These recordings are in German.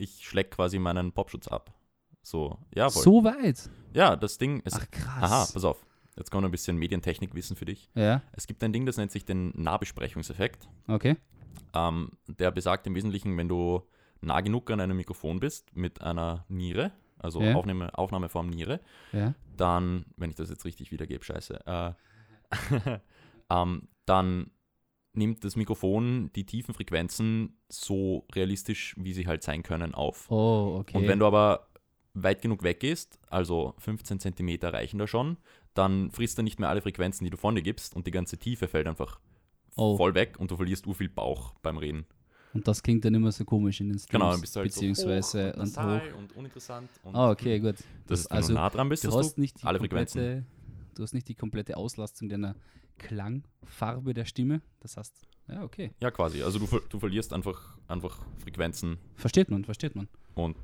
ich schleck quasi meinen Popschutz ab. So, ja, voll. So weit? Ja, das Ding ist. Ach krass. Aha, pass auf. Jetzt kommt ein bisschen Medientechnikwissen für dich. Ja, Es gibt ein Ding, das nennt sich den Nahbesprechungseffekt. okay. Ähm, der besagt im Wesentlichen, wenn du nah genug an einem Mikrofon bist mit einer Niere, also Ja. Aufnahme, Aufnahmeform Niere, Ja. dann, wenn ich das jetzt richtig wiedergebe, scheiße, äh, ähm, dann nimmt das Mikrofon die tiefen Frequenzen so realistisch, wie sie halt sein können, auf. Oh, okay. Und wenn du aber weit genug weggehst, also 15 Zentimeter reichen da schon, dann frisst er nicht mehr alle Frequenzen, die du von dir gibst und die ganze Tiefe fällt einfach Oh. voll weg und du verlierst u viel Bauch beim Reden. Und das klingt dann immer so komisch in den Streams. Genau, dann bist du halt beziehungsweise so hoch und, hoch. und uninteressant. Und Ah, okay, gut. Das, ist, wenn also, du nah dran bist, du hast nicht die alle komplette, du hast nicht die komplette Auslastung deiner Klangfarbe der Stimme. Das heißt, ja, okay. Ja, quasi. Also du, du verlierst einfach, einfach Frequenzen Versteht man, versteht man. und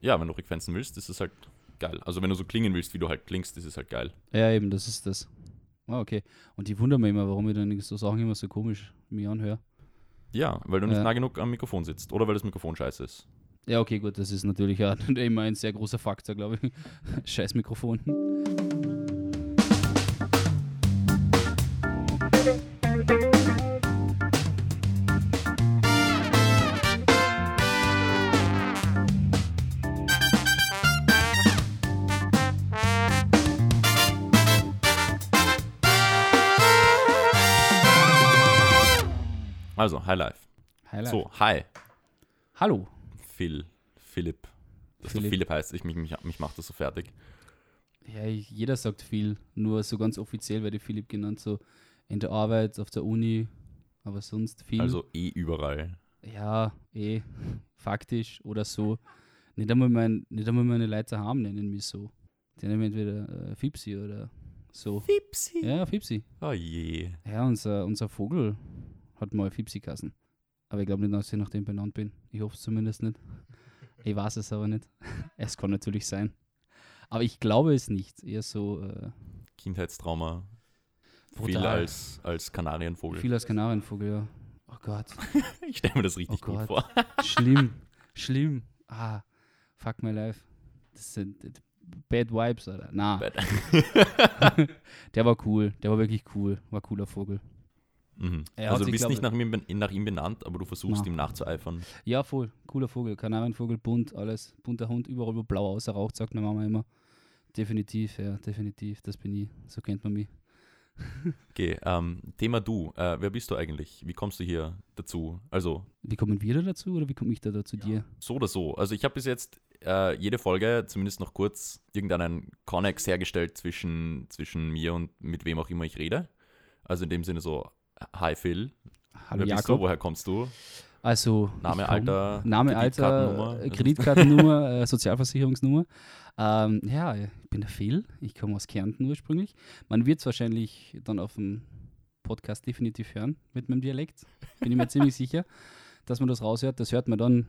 ja, wenn du Frequenzen willst, ist es halt geil. Also wenn du so klingen willst, wie du halt klingst, ist es halt geil. Ja, eben, das ist das. Ah, okay. Und ich wundere mich immer, warum ich dann so Sachen immer so komisch mir anhöre. Ja, weil du nicht Ja. nah genug am Mikrofon sitzt oder weil das Mikrofon scheiße ist. Ja, okay, gut, das ist natürlich auch immer ein sehr großer Faktor, glaube ich. Scheiß Mikrofon. Also, High Life. Highlight. So, hi, Hallo. Phil, Philipp. Dass Philipp. du Philipp heißt, ich, mich, mich, mich macht das so fertig. Ja, ich, jeder sagt viel, nur so ganz offiziell werde ich Philipp genannt, so in der Arbeit, auf der Uni, aber sonst viel. Also eh überall. ja, eh, faktisch oder so. Nicht einmal, mein, nicht einmal meine Leute haben nennen mich so. Die nennen mich entweder äh, Fipsi oder so. Fipsi. Ja, Fipsi. Oh je. Ja, unser, unser Vogel hat mal Fipsi kassen. Aber ich glaube nicht, dass ich nach dem benannt bin. Ich hoffe es zumindest nicht. Ich weiß es aber nicht. Es kann natürlich sein. Aber ich glaube es nicht. Eher so äh, Kindheitstrauma. Viel Brutal. als, als Kanarienvogel. viel als Kanarienvogel, ja. Oh Gott. Ich stelle mir das richtig Oh gut vor. Schlimm. Schlimm. Ah, fuck my life. Das sind äh, Bad Vibes, oder? Na, Bad. der war cool. Der war wirklich cool. War cooler Vogel. Mhm. Also du bist glaub nicht nach ihm, nach ihm benannt, aber du versuchst Na. ihm nachzueifern. Ja, voll. Cooler Vogel. Kanarienvogel, bunt, alles. Bunter Hund, überall wo blau außer sagt meine Mama immer. Definitiv, ja, definitiv. Das bin ich. So kennt man mich. Okay, ähm, Thema du. Äh, wer bist du eigentlich? Wie kommst du hier dazu? Also Wie kommen wir da dazu oder wie komme ich da, da zu dir? so oder so. Also ich habe bis jetzt äh, jede Folge, zumindest noch kurz, irgendeinen Connex hergestellt zwischen, zwischen mir und mit wem auch immer ich rede. Also in dem Sinne so, hi Phil, Hallo wer bist du? Jakob. Woher kommst du? Also, Name, komm- Alter, Name, Kreditkartennummer. Alter, äh, Kreditkartennummer, äh, Sozialversicherungsnummer. Ähm, ja, ich bin der Phil. Ich komme aus Kärnten ursprünglich. Man wird es wahrscheinlich dann auf dem Podcast definitiv hören mit meinem Dialekt. Bin ich mir ziemlich sicher, dass man das raushört. Das hört man dann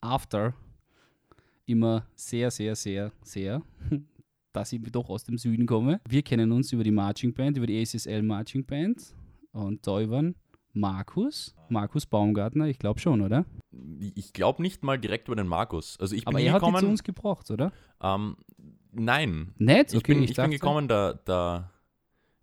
after immer sehr, sehr, sehr, sehr, dass ich doch aus dem Süden komme. Wir kennen uns über die Marching Band, über die ACSL Marching Band und da den Markus, Markus Baumgartner, ich glaube schon, oder? Ich glaube nicht mal direkt über den Markus. Also ich bin Aber er hat die zu hingekommen. uns gebracht, oder? Ähm, nein. Nicht? Ich bin, ich bin dachte- gekommen, der, der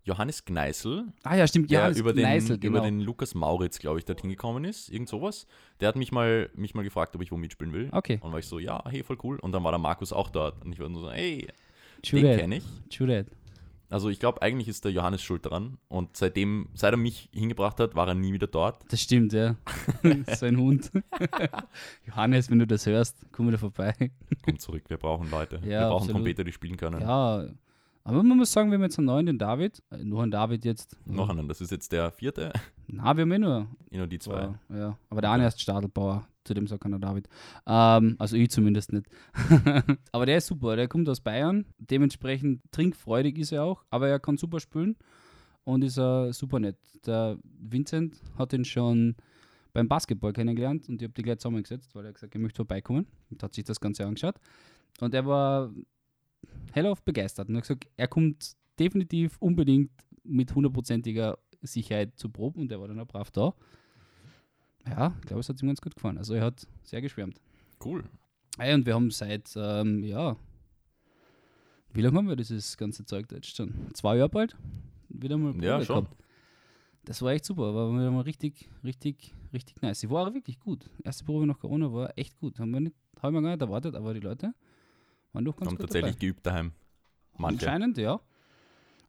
Johannes Gneißl, Ah ja, stimmt, das über, den, Gneißl, genau. über den Lukas Mauritz, glaube ich, dorthin gekommen ist. Irgend sowas. Der hat mich mal, mich mal gefragt, ob ich wo mitspielen will. Okay, Und war ich so, ja, hey, voll cool. Und dann war der Markus auch dort. Und ich war nur so, hey, true den kenne ich. true that. Also ich glaube, eigentlich ist der Johannes schuld dran. Und seitdem, seit er mich hingebracht hat, war er nie wieder dort. Das stimmt, ja. so ein Hund. Johannes, wenn du das hörst, komm wieder vorbei. Komm zurück, wir brauchen Leute. wir Ja, brauchen absolut. Trompeter, die spielen können. Ja, aber man muss sagen, wir haben jetzt einen neuen, den David. Äh, Nur einen David jetzt. Noch einen, das ist jetzt der vierte. Na, wir haben eh nur. Ich nur die zwei. Ja, ja. Aber der eine ist Stadelbauer, zu dem sagt keiner David. Ähm, also ich zumindest nicht. aber der ist super, der kommt aus Bayern. Dementsprechend trinkfreudig ist er auch, aber er kann super spielen und ist äh, super nett. Der Vincent hat ihn schon beim Basketball kennengelernt und ich habe die gleich zusammengesetzt, weil er gesagt hat, er möchte vorbeikommen und hat sich das Ganze angeschaut. Und er war hellauf begeistert und hat gesagt, er kommt definitiv unbedingt mit hundertprozentiger Sicherheit zu Proben und er war dann auch brav da. Ja, ich glaube, es hat ihm ganz gut gefallen. Also er hat sehr geschwärmt. Cool. Hey, und wir haben seit, ähm, ja, wie lange haben wir dieses ganze Zeug da jetzt schon? Zwei Jahre bald? Wieder mal Ja, Probe schon. gehabt. Das war echt super, war wieder mal richtig, richtig, richtig nice. Sie war auch wirklich gut. Erste Probe nach Corona war echt gut. Haben wir nicht, haben wir gar nicht erwartet, aber die Leute waren doch ganz Haben gut tatsächlich dabei. geübt daheim. Manche. Anscheinend, ja.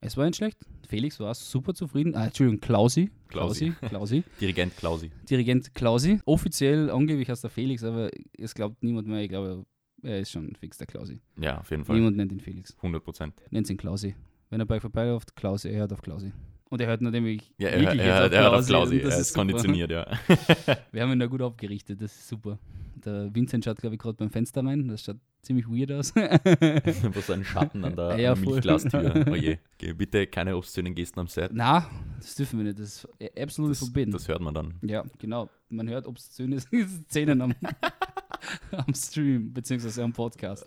Es war nicht schlecht. Felix war super zufrieden. Ah, Entschuldigung, Klausi. Klausi. Klausi. Klausi. Dirigent Klausi. Dirigent Klausi. Offiziell angeblich heißt der Felix, aber es glaubt niemand mehr. Ich glaube, er ist schon fix der Klausi. Ja, auf jeden Fall. Niemand nennt ihn Felix. 100 Prozent. Nennt ihn Klausi. Wenn er bei euch vorbeiläuft, Klausi, er hört auf Klausi. Und er hört nämlich Ja, er, wirklich er, jetzt er, er hat auf Klausi. Er ist super. konditioniert, ja. Wir haben ihn da gut abgerichtet, das ist super. Der Vincent schaut, glaube ich, gerade beim Fenster rein. Das schaut ziemlich weird aus. Wo so ein Schatten an der, Ja, der. Milchglastür. Oje. Geh bitte keine obszönen Gesten am Set. Na, das dürfen wir nicht. Das ist absolut Das, verboten. das hört man dann. Ja, genau. Man hört obszöne Szenen am, am Stream, beziehungsweise am Podcast.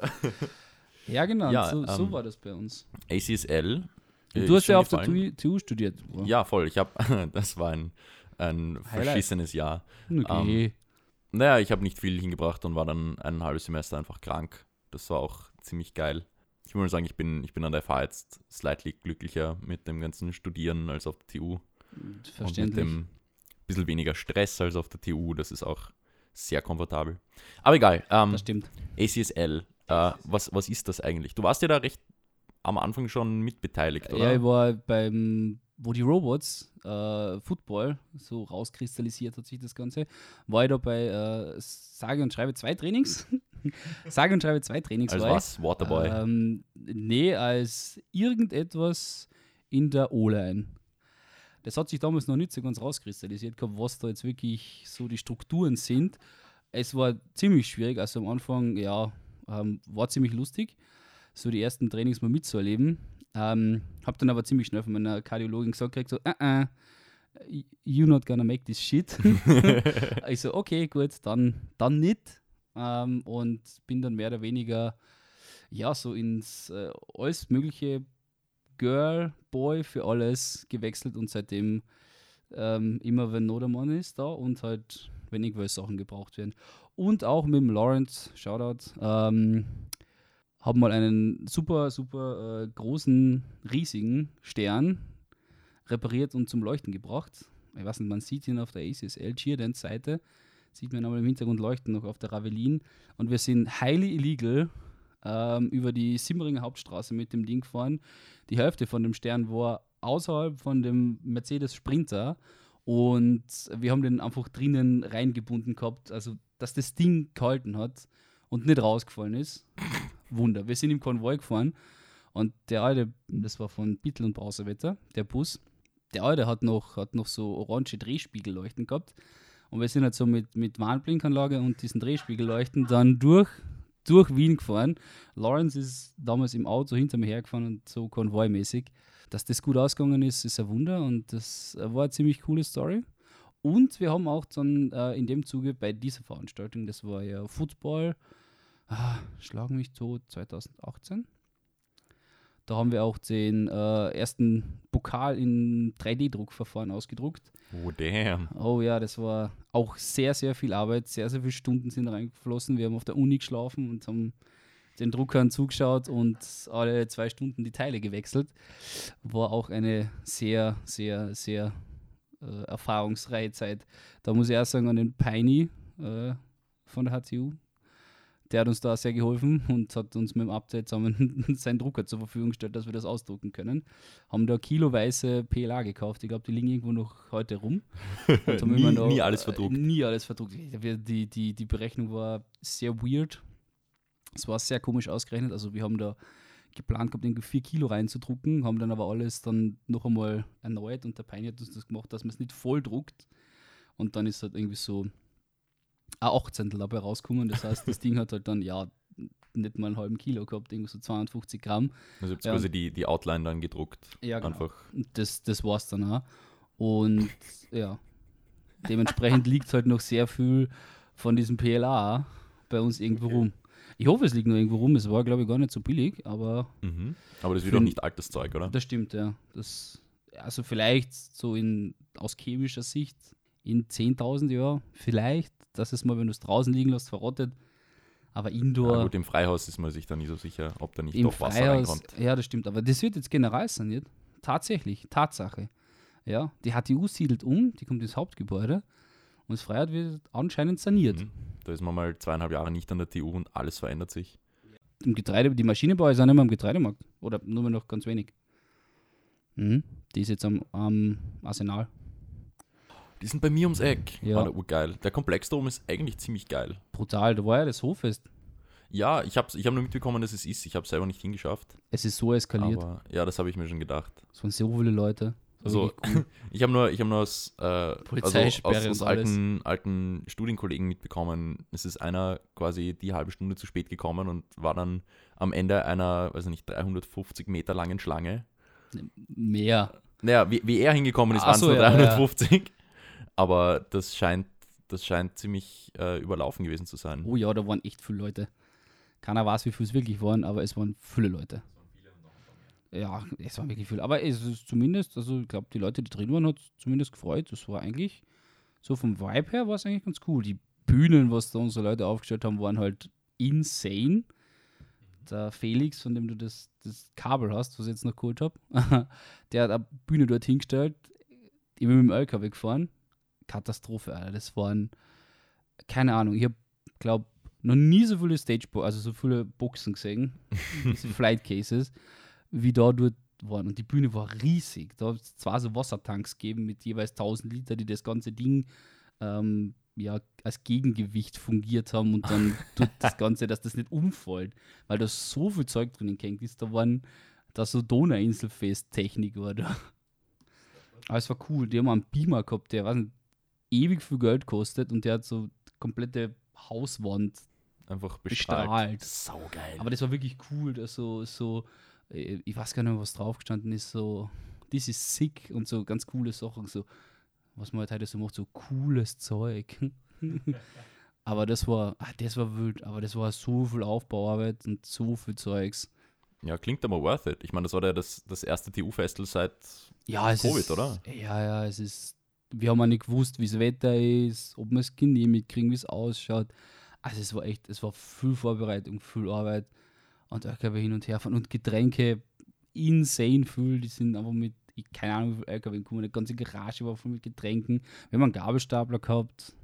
Ja, genau. Ja, so, so ähm, war das bei uns. ACSL. äh, du ist hast ja auf der gefallen. TU, TU studiert. Bro. Ja, voll. Ich habe, das war ein, ein Highlight. verschissenes Jahr. Okay. Naja, ich habe nicht viel hingebracht und war dann ein halbes Semester einfach krank. Das war auch ziemlich geil. Ich muss mal sagen, ich bin, ich bin an der FH jetzt slightly glücklicher mit dem ganzen Studieren als auf der TU. Und mit Verständlich. dem bisschen weniger Stress als auf der TU. Das ist auch sehr komfortabel. Aber egal. Ähm, das stimmt. ACSL, äh, was, was ist das eigentlich? Du warst ja da recht am Anfang schon mitbeteiligt, oder? Ja, ich war beim, wo die Robots äh, Football so rauskristallisiert hat sich das Ganze, war ich da bei äh, sage und schreibe zwei Trainings. sage und schreibe zwei Trainings als was? Waterboy. Ähm, nee, als irgendetwas in der O-Line. Das hat sich damals noch nicht so ganz rauskristallisiert gehabt, was da jetzt wirklich so die Strukturen sind. Es war ziemlich schwierig, also am Anfang, ja, ähm, war ziemlich lustig, so die ersten Trainings mal mitzuerleben. Ähm, hab dann aber ziemlich schnell von meiner Kardiologin gesagt, gekriegt, so, äh, äh, you not gonna make this shit. ich so, okay, gut, dann, dann nicht. Ähm, und bin dann mehr oder weniger ja, so ins äh, alles mögliche Girl, Boy für alles gewechselt und seitdem ähm, immer, wenn Not am Mann ist, da und halt, wenn irgendwelche Sachen gebraucht werden. Und auch mit dem Lawrence, Shoutout, ähm, haben mal einen super, super äh, großen, riesigen Stern repariert und zum Leuchten gebracht. Ich weiß nicht, man sieht ihn auf der ACSL Cheerdance Seite, sieht man aber im Hintergrund leuchten noch auf der Ravelin. Und wir sind highly illegal ähm, über die Simmeringer Hauptstraße mit dem Ding gefahren. Die Hälfte von dem Stern war außerhalb von dem Mercedes Sprinter und wir haben den einfach drinnen reingebunden gehabt, also dass das Ding gehalten hat und nicht rausgefallen ist. Wunder. Wir sind im Konvoi gefahren und der alte, das war von Bittel und Brauserwetter, der Bus, der alte hat noch, hat noch so orange Drehspiegelleuchten gehabt. Und wir sind halt so mit, mit Warnblinkanlage und diesen Drehspiegelleuchten dann durch, durch Wien gefahren. Lawrence ist damals im Auto hinter mir hergefahren und so konvoimäßig. Dass das gut ausgegangen ist, ist ein Wunder und das war eine ziemlich coole Story. Und wir haben auch dann äh, in dem Zuge bei dieser Veranstaltung, das war ja Football, ah, schlag mich tot, 2018. Da haben wir auch den äh, ersten Pokal in 3D-Druckverfahren ausgedruckt. oh, damn. Oh ja, das war auch sehr, sehr viel Arbeit, sehr, sehr viele Stunden sind reingeflossen. Wir haben auf der Uni geschlafen und haben den Druckern zugeschaut und alle zwei Stunden die Teile gewechselt. War auch eine sehr, sehr, sehr äh, erfahrungsreiche Zeit. Da muss ich erst sagen, an den Piney äh, von der HTU, der hat uns da sehr geholfen und hat uns mit dem Update zusammen seinen Drucker zur Verfügung gestellt, dass wir das ausdrucken können. Haben da kiloweise PLA gekauft. Ich glaube, die liegen irgendwo noch heute rum. Nie, noch, nie alles äh, verdruckt. Nie alles verdruckt. Die, die, die Berechnung war sehr weird. Es war sehr komisch ausgerechnet. Also wir haben da geplant gehabt, irgendwie 4 Kilo reinzudrucken, haben dann aber alles dann noch einmal erneuert und der Peini hat uns das gemacht, dass man es nicht voll druckt. Und dann ist halt irgendwie so ein 18 dabei rausgekommen. Das heißt, das Ding hat halt dann, ja, nicht mal einen halben Kilo gehabt, irgendwie so 250 Gramm. Also habt Ja. quasi die, die Outline dann gedruckt. Ja, genau. Einfach. Das, das war es dann auch. Und ja, dementsprechend liegt halt noch sehr viel von diesem PLA bei uns irgendwo rum. Ich hoffe, es liegt noch irgendwo rum. Es war, glaube ich, gar nicht so billig, aber Mhm. Aber das ist ein- nicht altes Zeug, oder? das stimmt, ja. Das, also vielleicht so in, aus chemischer Sicht in 10.000 Jahren, vielleicht, dass es mal, wenn du es draußen liegen lässt, verrottet. Aber Ja, Indoor. gut, im Freihaus ist man sich da nie so sicher, ob da nicht doch Wasser Freihaus, reinkommt. ja, das stimmt, aber das wird jetzt generell saniert. Tatsächlich, Tatsache. Ja, die HTU siedelt um, die kommt ins Hauptgebäude und das Freiheit wird anscheinend saniert. Mhm. Da ist man mal zweieinhalb Jahre nicht an der TU und alles verändert sich. Im Getreide, die Maschinenbau ist auch nicht mehr am Getreidemarkt. Oder nur mehr noch ganz wenig. Mhm. Die ist jetzt am, am Arsenal. Die sind bei mir ums Eck. Ja. War der urgeil. Der Komplex da oben ist eigentlich ziemlich geil. Brutal, da war ja das Hoffest. Ja, ich habe ich hab nur mitbekommen, dass es ist. Ich habe selber nicht hingeschafft. Es ist so eskaliert. Aber ja, das habe ich mir schon gedacht. Es waren so viele Leute. Also, cool. ich habe nur, ich hab nur aus, äh, also aus, aus alten, alten Studienkollegen mitbekommen, es ist einer quasi die halbe Stunde zu spät gekommen und war dann am Ende einer, weiß ich nicht, 350 Meter langen Schlange. Mehr. Naja, wie, wie er hingekommen ist, waren es so, nur ja, ja. 350. Aber das scheint, das scheint ziemlich äh, überlaufen gewesen zu sein. Oh ja, da waren echt viele Leute. Keiner weiß, wie viele es wirklich waren, aber es waren viele Leute. Ja, es waren wirklich viele. Aber es ist zumindest, also ich glaube, die Leute, die drin waren, hat zumindest gefreut. Das war eigentlich, so vom Vibe her war es eigentlich ganz cool. Die Bühnen, was da unsere Leute aufgestellt haben, waren halt insane. Der Felix, von dem du das, das Kabel hast, was ich jetzt noch geholt habe, der hat eine Bühne dort hingestellt. Ich bin mit dem LKW gefahren. Katastrophe, Alter. Das waren, keine Ahnung, ich habe, glaube noch nie so viele Stage, also so viele Boxen gesehen, diese Flight Cases, wie da dort waren. Und die Bühne war riesig. Da hat es zwar so Wassertanks gegeben mit jeweils 1000 Liter, die das ganze Ding ähm, ja, als Gegengewicht fungiert haben und dann tut das Ganze, dass das nicht umfällt, weil da so viel Zeug drinnen hängt ist. Da waren da so Donauinselfest-Technik war da. Aber es war cool. Die haben einen Beamer gehabt, der weiß nicht, ewig viel Geld kostet und der hat so komplette Hauswand Einfach bestrahlt. bestrahlt. Saugeil. Aber das war wirklich cool, dass so, so, äh, ich weiß gar nicht mehr, was drauf gestanden ist, so, this is sick und so ganz coole Sachen, so, was man halt heute so macht, so cooles Zeug. aber das war, ah, das war wild, aber das war so viel Aufbauarbeit und so viel Zeugs. Ja, klingt aber worth it. Ich meine, das war ja das, das erste TU-Festival seit Ja, Covid, ist, oder? Ja, ja, es ist, wir haben auch nicht gewusst, wie das Wetter ist, ob wir es genehmigt kriegen, wie es ausschaut. Also es war echt, es war viel Vorbereitung, viel Arbeit und LKW hin und her fahren und Getränke insane viel, die sind aber mit, ich, keine Ahnung, wie viel LKW gekommen, die ganze Garage war voll mit Getränken. Wir haben einen Gabelstapler gehabt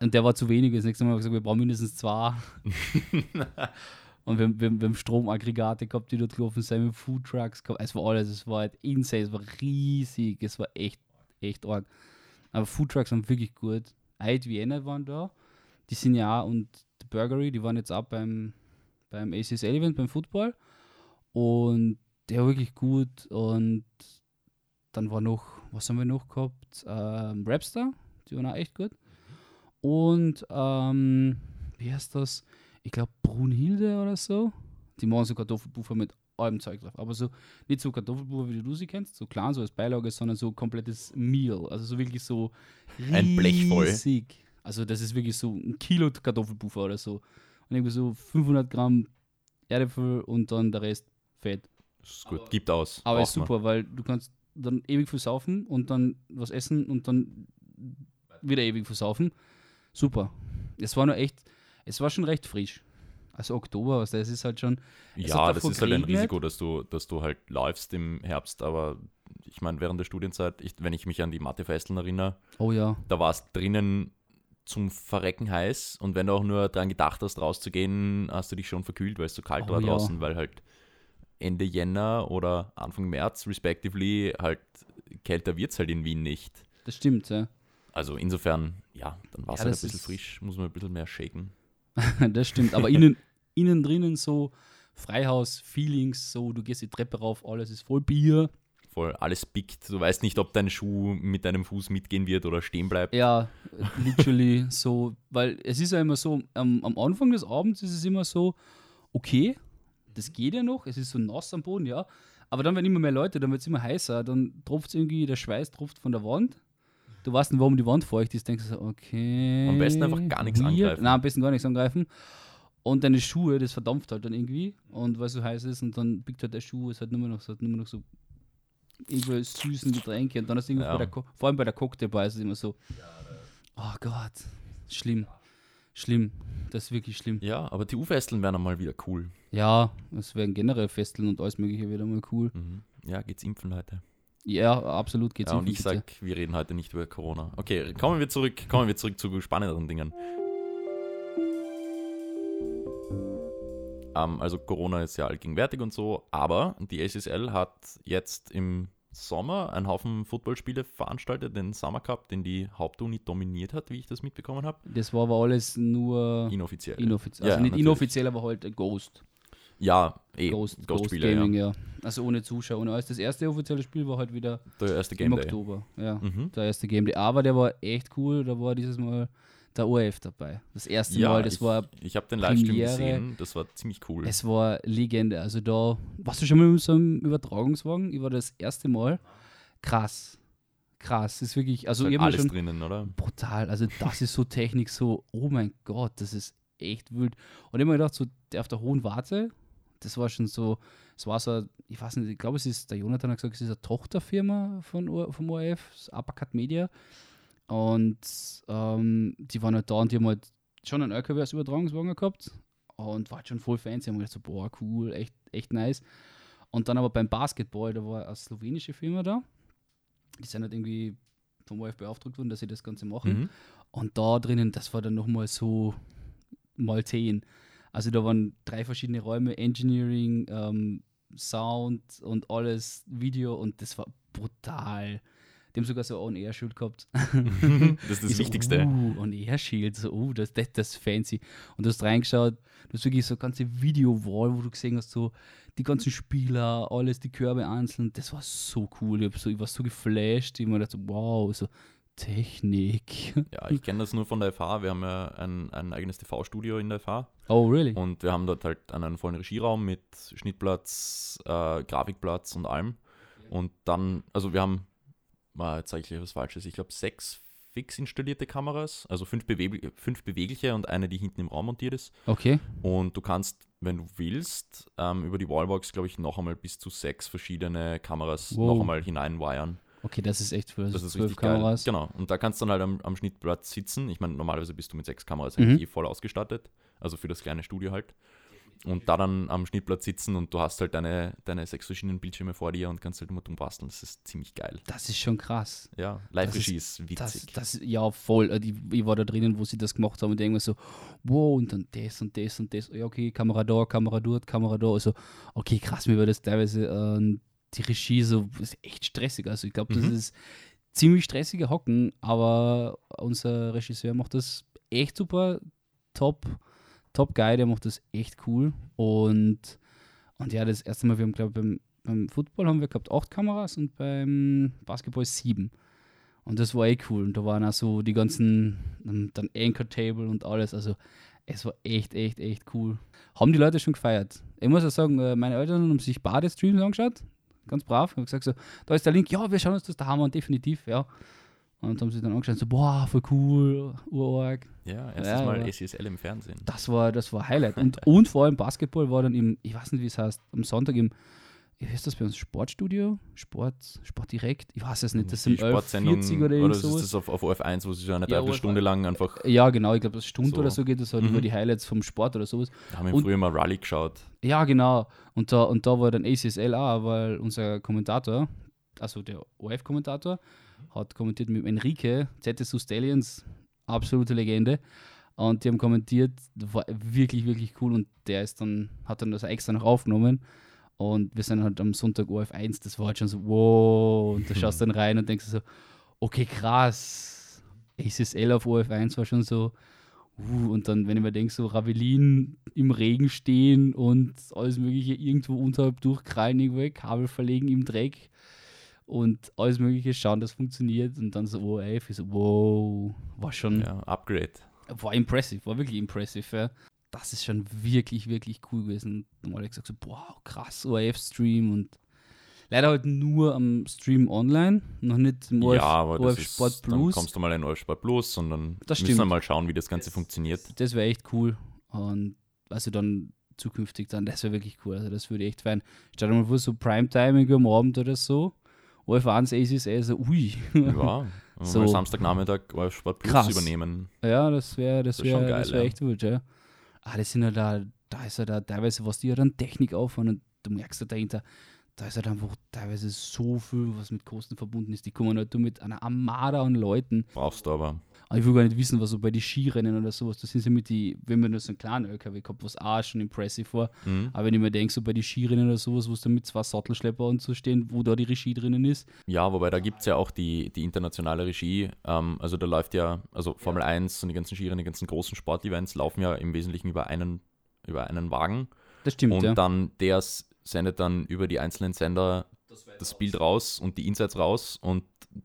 und der war zu wenig, das nächste Mal haben wir gesagt, wir brauchen mindestens zwei. Und wir, haben- wir, haben- wir haben Stromaggregate gehabt, die dort gelaufen sind, mit Foodtrucks gehabt. Es war alles, es war halt insane, es war riesig, es war echt, echt arg. Aber Foodtrucks waren wirklich gut. Eid Vienna waren da. Die sind ja auch, und die Burgery, die waren jetzt auch beim, beim ACSL-Event, beim Football. Und der wirklich gut. Und dann war noch, was haben wir noch gehabt? Ähm, Rapstar, die waren auch echt gut. Und, ähm, wie heißt das? ich glaube Brunhilde oder so. Die machen so Kartoffelpuffer mit allem Zeug drauf. Aber so nicht so Kartoffelpuffer, wie du sie kennst, so klein, so als Beilage, sondern so komplettes Meal. Also so wirklich so Ein Blech voll. riesig. Also das ist wirklich so ein Kilo Kartoffelpuffer oder so. Und irgendwie so 500 Gramm Erdäpfel und dann der Rest Fett. Das ist gut, gibt aus. Aber ist super, weil du kannst dann ewig viel saufen und dann was essen und dann wieder ewig viel saufen. Super. Es war nur echt, es war schon recht frisch. Also Oktober, was das ist halt schon. Ja, das ist halt ein. Risiko, dass du, dass du halt läufst im Herbst, aber ich meine, während der Studienzeit, ich, wenn ich mich an die Mathefesteln erinnere, Oh ja. da war es drinnen zum Verrecken heiß und wenn du auch nur dran gedacht hast, rauszugehen, hast du dich schon verkühlt, weil es so kalt Oh war ja. draußen, weil halt Ende Jänner oder Anfang März, respectively, halt kälter wird es halt in Wien nicht. Das stimmt, ja. Also insofern, ja, dann war es Ja, halt ein bisschen frisch, muss man ein bisschen mehr shaken. das stimmt. Aber innen, innen drinnen so Freihaus-Feelings, so du gehst die Treppe rauf, alles ist voll Bier. Voll, alles pickt. Du weißt nicht, ob dein Schuh mit deinem Fuß mitgehen wird oder stehen bleibt. Ja, literally so, weil es ist ja immer so, am, am Anfang des Abends ist es immer so, okay, das geht ja noch, es ist so nass am Boden, ja, aber dann werden immer mehr Leute, dann wird es immer heißer, dann tropft es irgendwie, der Schweiß tropft von der Wand. Du weißt nicht, warum die Wand feucht ist, denkst du so, okay. Am besten einfach gar nichts angreifen. Nein, am besten gar nichts angreifen. Und deine Schuhe, das verdampft halt dann irgendwie. Und weil es so heiß ist und dann biegt halt der Schuh, ist halt nur noch so, hat nur noch so irgendwelche süßen Getränke. Und dann ist irgendwie Ja. bei der, Co- vor allem bei der Cocktailbar ist es immer so, oh Gott, schlimm, schlimm. das ist wirklich schlimm. Ja, aber die U-Festeln wären einmal wieder cool. Ja, es werden generell Festeln und alles Mögliche wieder mal cool. Mhm. Ja, geht's impfen, Leute. Ja, absolut geht's Ja, um und ich bitte. sag, wir reden heute nicht über Corona. Okay, kommen wir zurück, kommen wir zurück zu spannenderen Dingen. Ähm, also Corona ist ja allgegenwärtig und so, aber die SSL hat jetzt im Sommer einen Haufen Footballspiele veranstaltet, den Summer Cup, den die Hauptuni dominiert hat, wie ich das mitbekommen habe. Das war aber alles nur Inoffiziell. inoffiziell. Ja, Also nicht natürlich. inoffiziell, aber halt Ghost. Ja, eh, Ghost, Ghost Ghost-Spiele, Gaming, ja. ja. Also ohne Zuschauer, ohne alles. Das erste offizielle Spiel war halt wieder Der erste im Game Day. Oktober. Ja, Mhm. der erste Game Day. Aber der war echt cool. Da war dieses Mal der ORF dabei. Das erste Ja, Mal, das ich, war, ich habe den Livestream gesehen, das war ziemlich cool. es war Legende. Also da, warst du schon mal mit so einem Übertragungswagen? Ich war das erste Mal. Krass. Krass. Das ist wirklich, also Ist halt alles schon drinnen, oder? brutal. Also das ist so Technik, so, oh mein Gott, das ist echt wild. Und ich hab mir gedacht, so der auf der hohen Warte, das war schon so, es war so, ich weiß nicht, ich glaube, es ist, der Jonathan hat gesagt, es ist eine Tochterfirma von, vom ORF, Uppercut Media. Und ähm, die waren halt da und die haben halt schon einen LKW als Übertragungswagen gehabt und war halt schon voll fancy. Haben gedacht so, boah, cool, echt, echt nice. Und dann aber beim Basketball, da war eine slowenische Firma da. Die sind halt irgendwie vom ORF beauftragt worden, dass sie das Ganze machen. Mhm. Und da drinnen, das war dann nochmal so mal 10. Also da waren drei verschiedene Räume, Engineering, ähm, Sound und alles, Video und das war brutal. Die haben sogar so On-Air-Shield gehabt. das ist das Ich Wichtigste. So, uh, On-Air-Shield, so, uh, das, das, das ist fancy. Und du hast reingeschaut, du hast wirklich so eine ganze Video-Wall, wo du gesehen hast, so die ganzen Spieler, alles, die Körbe einzeln. Das war so cool. Ich, so, ich war so geflasht. Ich hab mir gedacht, wow, so Technik. Ja, ich kenne das nur von der FH. Wir haben ja ein, ein eigenes TV-Studio in der FH Oh, really? und wir haben dort halt einen vollen Regieraum mit Schnittplatz, äh, Grafikplatz und allem. Und dann, also wir haben, äh, jetzt sage ich was Falsches, ich glaube sechs fix installierte Kameras, also fünf, beweg fünf bewegliche und eine, die hinten im Raum montiert ist. Okay. Und du kannst, wenn du willst, ähm, über die Wallbox, glaube ich, noch einmal bis zu sechs verschiedene Kameras Wow. noch einmal hineinwire. Okay, das ist echt für Das ist zwölf Kameras. geil. Genau. Und da kannst du dann halt am, am Schnittplatz sitzen. Ich meine, normalerweise bist du mit sechs Kameras Mhm. eigentlich eh voll ausgestattet. Also für das kleine Studio halt. Und da dann am Schnittplatz sitzen und du hast halt deine, deine sechs verschiedenen Bildschirme vor dir und kannst halt immer dumm basteln. Das ist ziemlich geil. Das ist schon krass. Ja, Live-Regie ist, Das, witzig. das, ja, voll. Äh, Ich, ich war da drinnen, wo sie das gemacht haben und irgendwann so, wow, und dann das und das und das. Ja, okay, Kamera da, Kamera dort, Kamera da. Also, okay, krass, mir war das teilweise ähm, die Regie so, ist echt stressig. Also, ich glaube, das Mhm. ist ziemlich stressiger Hocken, aber unser Regisseur macht das echt super, top, top geil, der macht das echt cool. Und, und ja, das erste Mal, wir haben, glaube ich, beim, beim Football haben wir gehabt acht Kameras und beim Basketball sieben. Und das war eh cool. Und da waren auch so die ganzen, dann Anchor Table und alles. Also es war echt, echt, echt cool. Haben die Leute schon gefeiert. Ich muss auch sagen, äh, meine Eltern haben sich beide Streams angeschaut. Ganz brav. Haben gesagt so, da ist der Link. Ja, wir schauen uns das daheim an, definitiv, ja. Und haben sich dann angeschaut, so, boah, voll cool, urarg. ja, erstes Ja, Mal aber- SESL im Fernsehen. Das war, das war Highlight. Und, und vor allem Basketball war dann im, ich weiß nicht, wie es heißt, am Sonntag im, wie heißt das bei uns, Sportstudio? Sport, Sport direkt? Ich weiß es nicht, das sind Die Sportsendung 11.40 oder oder ist das auf, auf OF1, wo sie so eine Ja, OF1. lang einfach, Ja, genau, ich glaube, das Stunde So. oder so geht das halt Mhm. über die Highlights vom Sport oder sowas. da haben wir Und- früher mal Rally geschaut. Ja, genau. Und da, und da war dann ACSL auch, weil unser Kommentator, also der OF-Kommentator, hat kommentiert mit Enrique, ZSU Stallions, absolute Legende. Und die haben kommentiert, war wirklich, wirklich cool. Und der ist dann, hat dann das extra noch aufgenommen. Und wir sind halt am Sonntag OF1, das war halt schon so, wow. Und da schaust du dann rein und denkst so, okay, krass. ACSL auf OF1 war schon so, Uh, und dann, wenn ich mir denke, so Ravelin im Regen stehen und alles Mögliche irgendwo unterhalb durchkrallen, irgendwo Kabel verlegen im Dreck und alles Mögliche schauen, das funktioniert und dann so ich so, wow, war schon, Ja, Upgrade. war impressive, war wirklich impressive. Ja. Das ist schon wirklich, wirklich cool gewesen. Und normal gesagt so, boah, krass, ORF-Stream und leider halt nur am Stream online, noch nicht im ORF, ja, aber das ORF ist, Sport dann Plus. kommst du mal in ORF Sport Plus und dann Das müssen wir mal schauen, wie das Ganze funktioniert. Das wäre echt cool. Und also dann zukünftig dann, das wäre wirklich cool. Also das würde ich echt feiern. Stell dir mal vor, so Primetime irgendwie am Abend oder so. OF1 ACS, so ui. Ja, So. Samstagnachmittag ORF Sport Plus Krass. übernehmen. Ja, das wäre das Das ist schon wär, das wär ja. echt gut, ja. Ah, das sind ja da, da ist ja da teilweise, was die ja dann Technik auffahren und du merkst ja dahinter, da ist halt einfach teilweise so viel, was mit Kosten verbunden ist. Die kommen halt nur mit einer Armada an Leuten. Brauchst du aber. Aber ich will gar nicht wissen, was so bei den Skirennen oder sowas, da sind sie mit die, wenn man nur so einen kleinen LKW gehabt, was auch schon impressive war. Mhm. Aber wenn ich mir denke, so bei den Skirennen oder sowas, wo es dann mit zwei Sattelschlepper und so stehen, wo da die Regie drinnen ist. Ja, wobei da gibt es ja auch die, die internationale Regie. Ähm, also da läuft ja, also Formel 1 und die ganzen Skirennen, die ganzen großen Sportevents laufen ja im Wesentlichen über einen, über einen Wagen. Das stimmt, und ja. dann der sendet dann über die einzelnen Sender das Bild raus und die Insights raus und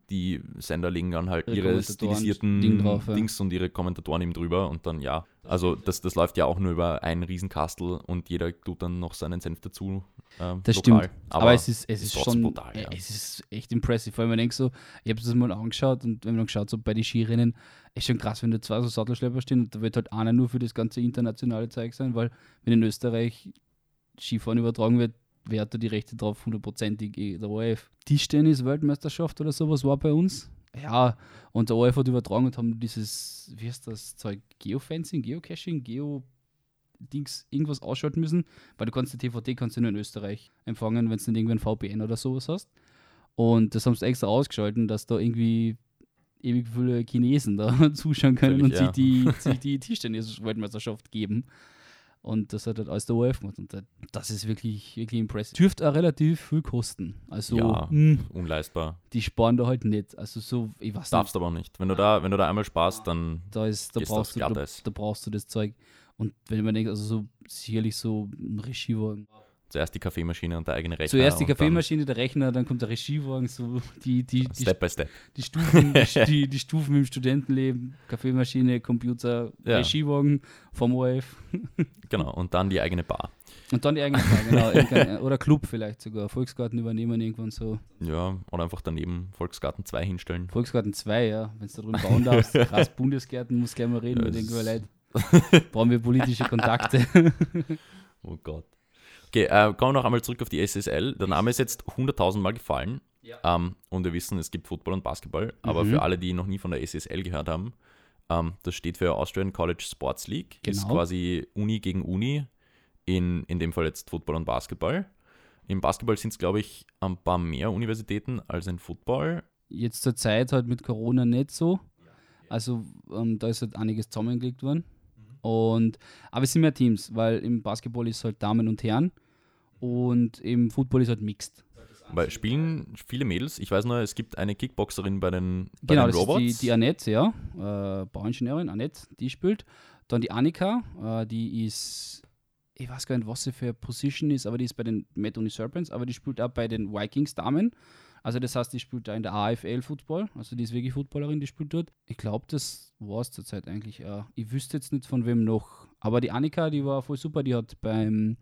die Sender legen dann halt Ihre ihre stilisierten Ding drauf, ja. Dings und ihre Kommentatoren eben drüber und dann ja. Also das, das läuft ja auch nur über einen Riesenkastel und jeder tut dann noch seinen Senf dazu. ähm, Das lokal. stimmt. Aber, es ist, es ist schon, brutal, äh, ja. es ist echt impressive. Vor allem, wenn ich so, ich habe das mal angeschaut und wenn man dann geschaut, so bei den Skirennen, ist schon krass, wenn da zwei so Sattelschlepper stehen und da wird halt einer nur für das ganze internationale Zeug sein, weil wenn in Österreich Skifahren übertragen wird, wer hat da die Rechte drauf? Hundertprozentig der ORF. Tischtennis-Weltmeisterschaft oder sowas war bei uns. Ja, und der ORF hat übertragen und haben dieses, wie heißt das Zeug, Geofencing, Geocaching, Geo Dings irgendwas ausschalten müssen, weil du kannst die TVT kannst du nur in Österreich empfangen, wenn du nicht irgendwie ein VPN oder sowas hast. Und das haben sie extra ausgeschalten, dass da irgendwie ewig viele Chinesen da zuschauen können und Natürlich, sich die, sich die Tischtennis-Weltmeisterschaft geben. Und das hat halt alles der ORF gemacht. Und das ist wirklich, wirklich impressive. Dürfte auch relativ viel kosten. Also, Ja. mh, unleistbar. die sparen da halt nicht. Also, so, ich weiß nicht, Darfst aber auch nicht. Wenn du da, wenn du da einmal sparst, dann da, ist, da, brauchst du, da, da brauchst du das Zeug. Und wenn man denkt, also so sicherlich so ein Regiewagen. Zuerst die Kaffeemaschine und der eigene Rechner. Zuerst die Kaffeemaschine, der Rechner, dann kommt der Regiewagen, so die, die, die, Step by Step. die, Stufen, die, die, Stufen im Studentenleben, Kaffeemaschine, Computer, Ja. Regiewagen vom ORF. Genau. Und dann die eigene Bar. Und dann die eigene Frage, genau. Oder Club vielleicht sogar. Volksgarten übernehmen irgendwann so. Ja, oder einfach daneben Volksgarten 2 hinstellen. Volksgarten 2, ja, wenn du da drüben bauen darfst. Krass, Bundesgärten, muss gleich mal reden, Ja, wir denken wir ist- leid. Brauchen wir politische Kontakte. Oh Gott. Okay, äh, kommen wir noch einmal zurück auf die SSL. Der Name ist jetzt 100.000 Mal gefallen. Ähm, und wir wissen, es gibt Football und Basketball. Aber Mhm. für alle, die noch nie von der SSL gehört haben, ähm, das steht für Austrian College Sports League. Ist Genau. quasi Uni gegen Uni. In, in dem Fall jetzt Football und Basketball. Im Basketball sind es, glaube ich, ein paar mehr Universitäten als in Football. Jetzt zur Zeit halt mit Corona nicht so. Also ähm, da ist halt einiges zusammengelegt worden. Und, aber es sind mehr Teams, weil im Basketball ist halt Damen und Herren und im Football ist halt mixed. Weil spielen viele Mädels. Ich weiß nur, es gibt eine Kickboxerin bei den, bei Genau, den Robots. ist die, die Annette, ja, äh, Bauingenieurin, Annette, die spielt. Dann die Annika, äh, die ist, ich weiß gar nicht, was sie für eine Position ist, aber die ist bei den Uni Serpents, aber die spielt auch bei den Vikings Damen. Also das heißt, die spielt da in der AFL Football, also die ist wirklich Footballerin, die spielt dort. Ich glaube, das war es zurzeit eigentlich. Äh, ich wüsste jetzt nicht von wem noch. Aber die Annika, die war voll super, die hat beim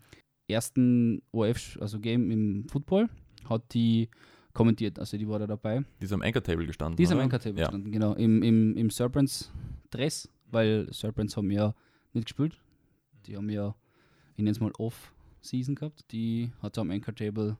ersten OF, also Game im Football, hat die kommentiert, also die war da dabei. Die ist am Anchor-Table gestanden. Die ist am? Anchor-Table Ja. gestanden, genau. Im, im, im Serpents-Dress, weil Serpents haben ja nicht gespielt. Die haben ja, ich nenne es mal Off-Season gehabt. Die hat am Anchor-Table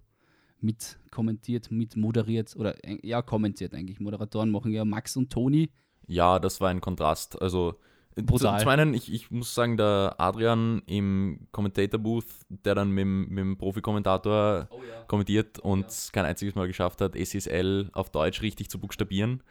mit kommentiert, mit moderiert oder äh, ja, kommentiert eigentlich. Moderatoren machen ja Max und Toni. Ja, das war ein Kontrast. Also äh, Brutal. Zu, zum einen, ich, ich muss sagen, der Adrian im Commentator-Booth, der dann mit, dem- mit dem Profi-Kommentator kommentiert und kein einziges Mal geschafft hat, SSL auf Deutsch richtig zu buchstabieren.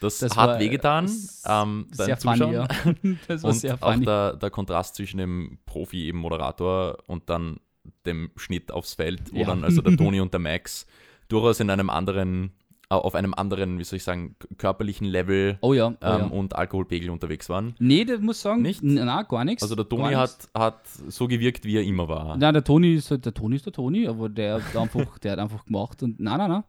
Das, Das hat war, wehgetan ähm, Sehr funny, ja. Das war Und sehr auch funny. der, der Kontrast zwischen dem Profi, eben Moderator und dann dem Schnitt aufs Feld, wo Ja. dann also der Toni und der Max durchaus in einem anderen, auf einem anderen, wie soll ich sagen, körperlichen Level Oh ja, oh ähm, ja. und Alkoholpegel unterwegs waren. Nee, das muss sagen, Nicht? Nein, gar nichts. Also der Toni hat, hat so gewirkt, wie er immer war. Nein, der Toni ist halt, der Toni ist der Toni, aber der hat einfach, der hat einfach gemacht und nein, nein, nein.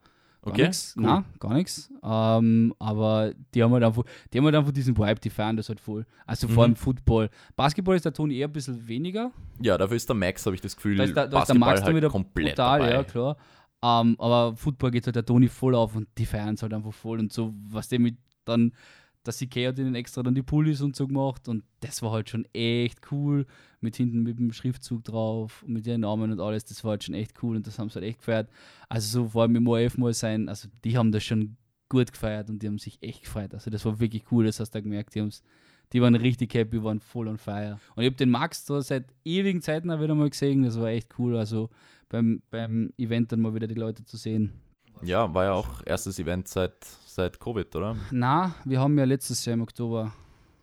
Gar Okay, nichts. cool. Nein, gar nichts. Ähm, aber die haben halt einfach, die haben halt einfach diesen Vibe, die feiern das halt voll. Also vor Mhm. allem Football. Basketball ist der Toni eher ein bisschen weniger. Ja, dafür ist der Max, habe ich das Gefühl, Da ist der, da ist der Max halt wieder komplett brutal, dabei. ja klar. Ähm, aber Football geht halt der Toni voll auf und die feiern es halt einfach voll und so, was der mit dann, der CK hat ihnen extra dann die Pullis und so gemacht und das war halt schon echt cool. Mit hinten mit dem Schriftzug drauf und mit ihren Namen und alles, das war halt schon echt cool und das haben sie halt echt gefeiert. Also so vor allem im ORF mal sein, also die haben das schon gut gefeiert und die haben sich echt gefreut. Also das war wirklich cool, das hast du da gemerkt. Die, die waren richtig happy, waren voll on fire. Und ich habe den Max da seit ewigen Zeiten auch wieder mal gesehen, das war echt cool. Also beim, beim Event dann mal wieder die Leute zu sehen. Ja, war ja auch erstes Event seit, seit Covid, oder? Na, wir haben ja letztes Jahr im Oktober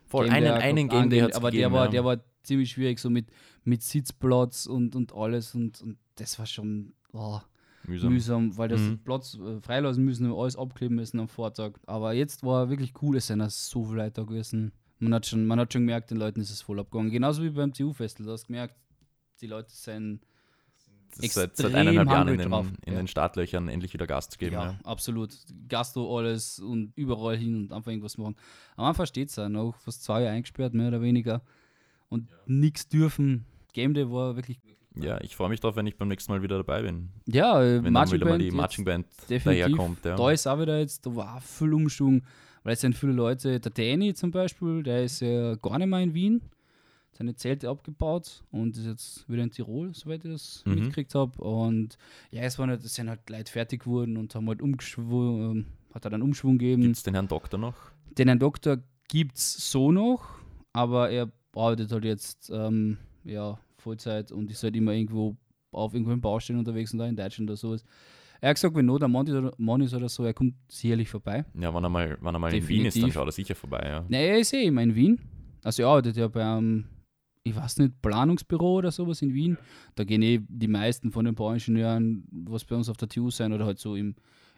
Voll, Game einen, Day einen Game Day hat's aber gegeben, der war, ja. der war ziemlich schwierig, so mit, mit Sitzplatz und, und alles und, und das war schon oh, mühsam. mühsam, weil das Mhm. Platz äh, freilassen müssen und alles abkleben müssen am Vortag. Aber jetzt war wirklich cool, es sind ja so viele Leute da gewesen. Man hat, schon, man hat schon gemerkt, den Leuten ist es voll abgegangen. Genauso wie beim TU-Festival, du hast gemerkt, die Leute sind seit, seit eineinhalb Jahren in, den, drauf, in ja. den Startlöchern endlich wieder Gas zu geben. ja, Ja. absolut. Gastro alles und überall hin und einfach irgendwas machen. Am Anfang steht es auch noch fast zwei Jahre eingesperrt, mehr oder weniger. Und nichts dürfen. Game Day war wirklich. Ja, ich freue mich drauf, wenn ich beim nächsten Mal wieder dabei bin. Ja, äh, Wenn dann Marching wieder mal die Band Marching Band daherkommt. Ja. Da ist auch wieder jetzt, da war viel Umschwung, weil es sind viele Leute, der Danny zum Beispiel, der ist ja gar nicht mehr in Wien, seine Zelte abgebaut und ist jetzt wieder in Tirol, soweit ich das Mhm. mitgekriegt habe. Und ja, es, waren halt, es sind halt Leute fertig geworden und haben halt umgeschwungen, ähm, hat halt einen Umschwung gegeben. Gibt es den Herrn Doktor noch? Den Herrn Doktor gibt es so noch, aber er arbeitet halt jetzt ähm, ja, Vollzeit und ist halt immer irgendwo auf irgendwelchen Baustellen unterwegs und da in Deutschland oder sowas. Er hat gesagt, wenn not ein Mann ist oder, so, er kommt sicherlich vorbei. Ja, wenn er mal, wenn er mal in Wien ist, dann schaut er sicher vorbei. Ja. Naja, er ist eh immer in Wien. Also er arbeitet ja beim, ich weiß nicht, Planungsbüro oder sowas in Wien. Da gehen eh die meisten von den Bauingenieuren, was bei uns auf der TU sein oder halt so im,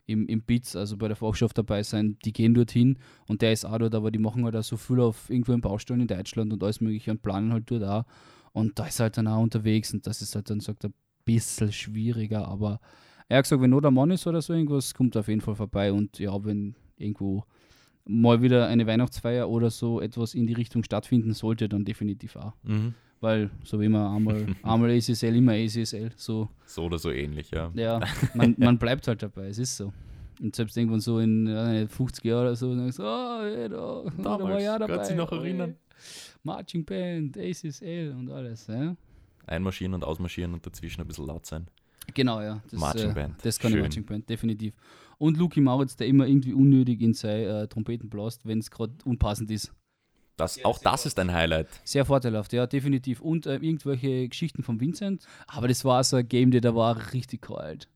im, im BITS, also bei der Fachschaft dabei sein, die gehen dorthin und der ist auch dort, aber die machen halt auch so viel auf irgendwo Baustellen in Deutschland und alles mögliche und planen halt dort auch. Und da ist halt dann auch unterwegs und das ist halt dann, sagt er, ein bisschen schwieriger, aber er hat gesagt, wenn not ein Mann ist oder so irgendwas, kommt er auf jeden Fall vorbei und ja, wenn irgendwo mal wieder eine Weihnachtsfeier oder so etwas in die Richtung stattfinden sollte, dann definitiv auch. Mhm. Weil, so wie immer, einmal, einmal ACSL, immer ACSL. So, So oder so ähnlich, ja. ja, man, man bleibt halt dabei, es ist so. Und selbst irgendwann so in äh, 50 Jahren oder so, dann du, oh, hey, da, da war Damals, auch dabei. kannst dich noch oh, erinnern? hey. Marching Band, ACSL und alles, ja. Einmarschieren und ausmarschieren und dazwischen ein bisschen laut sein. Genau, ja. Das, Marching äh, Band. Das kann die Schön. Marching Band, definitiv. Und Luki Mauritz, der immer irgendwie unnötig in seine äh, Trompeten blast, wenn es gerade unpassend ist. Das, auch das ist ein Highlight. Sehr vorteilhaft, ja, definitiv. Und äh, irgendwelche Geschichten von Vincent. Aber das war so ein Game Day, da war richtig kalt.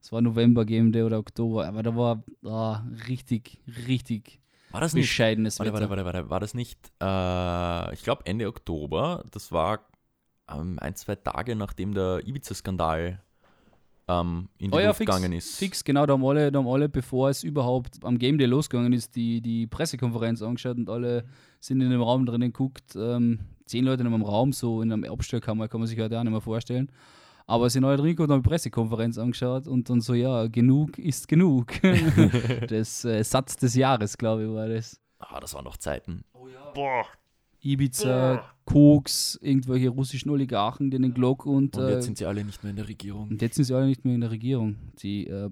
Das war November Game Day oder Oktober, aber da war ah, richtig, richtig War das nicht? bescheidenes Warte, Wetter. warte, warte, warte. War das nicht, äh, ich glaube Ende Oktober, das war ähm, ein, zwei Tage nachdem der Ibiza-Skandal ähm, in die Oh ja, Luft fix, gegangen ist. Fix, genau, da haben, alle, da haben alle, bevor es überhaupt am Game Day losgegangen ist, die, die Pressekonferenz angeschaut und alle sind in dem Raum drinnen geguckt. Ähm, zehn Leute in einem Raum, so in einem Abstellkammer, kann man sich heute auch nicht mehr vorstellen. Aber sind alle drin geguckt und haben die Pressekonferenz angeschaut und dann so, ja, genug ist genug. das äh, Satz des Jahres, glaube ich, war das. Ah, das waren noch Zeiten. Ibiza, Koks, irgendwelche russischen Oligarchen, denen Glock und, Und äh, jetzt sind sie alle nicht mehr in der Regierung. und jetzt sind sie alle nicht mehr in der Regierung. Die äh, äh,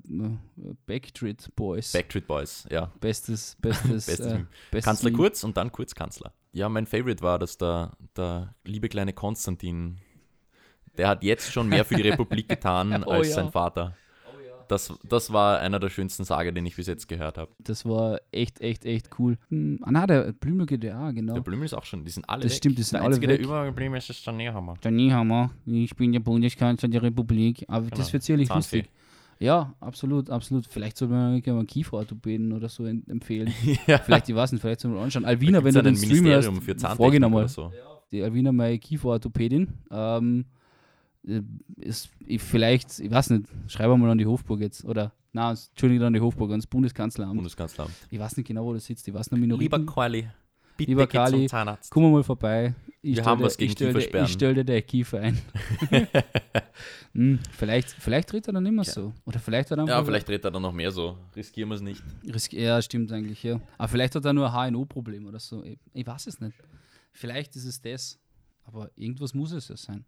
Backstreet Boys. Backstreet Boys, ja. Bestes, bestes, Bestes äh, bestes Kanzler Meme. Kurz und dann Kurz Kanzler. Ja, mein Favorite war, dass der, der liebe kleine Konstantin, der hat jetzt schon mehr für die Republik getan Oh als ja. sein Vater. Das, das war einer der schönsten Sage, den ich bis jetzt gehört habe. Das war echt, echt, echt cool. Hm, ah, na, der Blümel GDA, genau. Der Blümel ist auch schon, die sind alle Das weg. stimmt, die sind der alle Einzige, weg. der übergeblieben ist, ist der Nehammer. Der Niehammer, ich bin der Bundeskanzler der Republik. Aber Genau. das wird sicherlich Zahnfee. lustig. Ja, absolut, absolut. Vielleicht sollte man mal einen Kieferorthopäden oder so en- empfehlen. ja. Vielleicht, ich weiß nicht, vielleicht sollte man anschauen. Alvina, wenn du den Stream hast, vorgenommen. oder so. Die Alvina, meine Kieferorthopädin, ähm, äh, ist ich vielleicht, ich weiß nicht, schreibe mal an die Hofburg jetzt. Oder, na, Entschuldigung, an die Hofburg, ans Bundeskanzleramt. Bundeskanzleramt. Ich weiß nicht genau, wo das sitzt. Ich weiß noch Minoriten. Lieber Quali, bitte Lieber Kali, Zahnarzt. Komm mal vorbei. Ich Wir haben dir- was gegen ich stell dir- Kiefersperren. Ich stelle dir den Kiefer ein. hm, vielleicht, vielleicht redet er dann immer so. Oder vielleicht hat er. Ja, vielleicht redet er dann noch mehr so. Riskieren wir es nicht. Risk ja, stimmt eigentlich, ja. Aber vielleicht hat er nur ein HNO-Problem oder so. Ich, ich weiß es nicht. Vielleicht ist es das. Aber irgendwas muss es ja sein.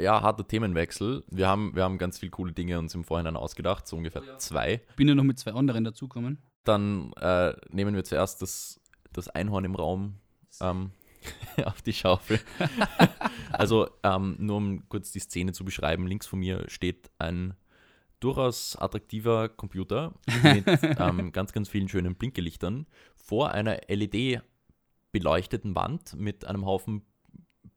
Ja, harter Themenwechsel. Wir haben, wir haben ganz viele coole Dinge uns im Vorhinein ausgedacht, so ungefähr zwei. Bin ja noch mit zwei anderen dazugekommen. Dann äh, nehmen wir zuerst das, das Einhorn im Raum ähm, auf die Schaufel. Also, ähm, nur um kurz die Szene zu beschreiben, links von mir steht ein durchaus attraktiver Computer mit ähm, ganz, ganz vielen schönen Blinkelichtern vor einer LED-beleuchteten Wand mit einem Haufen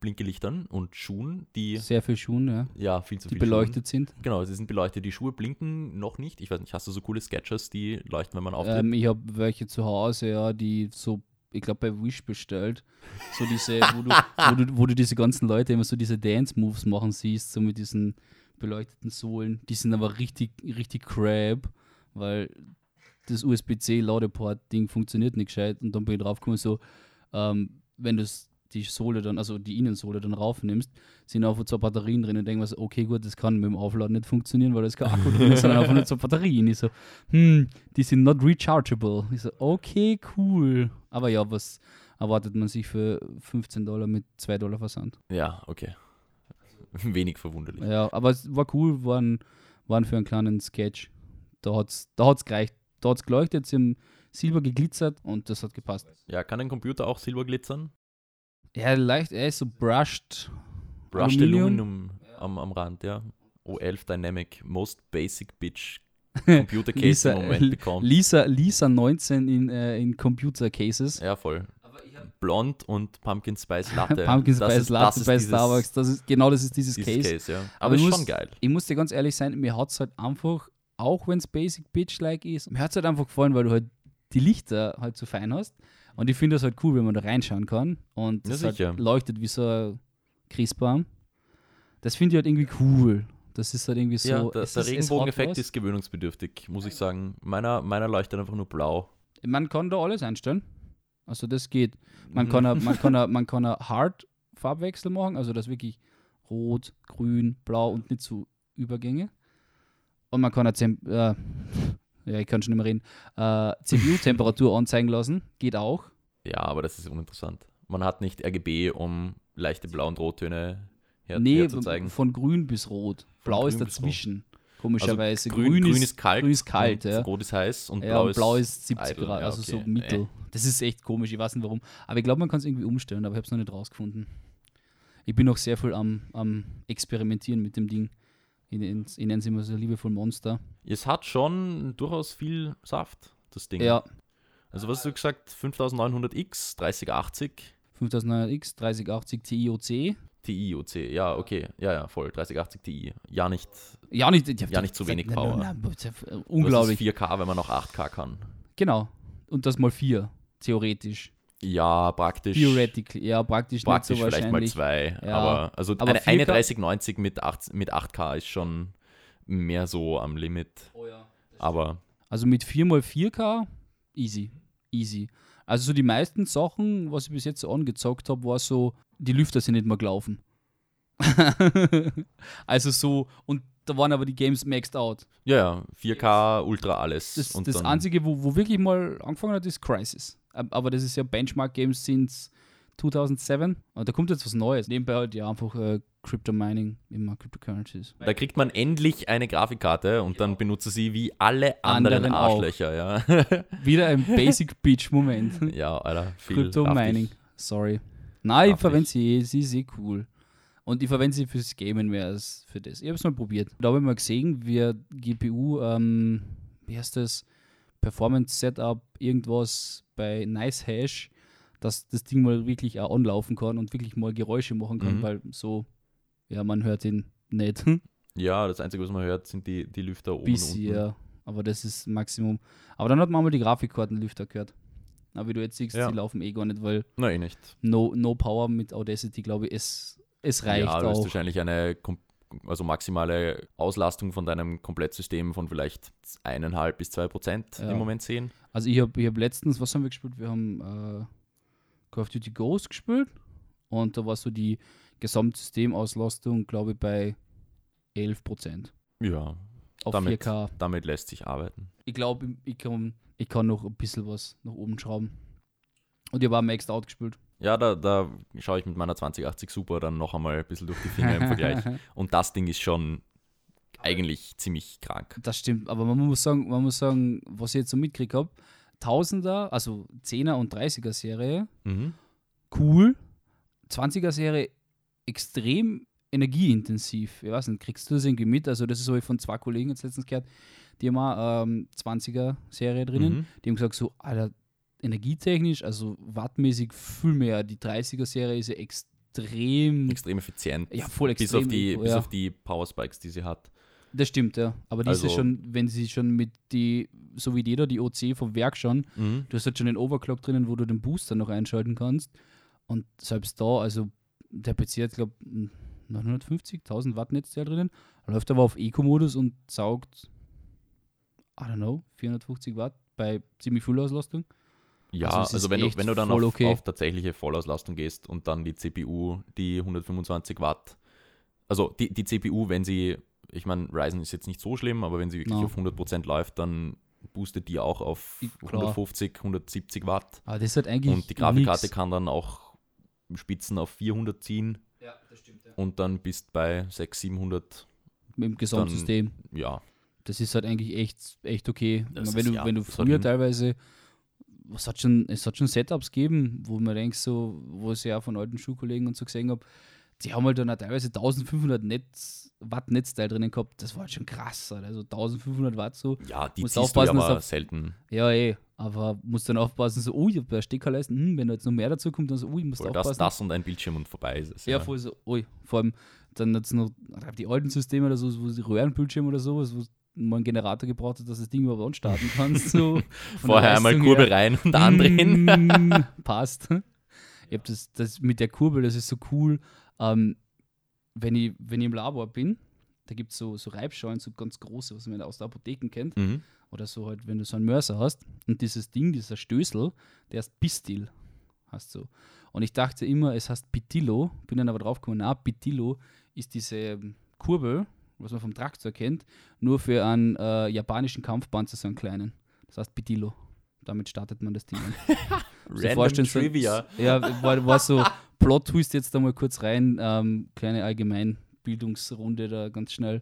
Blinkelichtern und Schuhen, die Sehr viel Schuhen, ja, ja viel zu die viel beleuchtet sind. Schuhen. Genau, sie sind beleuchtet. Die Schuhe blinken noch nicht. Ich weiß nicht, hast du so coole Sketchers, die leuchten, wenn man auftritt? Ähm, ich habe welche zu Hause, ja, die so, ich glaube bei Wish bestellt. So diese, wo du, wo, du, wo du diese ganzen Leute immer so diese Dance-Moves machen siehst, so mit diesen beleuchteten Sohlen. Die sind aber richtig, richtig crap, weil das USB-C-Ladeport-Ding funktioniert nicht gescheit. Und dann bin ich draufgekommen, so, ähm, wenn du die Sohle dann, also die Innensohle dann raufnimmst, sind einfach zwei Batterien drin und denke mir so, okay, gut, das kann mit dem Aufladen nicht funktionieren, weil da ist kein Akku drin ist, sondern einfach nur zwei Batterien. Ich so, hm, die sind not rechargeable. Ich so, okay, cool. Aber ja, was erwartet man sich für 15 Dollar mit 2 Dollar Versand? ja, okay. Wenig verwunderlich. Ja, aber es war cool, waren, waren für einen kleinen Sketch. Da hat es da hat's gereicht. Da hat es geleuchtet, sie haben Silber geglitzert und das hat gepasst. Ja, kann ein Computer auch Silber glitzern? Ja, leicht, er ist so brushed. Brushed Aluminium. Aluminum am, am Rand, ja. O11 Dynamic, most basic bitch Computer Case Lisa, im Moment bekommen. Lisa, Lisa 19 in, äh, in Computer Cases. Ja, voll. Blond und Pumpkin Spice Latte. Pumpkin Das Spice ist- Latte das ist bei Starbucks. Das ist, genau das ist dieses, Dieses Case. Case. ja. Aber Aber ich ist muss- schon geil. Ich muss dir ganz ehrlich sein, mir hat es halt einfach, auch wenn es Basic Bitch-like ist, mir hat es halt einfach gefallen, weil du halt die Lichter halt so fein hast. Und ich finde das halt cool, wenn man da reinschauen kann. Und Ja, das halt sicher. leuchtet wie so ein Christbaum. Das finde ich halt irgendwie cool. Das ist halt irgendwie so. ja, der, der Regenbogeneffekt ist gewöhnungsbedürftig, muss ich sagen. Meiner, meiner leuchtet einfach nur blau. Man kann da alles einstellen. Also das geht. Man Mhm. kann, a- man kann, a- man kann a Hard Farbwechsel machen, also das wirklich rot, grün, blau und nicht so Übergänge. Und man kann a äh, ja, ich kann schon nicht mehr reden. Äh, CPU-Temperatur anzeigen lassen, geht auch. Ja, aber das ist uninteressant. Man hat nicht RGB, um leichte Blau- und Rottöne her, nee, herzuzeigen. von grün bis rot. Blau ist grün dazwischen. Komischerweise. Also grün, grün, ist, kalt, grün ist kalt, ja. rot ist heiß und ja, blau, ist blau ist 70 eitel. Grad, also so okay. mittel. Äh. Das ist echt komisch, ich weiß nicht warum. Aber ich glaube, man kann es irgendwie umstellen, aber ich habe es noch nicht rausgefunden. Ich bin noch sehr viel am, am Experimentieren mit dem Ding. Ich, nenne- ich nenne es immer so liebevoll Monster. Es hat schon durchaus viel Saft, das Ding. Ja, Also was hast du gesagt? 5900X, 3080 5900X, 3080 TIOC. Ti OC. Ja, okay. Ja, ja, voll. 3080 Ti. Ja, nicht. Ja, nicht, Ja, nicht zu wenig Power. Nein, nein, Was unglaublich. ist 4K, wenn man noch 8K kann. Genau. Und das mal vier, theoretisch. Ja, praktisch. Theoretically, ja, praktisch, Praktisch nicht so vielleicht mal zwei. Ja. Aber also Aber eine, 4K eine 3090 mit, 8, mit 8K ist schon mehr so am Limit. Aber Also mit 4x4K, easy. Easy. Also so die meisten Sachen, was ich bis jetzt so angezockt habe, war so, die Lüfter sind nicht mehr gelaufen. also so, und da waren aber die Games maxed out. ja, ja, 4K, Ultra alles. Das, und das Einzige, wo, wo wirklich mal angefangen hat, ist Crisis. Ab- Aber das ist ja Benchmark-Games since 2007. Und da kommt jetzt was Neues. Nebenbei halt ja einfach äh, Crypto Mining, immer Cryptocurrencies. Da kriegt man endlich eine Grafikkarte und dann benutze sie wie alle anderen, Anderen auch. Arschlöcher, ja. Wieder ein Basic Bitch-Moment. ja, Alter, viel Crypto Mining. Sorry. Nein, ich verwende sie eh, sie ist eh cool. Und ich verwende sie fürs Gamen mehr als für das. Ich habe es mal probiert. Da habe ich mal gesehen, wie GPU, ähm, wie heißt das, Performance Setup, irgendwas bei Nice Hash, dass das Ding mal wirklich auch anlaufen kann und wirklich mal Geräusche machen kann, Mhm. weil so, ja, man hört ihn nicht. Ja, das Einzige, was man hört, sind die, die Lüfter oben Bis ja. Aber das ist Maximum. Aber dann hat man mal die Grafikkartenlüfter gehört. Aber wie du jetzt siehst, Ja. die laufen eh gar nicht, weil Nein, eh nicht. No, no Power mit Audacity, glaube ich, es, es reicht ja, du hast auch. wahrscheinlich eine also maximale Auslastung von deinem Komplettsystem von vielleicht eineinhalb bis zwei Prozent Ja. im Moment sehen. Also ich habe ich hab letztens, was haben wir gespielt? Wir haben äh, Call of Duty Ghost gespielt und da war so die Gesamtsystemauslastung, glaube ich, bei 11% Ja, auf Damit- 4K. damit lässt sich arbeiten. Ich glaube, ich kann, ich kann noch ein bisschen was nach oben schrauben. Und ich habe auch Maxed Out gespielt. Ja, da, da schaue ich mit meiner 2080 Super dann noch einmal ein bisschen durch die Finger im Vergleich. Und das Ding ist schon eigentlich ziemlich krank. Das stimmt, aber man muss sagen, man muss sagen, was ich jetzt so mitgekriegt habe, Tausender, also 10er und 30er Serie, Mhm. cool. 20er Serie extrem energieintensiv. Ich weiß nicht, kriegst du das irgendwie mit? Also, das ist so ich von zwei Kollegen jetzt letztens gehört, die haben auch ähm, 20er-Serie drinnen. Mhm. Die haben gesagt, so, Alter, energietechnisch, also wattmäßig viel mehr. Die 30er-Serie ist ja extrem. Extrem effizient. Ja, voll bis extrem. auf die, bis ja. auf die Powerspikes, die sie hat. Das stimmt, ja. Aber die ist ja Also- schon, wenn sie schon mit die, so wie jeder, die OC vom Werk schon, Mhm. du hast halt schon den Overclock drinnen, wo du den Booster noch einschalten kannst. Und selbst da, also der PC hat, glaube ich, 950, 1000 Watt Netzteil drinnen, läuft aber auf Eco-Modus und saugt, I don't know, 450 Watt bei ziemlich viel Auslastung. Ja, Also also, wenn, du, wenn du dann auf, okay. auf tatsächliche Vollauslastung gehst und dann die CPU, die 125 Watt, also die, die CPU, wenn sie, ich meine, Ryzen ist jetzt nicht so schlimm, aber wenn sie wirklich No. auf 100% läuft, dann boostet die auch auf I- klar. 150, 170 Watt. Aber das ist halt eigentlich. Und die Grafikkarte nix. kann dann auch Spitzen auf 400 ziehen Ja, das stimmt, ja. und dann bist bei 600, 700, Mit dem Gesamtsystem. ja. Das ist halt eigentlich echt, echt okay. Das wenn, ist- du, ja, wenn du das hat früher hin. Was hat schon, es hat schon Setups gegeben, wo man denkt, so, wo ich ja von alten Schulkollegen und so gesehen habe, die haben halt dann auch teilweise 1500 Netz, Watt Netzteil drinnen gehabt. Das war halt schon krass. Also 1500 Watt so. Ja, die Musst du aufpassen, dass aber er- selten. Ja, eh. Aber musst dann aufpassen, so, oh, ich hab da Steckerleisten, hm, wenn da jetzt noch mehr dazu kommt, dann so, oh, ich muss Voll, aufpassen. das, das und ein Bildschirm und vorbei ist es. Ja, voll so, ui, vor allem dann hat es noch die alten Systeme oder so, wo die Röhrenbildschirme oder sowas, wo man einen Generator gebraucht hat, dass das Ding überhaupt anstarten kannst. So, Vorher einmal Kurbel rein und andrehen. Mm, passt. Ich hab das, das mit der Kurbel, das ist so cool. Ähm, wenn, ich, wenn ich im Labor bin, da gibt es so, so Reibschalen, so ganz große, was man aus der Apotheken kennt. Mhm. Oder so halt, wenn du so einen Mörser hast. Und dieses Ding, dieser Stößel, der ist Pistil. Hast so. Und ich dachte immer, es heißt Pitillo. Bin dann aber draufgekommen, na, Pitillo ist diese Kurbel, was man vom Traktor kennt, nur für einen äh, japanischen Kampfpanzer, so einen kleinen. Das heißt Pitillo. Damit startet man das Ding. an. So vorstellen, so- Trivia. Ja, war, war so Plot-Twist jetzt da mal kurz rein. Ähm, kleine Allgemeinbildungsrunde da ganz schnell.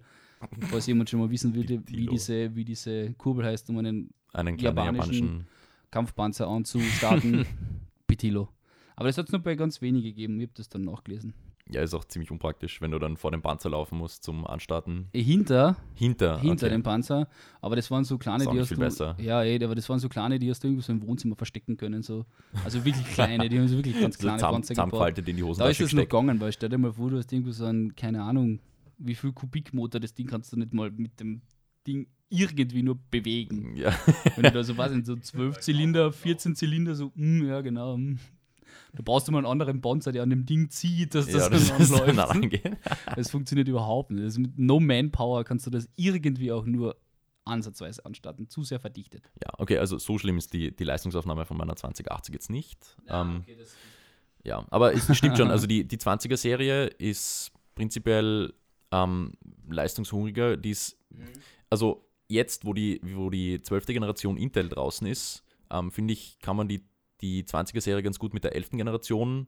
Falls jemand schon mal wissen will, wie diese, wie diese Kurbel heißt, um einen Einen Japanischen- japanischen. Kampfpanzer anzustarten. Pitilo. Aber das hat es nur bei ganz wenigen gegeben. Ich habe das dann nachgelesen. Ja, ist auch ziemlich unpraktisch, wenn du dann vor dem Panzer laufen musst zum Anstarten. Hinter, Hinter. hinter okay. dem Panzer. Aber das waren so kleine, die hast viel du. besser. Ja, eh, aber das waren so kleine, die hast du irgendwo so im Wohnzimmer verstecken können. So. Also wirklich kleine, die haben so wirklich ganz So kleine zusammen- Panzer gebaut. in die Da ist Hosentasche es noch gegangen, weil stell dir mal vor, du hast irgendwo so ein, keine Ahnung, wie viel Kubikmotor das Ding kannst du nicht mal mit dem Ding irgendwie nur bewegen. Ja, Wenn du da so, was sind so 12 Zylinder, 14 Zylinder, so, mm, ja genau. mm. Da brauchst du mal einen anderen Panzer, der an dem Ding zieht, dass das, ja das dann ist dann angeht. Das funktioniert überhaupt nicht. Das mit No Manpower kannst du das irgendwie auch nur ansatzweise anstatten. Zu sehr verdichtet. Ja, okay, also so schlimm ist die, die Leistungsaufnahme von meiner 2080 jetzt nicht. ähm, das Ja, aber es stimmt schon. Also die, die 20er-Serie ist prinzipiell ähm, leistungshungriger. Die ist, also jetzt, wo die, wo die 12. Generation Intel draußen ist, ähm, finde ich, kann man die, die 20er-Serie ganz gut mit der 11. Generation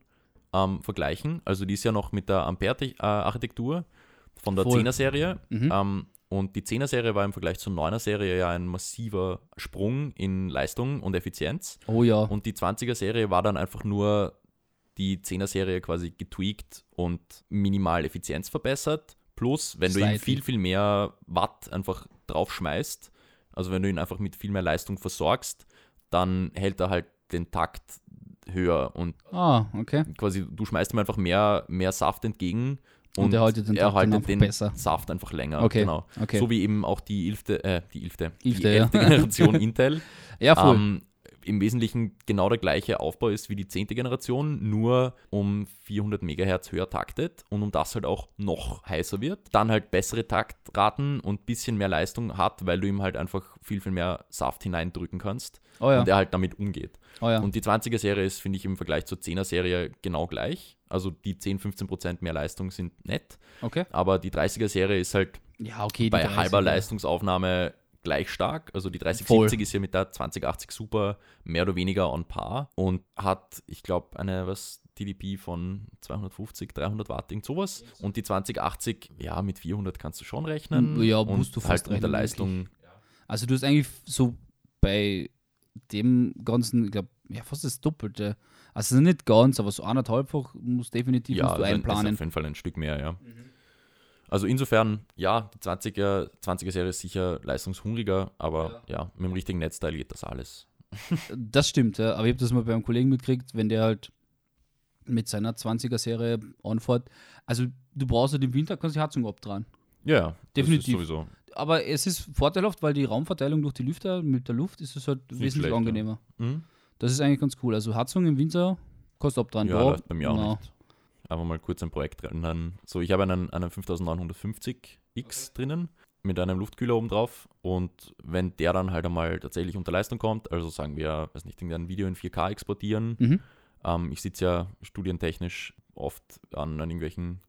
ähm, vergleichen. Also die ist ja noch mit der Ampere-Architektur von der Voll. 10er-Serie. Mhm. Ähm, und die 10er-Serie war im Vergleich zur 9er-Serie ja ein massiver Sprung in Leistung und Effizienz. Oh ja. Und die 20er-Serie war dann einfach nur die 10er-Serie quasi getweakt und minimal Effizienz verbessert. Plus, wenn du ihm Slightly. viel, viel mehr Watt einfach draufschmeißt, also wenn du ihn einfach mit viel mehr Leistung versorgst, dann hält er halt den Takt höher und Ah, okay. quasi du schmeißt ihm einfach mehr, mehr Saft entgegen Und er haltet den er haltet den besser. Saft einfach länger. Okay, Genau. okay. So wie eben auch die 11. Äh, die 11. die Elfte, ja. 11. Generation Intel. Ja, voll. Ähm, Im Wesentlichen genau der gleiche Aufbau ist wie die 10. Generation, nur um 400 Megahertz höher taktet und um das halt auch noch heißer wird. Dann halt bessere Taktraten und ein bisschen mehr Leistung hat, weil du ihm halt einfach viel, viel mehr Saft hineindrücken kannst oh ja. und er halt damit umgeht. oh ja. Und die 20er-Serie ist, finde ich, im Vergleich zur 10er-Serie genau gleich. Also die 10, 15% mehr Leistung sind nett, okay. aber die 30er-Serie ist halt Ja, okay. bei 30er. halber Leistungsaufnahme gleich stark. Also die Voll. 3070 ist ja mit der 2080 Super mehr oder weniger on par und hat, ich glaube, eine was TDP von 250, 300 Watt, irgend sowas. Und die 2080, ja, mit 400 kannst du schon rechnen. Ja, und musst du fast halt mit der Leistung. Also du hast eigentlich so bei dem Ganzen, ich glaube, ja, fast das Doppelte. Also nicht ganz, aber so anderthalbfach muss definitiv Ja, musst du also einplanen. auf jeden Fall ein Stück mehr, ja. Also insofern, ja, die 20er, 20er Serie ist sicher leistungshungriger, aber ja, mit dem richtigen Netzteil geht das alles. Das stimmt, ja. aber ich habe das mal bei einem Kollegen mitgekriegt, wenn der halt mit seiner 20er-Serie anfährt. Also du brauchst halt im Winter, kannst die Heizung abdrehen. Ja, ja, Definitiv. Das ist sowieso. Aber es ist vorteilhaft, weil die Raumverteilung durch die Lüfter mit der Luft ist es halt nicht wesentlich schlecht, ja. angenehmer. Mhm. Das ist eigentlich ganz cool. Also Heizung im Winter kostet abdrehen. Ja, Da- läuft bei mir auch na, nicht. Einfach mal kurz ein Projekt rein. So, ich habe einen, einen 5950X drinnen mit einem Luftkühler oben drauf und wenn der dann halt einmal tatsächlich unter Leistung kommt, also sagen wir, weiß nicht, irgendein Video in 4K exportieren, Mhm. ähm, ich sitze ja studientechnisch oft an, an irgendwelchen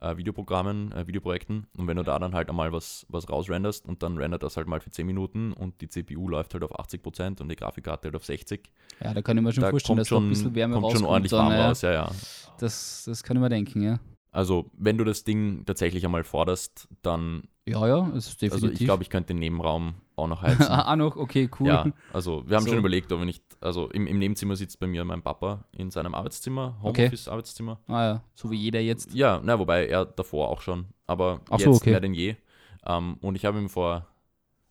äh, Videoprogrammen, äh, Videoprojekten und wenn du da dann halt einmal was, was rausrenderst und dann rendert das halt mal für 10 Minuten und die CPU läuft halt auf 80% und die Grafikkarte halt auf 60, Ja, da kann ich mir schon da vorstellen, kommt dass da ein schon, bisschen Wärme kommt schon rauskommt. ordentlich dann, warm ja. raus, ja, ja. Das, das kann ich mir denken, ja. Also, wenn du das Ding tatsächlich einmal forderst, dann, Ja, ja, es ist definitiv. also ich glaube, ich könnte den Nebenraum auch noch heizen. ah, noch, okay, cool. Ja, also wir haben So. schon überlegt, ob wir nicht, also im, im Nebenzimmer sitzt bei mir mein Papa in seinem Arbeitszimmer, Okay. Homeoffice-Arbeitszimmer. Ah ja, so wie jeder jetzt. Ja, na, wobei er davor auch schon, aber Ach jetzt so, okay. mehr denn je. Ähm, und ich habe ihm vor,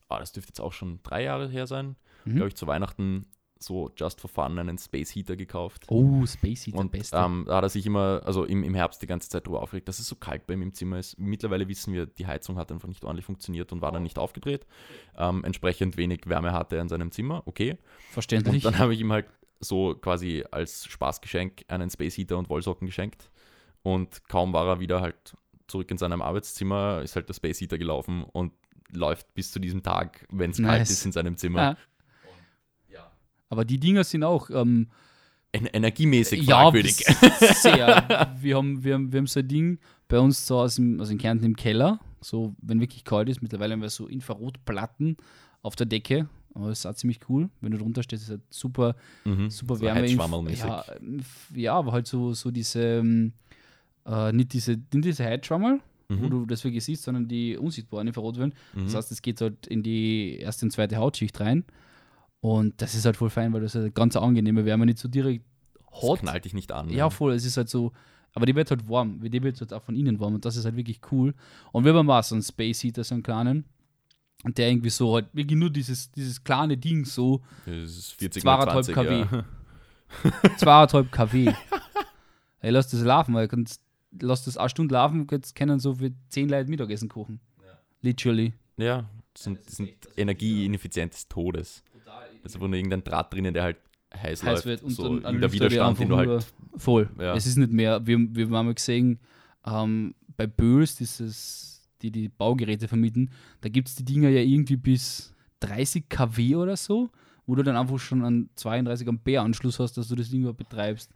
ah, das dürfte jetzt auch schon drei Jahre her sein, Mhm. glaube ich, zu Weihnachten so just for fun einen Space Heater gekauft. Oh, Space Heat, der Und Beste. ähm, da hat er sich immer, also im, im Herbst die ganze Zeit drüber aufgeregt, dass es so kalt bei ihm im Zimmer ist. Mittlerweile wissen wir, die Heizung hat einfach nicht ordentlich funktioniert und war dann nicht aufgedreht. Ähm, entsprechend wenig Wärme hatte er in seinem Zimmer, okay. Verständlich. Und dann habe ich ihm halt so quasi als Spaßgeschenk einen Space Heater und Wollsocken geschenkt. Und kaum war er wieder halt zurück in seinem Arbeitszimmer, ist halt der Space Heater gelaufen und läuft bis zu diesem Tag, wenn es kalt Nice. ist, in seinem Zimmer. Ah. Aber die Dinger sind auch ähm, En energiemäßig ja, fragwürdig. sehr. wir, haben, wir, haben, wir haben so ein Ding bei uns zu Hause, im, also in Kärnten im Keller, so wenn wirklich kalt ist. Mittlerweile haben wir so Infrarotplatten auf der Decke. Aber das ist auch ziemlich cool. Wenn du drunter stehst, ist halt super, Mhm. super So Wärme. Ja, ja, aber halt so, so diese, ähm, äh, nicht diese, nicht diese Heizschwammerl, wo Mhm. du das wirklich siehst, sondern die unsichtbaren Infrarotwellen. Mhm. Das heißt, es geht halt in die erste und zweite Hautschicht rein. Und das ist halt voll fein, weil das ist halt ganz angenehme Wärme, nicht so direkt Das hot. knallt dich nicht an. Ja, voll, es ist halt so, aber die wird halt warm, die wird halt auch von innen warm und das ist halt wirklich cool. Und wir haben auch so einen Space Heater, so einen kleinen, und der irgendwie so halt wirklich nur dieses, dieses kleine Ding so, Das ist 40 Zweieinhalb 20, kW. Ja. zweieinhalb kW. Ey, lass das laufen, weil kannst, lass das eine Stunde laufen, jetzt können so für zehn Leute Mittagessen kochen. Literally. ja, das sind, das sind Energieineffizient des Todes. Also wo nur irgendein Draht drinnen, der halt heiß, heiß läuft. wird und so dann der Widerstand, den du halt. voll. Ja. Es ist nicht mehr, wir, wir haben mal gesehen, ähm, bei Bös, dieses, die die Baugeräte vermieten, da gibt es die Dinger ja irgendwie bis 30 kW oder so, wo du dann einfach schon einen 32 Ampere Anschluss hast, dass du das Ding überhaupt betreibst.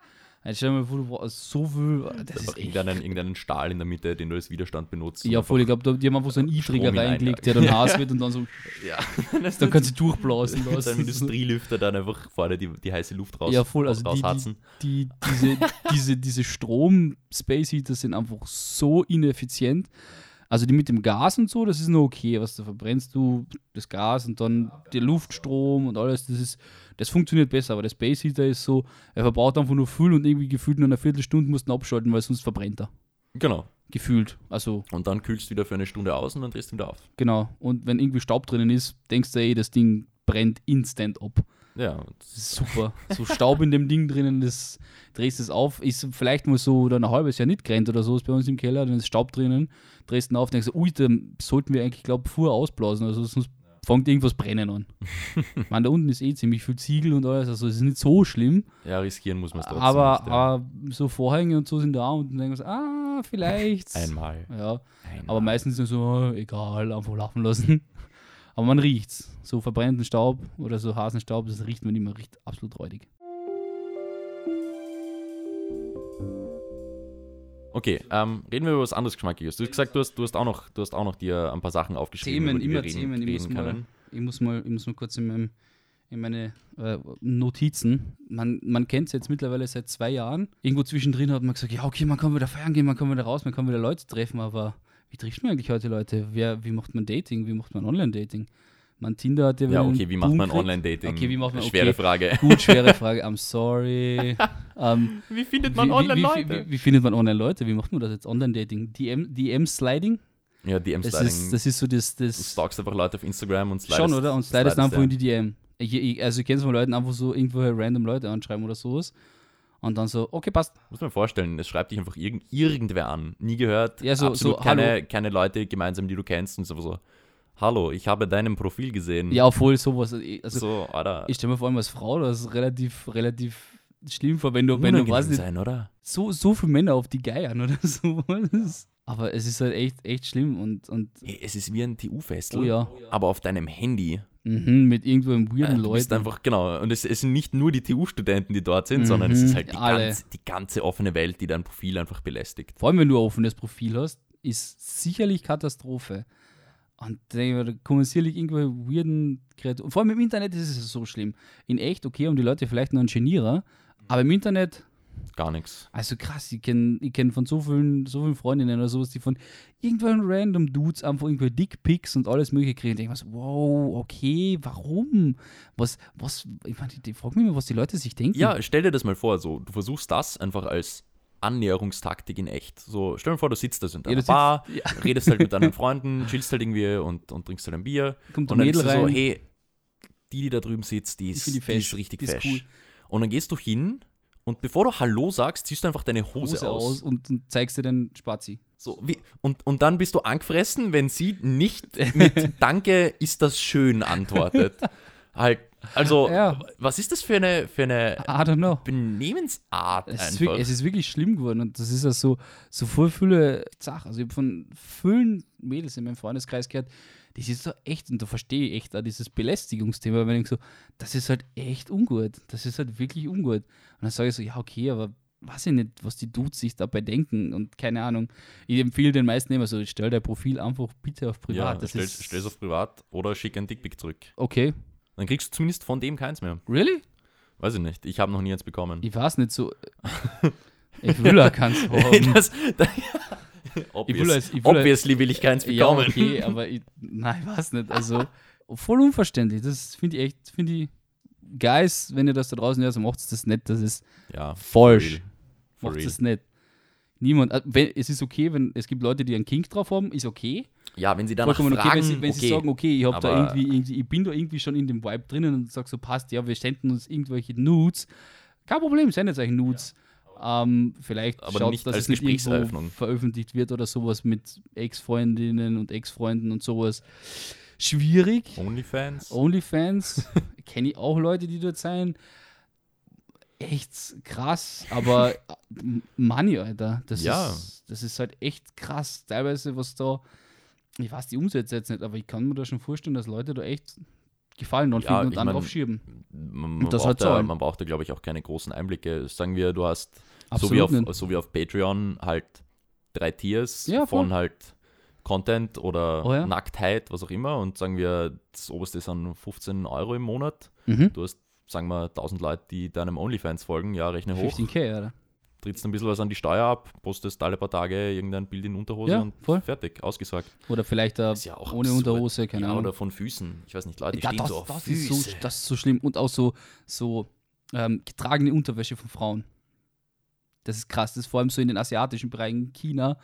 Jetzt stell dir mal vor, du brauchst so viel, das ist irgendeinen, irgendeinen Stahl in der Mitte, den du als Widerstand benutzt. ja, voll, ich glaube, die haben einfach so einen E-Trigger reingelegt, der dann heiß wird und dann so, Ja, dann kannst du durchblasen mit lassen. seinem Industrielüfter dann einfach vorne die, die heiße Luft raus, Ja, voll, also die- die- raushatzen. die, diese, diese, diese Strom-Space Heater sind einfach so ineffizient. Also die mit dem Gas und so, das ist nur okay, was da verbrennst du das Gas und dann der Luftstrom und alles, das ist, das funktioniert besser, aber der Space Heater ist so, er verbraucht einfach nur viel und irgendwie gefühlt nur eine Viertelstunde musst du ihn abschalten, weil sonst verbrennt er. Genau. Gefühlt. Also, Und dann kühlst du wieder für eine Stunde aus und dann drehst du wieder auf. genau. Und wenn irgendwie Staub drinnen ist, denkst du, ey, das Ding brennt instant ab. Ja, super. So Staub in dem Ding drinnen, das drehst es auf, ist vielleicht mal so oder ein halbes Jahr nicht gerannt oder so, ist bei uns im Keller, dann ist Staub drinnen, drehst ihn auf, denkst du, ui, dann sollten wir eigentlich, glaube ich, Fuhr ausblasen, also sonst fängt irgendwas brennen an. meine, da unten ist eh ziemlich viel Ziegel und alles, also es ist nicht so schlimm, ja, riskieren muss man es trotzdem aber, nicht. Ja. aber so Vorhänge und so sind da und dann denken wir ah, vielleicht. Einmal. Ja, Einmal. aber meistens ist es so, egal, einfach laufen lassen. Aber man riecht's. So verbrennten Staub oder so Hasenstaub, das riecht man immer riecht absolut räudig. Okay, ähm, reden wir über was anderes Geschmackiges. Du hast gesagt, du hast, du hast, auch, noch, du hast auch noch dir ein paar Sachen aufgeschrieben, Themen, immer wir reden, Themen, ich muss reden mal- können. Ich muss mal, ich muss mal kurz in, meinem, in meine äh, Notizen. Man, man kennt es jetzt mittlerweile seit zwei Jahren. Irgendwo zwischendrin hat man gesagt, ja, okay, man kann wieder feiern gehen, man kann wieder raus, man kann wieder Leute treffen, aber wie trifft man eigentlich heute Leute? Wer, wie macht man Dating? Wie macht man Online-Dating? Man Tinder hat ja Ja, okay, wie macht man. Online-Dating? Okay, wie macht man- Schwere okay. Frage. Gut, schwere Frage. I'm sorry. ähm, Wie findet man Online-Leute? wie, wie, wie findet man Online-Leute? Wie macht man das jetzt? Online-Dating? DM, DM-Sliding? Ja, DM Das Sliding. ist, das ist so das. du das stalkst einfach Leute auf Instagram und slidest. schon, oder? Und slidest einfach ja. in die DM. Ich, ich, also, ich kenne es von Leuten einfach so irgendwo random Leute anschreiben oder sowas. Und dann so, okay, passt. Muss man vorstellen, es schreibt dich einfach irgend, irgendwer an. Nie gehört. Ja, so- absolut so, keine, hallo. keine Leute gemeinsam, die du kennst. Und so, so, hallo, ich habe deinem Profil gesehen. Ja, obwohl sowas. Also, so, Alter. ich stelle mir vor allem als Frau das ist relativ, relativ schlimm vor, wenn du, wenn du weißt, sein, oder? so, so viele Männer auf die geiern oder sowas. Aber es ist halt echt, echt schlimm und, und Es ist wie ein TU-Festel, oh ja, aber auf deinem Handy. Mhm, mit irgendwo im Äh, weirden bist Leuten. einfach, genau. Und es, es sind nicht nur die TU-Studenten, die dort sind, Mhm, sondern es ist halt die ganze, die ganze offene Welt, die dein Profil einfach belästigt. Vor allem, wenn du ein offenes Profil hast, ist sicherlich Katastrophe. Und da da kommen sicherlich irgendwelche weirden Kreaturen. Vor allem im Internet ist es so schlimm. In echt, okay, um die Leute vielleicht noch einen Genierer, aber im Internet, Gar nichts. also krass, ich kenne ich kenn von so vielen, so vielen Freundinnen oder sowas, die von irgendwelchen random Dudes einfach irgendwelche Dickpics und alles mögliche kriegen. Und ich denke mir so, wow, okay, warum? Was, was, ich meine, die, die fragen mich immer, was die Leute sich denken. Ja, stell dir das mal vor, so, du versuchst das einfach als Annäherungstaktik in echt. So, stell dir vor, du sitzt da so in Ja, deiner du Bar, ja. redest halt mit deinen Freunden, chillst halt irgendwie und, und trinkst halt ein Bier. kommt Und dann Mädel ist so, hey, die, die da drüben sitzt, die ist, die die ist richtig die ist fesch. cool. Und dann gehst du hin und bevor du Hallo sagst, ziehst du einfach deine Hose, Hose aus. aus und, und zeigst dir den Spazi. So, wie, und, und dann bist du angefressen, wenn sie nicht mit Danke, ist das schön antwortet. halt, also, Ja. was ist das für eine, für eine. Benehmensart Es ist, wirklich, es ist wirklich schlimm geworden und das ist ja so, so voll viele Sachen. Also ich habe von vielen Mädels in meinem Freundeskreis gehört, das ist so echt, und da verstehe ich echt auch dieses Belästigungsthema, wenn ich so, das ist halt echt ungut. Das ist halt wirklich ungut. Und dann sage ich so, ja, okay, aber weiß ich nicht, was die Dudes sich dabei denken und keine Ahnung. Ich empfehle den meisten immer so, stell dein Profil einfach bitte auf privat. ja, das stell, ist stell's auf privat oder schick ein Dickpick zurück. Okay. Dann kriegst du zumindest von dem keins mehr. Really? Weiß ich nicht. Ich habe noch nie eins bekommen. Ich weiß nicht so. Ich will ja keins haben. das, Ich obvious, will als- ich will als- obviously will ich keins Ja, bekommen. okay, aber ich, nein, ich weiß nicht. Also, voll unverständlich. Das finde ich echt, finde ich, Guys, wenn ihr das da draußen hört, macht das nicht. Das ist Ja, falsch. Macht das nicht. Niemand. äh, Wenn, es ist okay, wenn es gibt Leute, die einen Kink drauf haben, ist okay. Ja, wenn sie danach Vollkommen okay, fragen, wenn sie, wenn okay. sie sagen, okay, ich habe da irgendwie, irgendwie, ich bin da irgendwie schon in dem Vibe drinnen und sag so, passt, ja, wir senden uns irgendwelche Nudes. Kein Problem, sendet euch Nudes. Ähm, vielleicht Aber schaut, nicht dass es nicht irgendwo Gesprächseröffnung. veröffentlicht wird oder sowas mit Ex-Freundinnen und Ex-Freunden und sowas. Schwierig. Onlyfans? OnlyFans kenne ich auch Leute, die dort sein. Echt krass, aber äh, Money, Alter. Das, Ja. ist, das ist halt echt krass. Teilweise, was da, ich weiß die Umsätze jetzt nicht, aber ich kann mir da schon vorstellen, dass Leute da echt Gefallen dran Ja, und dann mein, draufschieben. Man, man, das braucht da, man braucht da, glaube ich, auch keine großen Einblicke. Sagen wir, du hast so wie, auf, so wie auf Patreon halt drei Tiers Ja, von halt Content oder Oh ja. Nacktheit, was auch immer. Und sagen wir, das oberste sind 15 Euro im Monat. Mhm. Du hast, sagen wir, 1000 Leute, die deinem OnlyFans folgen. Ja, rechne hoch. 15k, Alter. Trittst ein bisschen was an die Steuer ab, postest alle paar Tage irgendein Bild in Unterhose Ja, und voll. fertig, ausgesagt. Oder vielleicht äh, ja auch ohne absurd. Unterhose, keine ja, Ahnung. Oder von Füßen. Ich weiß nicht, Leute, Ja, stehen das, so auf das, Füße. ist so, das ist so schlimm. Und auch so, so ähm, getragene Unterwäsche von Frauen. Das ist krass. Das ist vor allem so in den asiatischen Bereichen. China.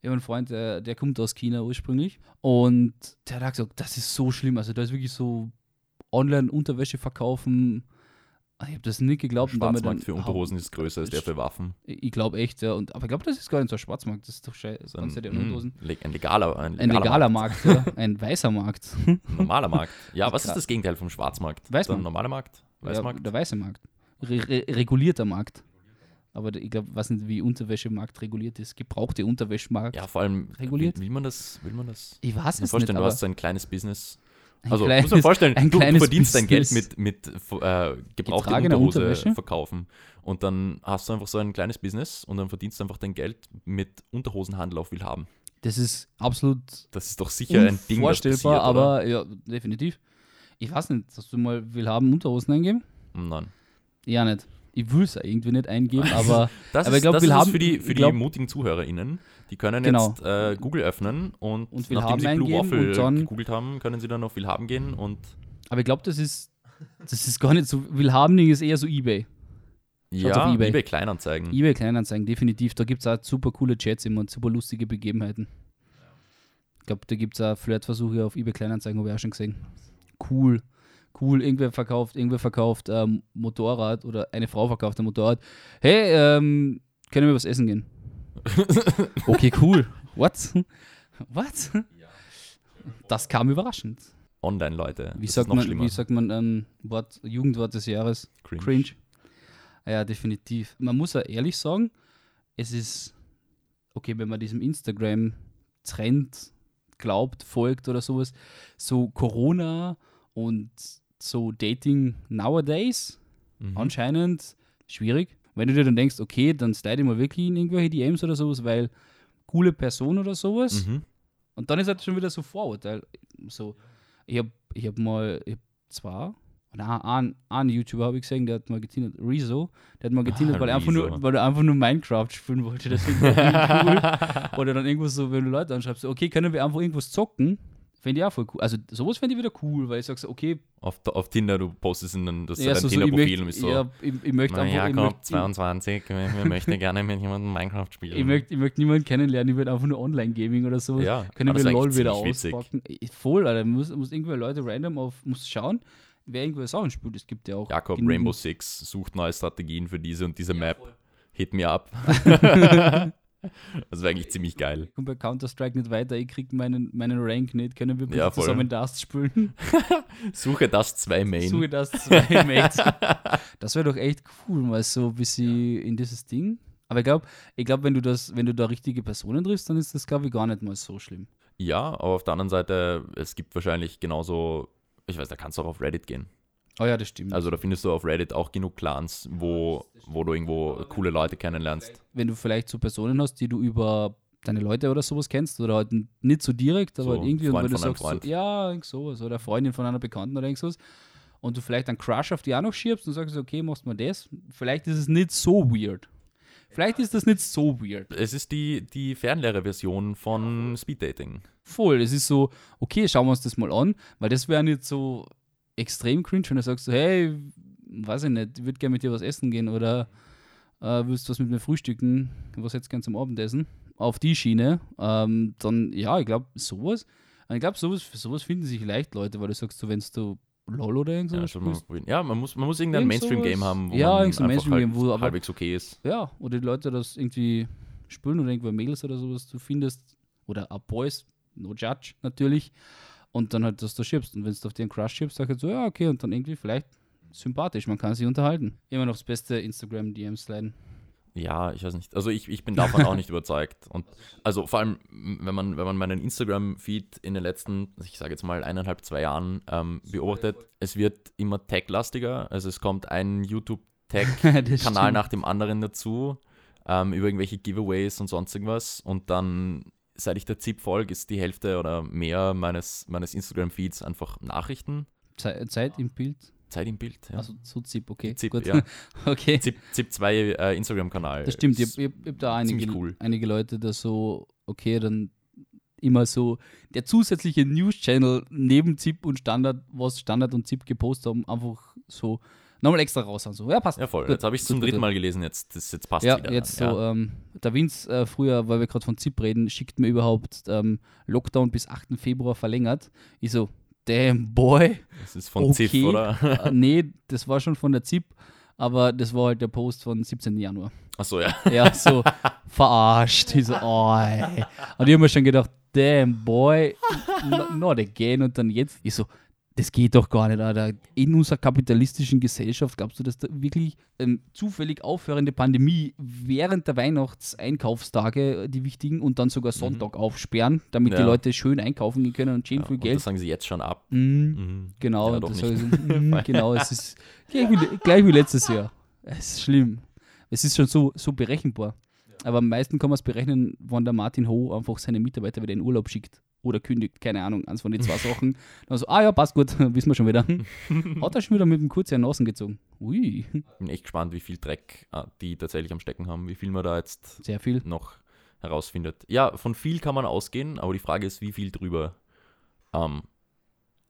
Ich habe einen Freund, der, der kommt aus China ursprünglich. Und der hat gesagt, das ist so schlimm. Also da ist wirklich so Online-Unterwäsche verkaufen. Ich habe das nicht geglaubt. wir Schwarzmarkt für Unterhosen ist größer als der für Waffen. Ich glaube echt, ja. Und, aber ich glaube, das ist gar nicht so ein Schwarzmarkt. Das ist doch scheiße. So ein, ich Unterhosen. mm, le- ein legaler, ein Ein legaler, legaler Markt. Markt, ja. ein weißer Markt. Ein normaler Markt. Ja, was ist das Gegenteil vom Schwarzmarkt? Weißmarkt. Der normale Markt? Ja, Weißmarkt? der weiße Markt. Re re regulierter Markt. Aber der- ich glaube, weiß nicht, wie Unterwäschemarkt reguliert ist. Gebrauchte Unterwäschemarkt. Ja, vor allem, Reguliert? Will, will man das? Will man das? Ich weiß Ich kann mir es nicht, vorstellen, du hast so ein kleines Business. Also, kleines, muss man vorstellen, ein du, du verdienst dein Geld mit, mit äh, gebrauchter Unterhose Unterwäsche? verkaufen. Und dann hast du einfach so ein kleines Business und dann verdienst du einfach dein Geld mit Unterhosenhandel auf Willhaben. Das ist absolut Das ist doch sicher ein Ding, passiert, vorstellbar, oder? aber ja, definitiv. Ich weiß nicht, hast du mal Willhaben Unterhosen eingeben? Nein. Ja, nicht. Ich will es irgendwie nicht eingeben, aber Das Aber ist, ich glaub, das wir ist für die, für glaub- die mutigen ZuhörerInnen. Die können Genau. jetzt äh, Google öffnen und, Und nachdem haben sie Blue Waffle dann- gegoogelt haben, können sie dann auf Willhaben gehen und aber ich glaube, das ist das ist gar nicht so. Willhabening ist eher so Ebay. Schaut's ja, eBay. eBay Kleinanzeigen. eBay Kleinanzeigen, definitiv. Da gibt es auch super coole Chats immer und super lustige Begebenheiten. Ich glaube, da gibt es auch Flirtversuche auf eBay Kleinanzeigen, habe ich auch schon gesehen. Cool. Cool, irgendwer verkauft, irgendwer verkauft ähm, Motorrad oder eine Frau verkauft ein Motorrad. Hey, ähm, können wir was essen gehen? Okay, cool. What? What? Das kam überraschend. Online, Leute. Wie das sagt man, schlimmer. wie sagt man ähm, Wort, Jugendwort des Jahres? Cringe. Cringe. Ja, definitiv. Man muss ja ehrlich sagen, es ist, okay, wenn man diesem Instagram-Trend glaubt, folgt oder sowas, so Corona und so Dating nowadays Mhm. anscheinend schwierig. Wenn du dir dann denkst, okay, dann slide ich mal wirklich in irgendwelche DMs oder sowas, weil coole Person oder sowas. Mhm. Und dann ist halt schon wieder so Vorurteil. So, ich habe ich hab mal, ich hab zwar, na, einen, einen YouTuber habe ich gesehen, der hat mal getindert, Rezo, der hat mal getindert, Ah, weil, er einfach nur, weil er einfach nur Minecraft spielen wollte. Das ich cool. Oder dann irgendwo so, wenn du Leute anschreibst, okay, können wir einfach irgendwas zocken? Finde ich auch voll cool. Also sowas finde ich wieder cool, weil ich sage so, okay, Auf, auf Tinder, du postest in ein, das ja, ein so, so, ich Tinder-Profil und möchte, bist so, ja, ich, ich möchte na einfach, ich Jakob, möchte, 22, wir, wir möchten gerne mit jemandem Minecraft spielen. ich, möchte, ich möchte niemanden kennenlernen, ich will einfach nur Online-Gaming oder sowas. ja, Können wir LOL wieder witzig. auspacken? Eh, Voll, Alter. Muss, muss irgendwelche Leute random auf, muss schauen, wer irgendwelche Sachen spielt. Es gibt ja auch. Jakob, Rainbow Six sucht neue Strategien für diese und diese Map. Hit me up. das wäre eigentlich ziemlich geil. Ich komme bei Counter-Strike nicht weiter, ich krieg meinen, meinen Rank nicht. Können wir bitte Ja, zusammen das spielen? Suche das 2 Main. Suche das zwei Mates. das wäre doch echt cool, mal so ein bisschen in dieses Ding. Aber ich glaube, ich glaub, wenn du das, wenn du da richtige Personen triffst, dann ist das, glaube ich, gar nicht mal so schlimm. Ja, aber auf der anderen Seite, es gibt wahrscheinlich genauso, ich weiß, da kannst du auch auf Reddit gehen. Oh ja, das stimmt. Also da findest du auf Reddit auch genug Clans, wo, wo du irgendwo coole Leute kennenlernst. wenn du vielleicht so Personen hast, die du über deine Leute oder sowas kennst oder halt nicht so direkt, aber So, halt irgendwie, und Freund wenn du sagst. So, ja, irgend sowas oder Freundin von einer Bekannten oder irgend sowas und du vielleicht einen Crush auf die auch noch schiebst und sagst, okay, machst mal das, vielleicht ist es nicht so weird. Vielleicht ist das nicht so weird. Es ist die, die Fernlehre-Version von Speeddating. Voll, es ist so, okay, schauen wir uns das mal an, weil das wäre nicht so extrem cringe, wenn du sagst, so, hey, weiß ich nicht, ich würde gerne mit dir was essen gehen oder äh, willst du was mit mir frühstücken, was du gern zum Abendessen? Auf die Schiene, ähm, dann, ja, ich glaube, sowas, ich glaube, sowas, sowas finden sich leicht Leute, weil du sagst, so, wenn du LOL oder irgend Ja, sowas schon mal probieren. ja man, muss, man muss irgendein Irgend Mainstream-Game haben, wo Ja, man so Mainstream-Game, halt wo aber- halbwegs okay ist. ja, oder die Leute das irgendwie spülen oder irgendwo Mädels oder sowas du findest, oder auch Boys, no judge natürlich, und dann halt, dass du schiebst. Und wenn du auf den Crush schiebst, sagst du so, ja, okay, und dann irgendwie vielleicht sympathisch, man kann sich unterhalten. Immer noch das beste Instagram-DMs leiden. Ja, ich weiß nicht. Also ich, ich bin davon auch nicht überzeugt. Und also vor allem, wenn man, wenn man meinen Instagram-Feed in den letzten, ich sage jetzt mal eineinhalb, zwei Jahren ähm, beobachtet, es wird immer tech-lastiger. Also es kommt ein YouTube-Tech-Kanal nach dem anderen dazu, ähm, über irgendwelche Giveaways und sonst irgendwas. Und dann, seit ich der ZIP folge, ist die Hälfte oder mehr meines, meines Instagram-Feeds einfach Nachrichten. Ze Zeit im Bild. Zeit im Bild. Ja. Also so Zip, okay. Zip, gut. ja. okay. ZIP, ZIP 2 äh, Instagram-Kanal. Das stimmt, ich Ist- habe hab, da einige, cool. einige Leute, da so, okay, dann immer so der zusätzliche News-Channel neben ZIP und Standard, was Standard und ZIP gepostet haben, einfach so nochmal extra raus haben. So, ja, passt. Ja, voll. Gut, jetzt habe ich es zum dritten. Mal gelesen, jetzt, das, jetzt passt Ja, wieder. jetzt ja. so, ähm, der Vince äh, früher, weil wir gerade von ZIP reden, schickt mir überhaupt ähm, Lockdown bis 8. Februar verlängert. Ich so, damn boy. Das ist von okay. ZIF, oder? äh, nee, das war schon von der ZIP, aber das war halt der Post von 17. Januar. Achso, ja. Ja, so verarscht. Ich so, oh, ey. Und ich habe mir schon gedacht, damn boy, no- not again. Und dann jetzt, ich so, das geht doch gar nicht, Alter. In unserer kapitalistischen Gesellschaft, glaubst du, dass da wirklich ähm, zufällig aufhörende Pandemie während der Weihnachtseinkaufstage, die wichtigen, und dann sogar Sonntag aufsperren, damit die Ja. Leute schön einkaufen gehen können und schön ja viel Geld das sagen sie jetzt schon ab. Mhm. Mhm. Genau, Ja, das so, mm, genau, es ist gleich wie, gleich wie letztes Jahr. Es ist schlimm. Es ist schon so, so berechenbar. Aber am meisten kann man es berechnen, wann der Martin Ho einfach seine Mitarbeiter wieder in Urlaub schickt oder kündigt, keine Ahnung, eins von den zwei Sachen. Dann so, ah ja, passt gut, wissen wir schon wieder. Hat er schon wieder mit dem Kurzjahr Nasen gezogen. Ui, Bin echt gespannt, wie viel Dreck äh, die tatsächlich am Stecken haben, wie viel man da jetzt sehr viel. noch herausfindet. Ja, von viel kann man ausgehen, aber die Frage ist, wie viel drüber ähm,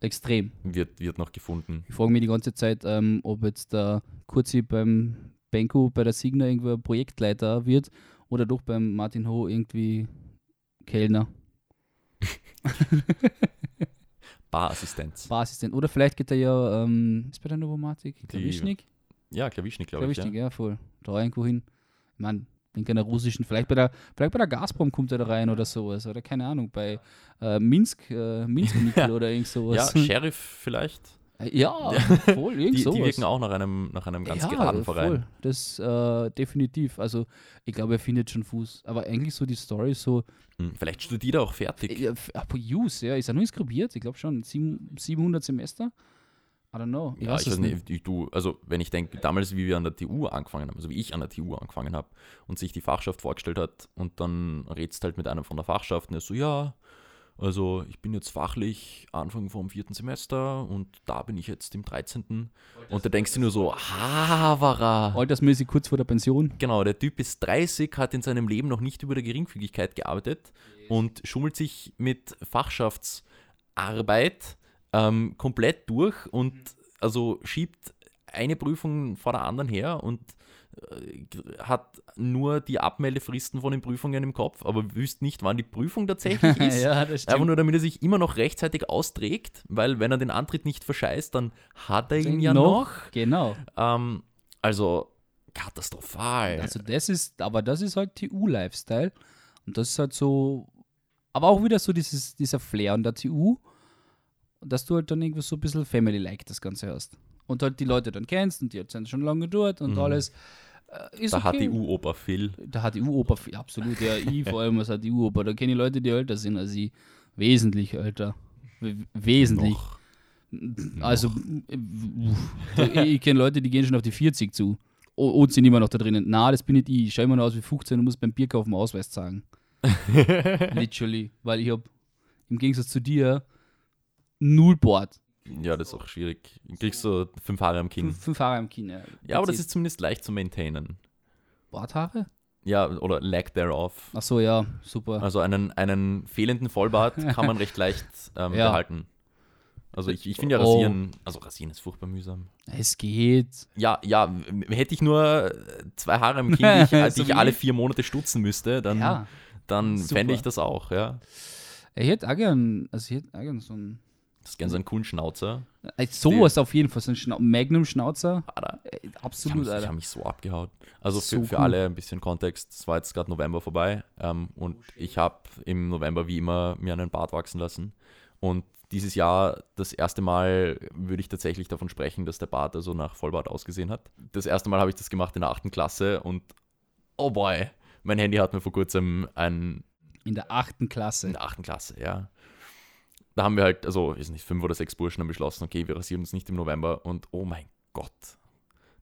Extrem. wird, wird noch gefunden. Ich frage mich die ganze Zeit, ähm, ob jetzt der Kurzi beim Benko bei der Signa irgendwo Projektleiter wird oder doch beim Martin Ho irgendwie Kellner, Barassistenz. Barassistent. Oder vielleicht geht er ja, ähm, ist bei der Novomatic? Klavischnik? Ja, Klawischnik, glaube ich. Klavischnik, Ja. ja. voll. Da irgendwo hin. Ich meine, denke an der russischen, vielleicht bei der, vielleicht bei der Gazprom kommt er da rein oder sowas. Oder keine Ahnung, bei äh, Minsk, äh, Minsk Nickel oder irgend Ja, sowas. Sheriff vielleicht. Ja, voll, irgend Die, sowas. die wirken auch nach einem, nach einem ganz geraden Verein. Voll. Das äh, definitiv. Also ich glaube, er findet schon Fuß. Aber eigentlich so die Story so, Hm, Vielleicht studiert er auch fertig. äh, aber Use, ja, ist er nur inskribiert? Ich glaube schon, sieben, 700 Semester? I don't know. ja, ich weiß nicht, wie du, also wenn ich denke, damals, wie wir an der TU angefangen haben, also wie ich an der TU angefangen habe und sich die Fachschaft vorgestellt hat und dann redst halt mit einem von der Fachschaft und er so, ja, also ich bin jetzt fachlich Anfang vom vierten Semester und da bin ich jetzt im 13. Und da denkst du nur so, Havara. Altersmäßig kurz vor der Pension. Genau, der Typ ist 30, hat in seinem Leben noch nicht über der Geringfügigkeit gearbeitet und schummelt sich mit Fachschaftsarbeit ähm, komplett durch und also schiebt eine Prüfung vor der anderen her und hat nur die Abmeldefristen von den Prüfungen im Kopf, aber wüsst nicht, wann die Prüfung tatsächlich ist. ja, das Einfach nur, damit er sich immer noch rechtzeitig austrägt, weil wenn er den Antritt nicht verscheißt, dann hat er ihn ja noch. Genau. Ähm, also katastrophal. Also das ist, aber das ist halt TU-Lifestyle. Und das ist halt so, aber auch wieder so dieses, dieser Flair an der TU, dass du halt dann irgendwie so ein bisschen Family-like das Ganze hast. Und halt die Leute dann kennst und die sind schon lange dort und Mhm. alles. Äh, ist da okay. hat die U-Oper Phil. Da hat die U-Oper, absolut, ja, ich vor allem, was hat die U-Oper. Da kenne ich Leute, die älter sind als ich. Wesentlich älter. We wesentlich. Noch. Also, ich kenne Leute, die gehen schon auf die 40 zu. Und sind immer noch da drinnen. Na, das bin nicht ich. Ich schaue immer noch aus wie 15 und muss beim Bierkauf einen Ausweis zeigen. Literally. Weil ich habe im Gegensatz zu dir null Bord. Ja, das ist auch schwierig. Du kriegst so fünf Haare am Kinn. Fünf, fünf Haare am Kinn. Ja, Ja, aber das ist zumindest leicht zu maintainen. Bordhaare? Ja, oder lack thereof. Ach so, ja, super. Also einen, einen fehlenden Vollbart kann man recht leicht ähm, Ja. behalten. Also ich, ich finde ja Oh. Rasieren, also Rasieren ist furchtbar mühsam. Es geht. Ja, ja, hätte ich nur äh, zwei Haare am Kinn, die ich, die ich alle vier Monate stutzen müsste, dann, Ja. dann super. fände ich das auch, ja. Ich hätte auch gern, also ich hätte auch gern so ein. Das ist gerne so einen coolen Schnauzer. Äh, sowas auf jeden Fall, so ein Schna Magnum-Schnauzer. Alter. Äh, Ich habe Absolut, mich, ich Alter. hab mich so abgehaut. Also für, So für cool. alle ein bisschen Kontext, es war jetzt gerade November vorbei ähm, und ich habe im November wie immer mir einen Bart wachsen lassen. Und dieses Jahr das erste Mal würde ich tatsächlich davon sprechen, dass der Bart also nach Vollbart ausgesehen hat. Das erste Mal habe ich das gemacht in der achten Klasse und oh boy, mein Handy hat mir vor kurzem ein In der achten in Klasse. der achten Klasse, ja. Da haben wir halt, also, ist nicht, fünf oder sechs Burschen haben beschlossen, okay, wir rasieren uns nicht im November und oh mein Gott.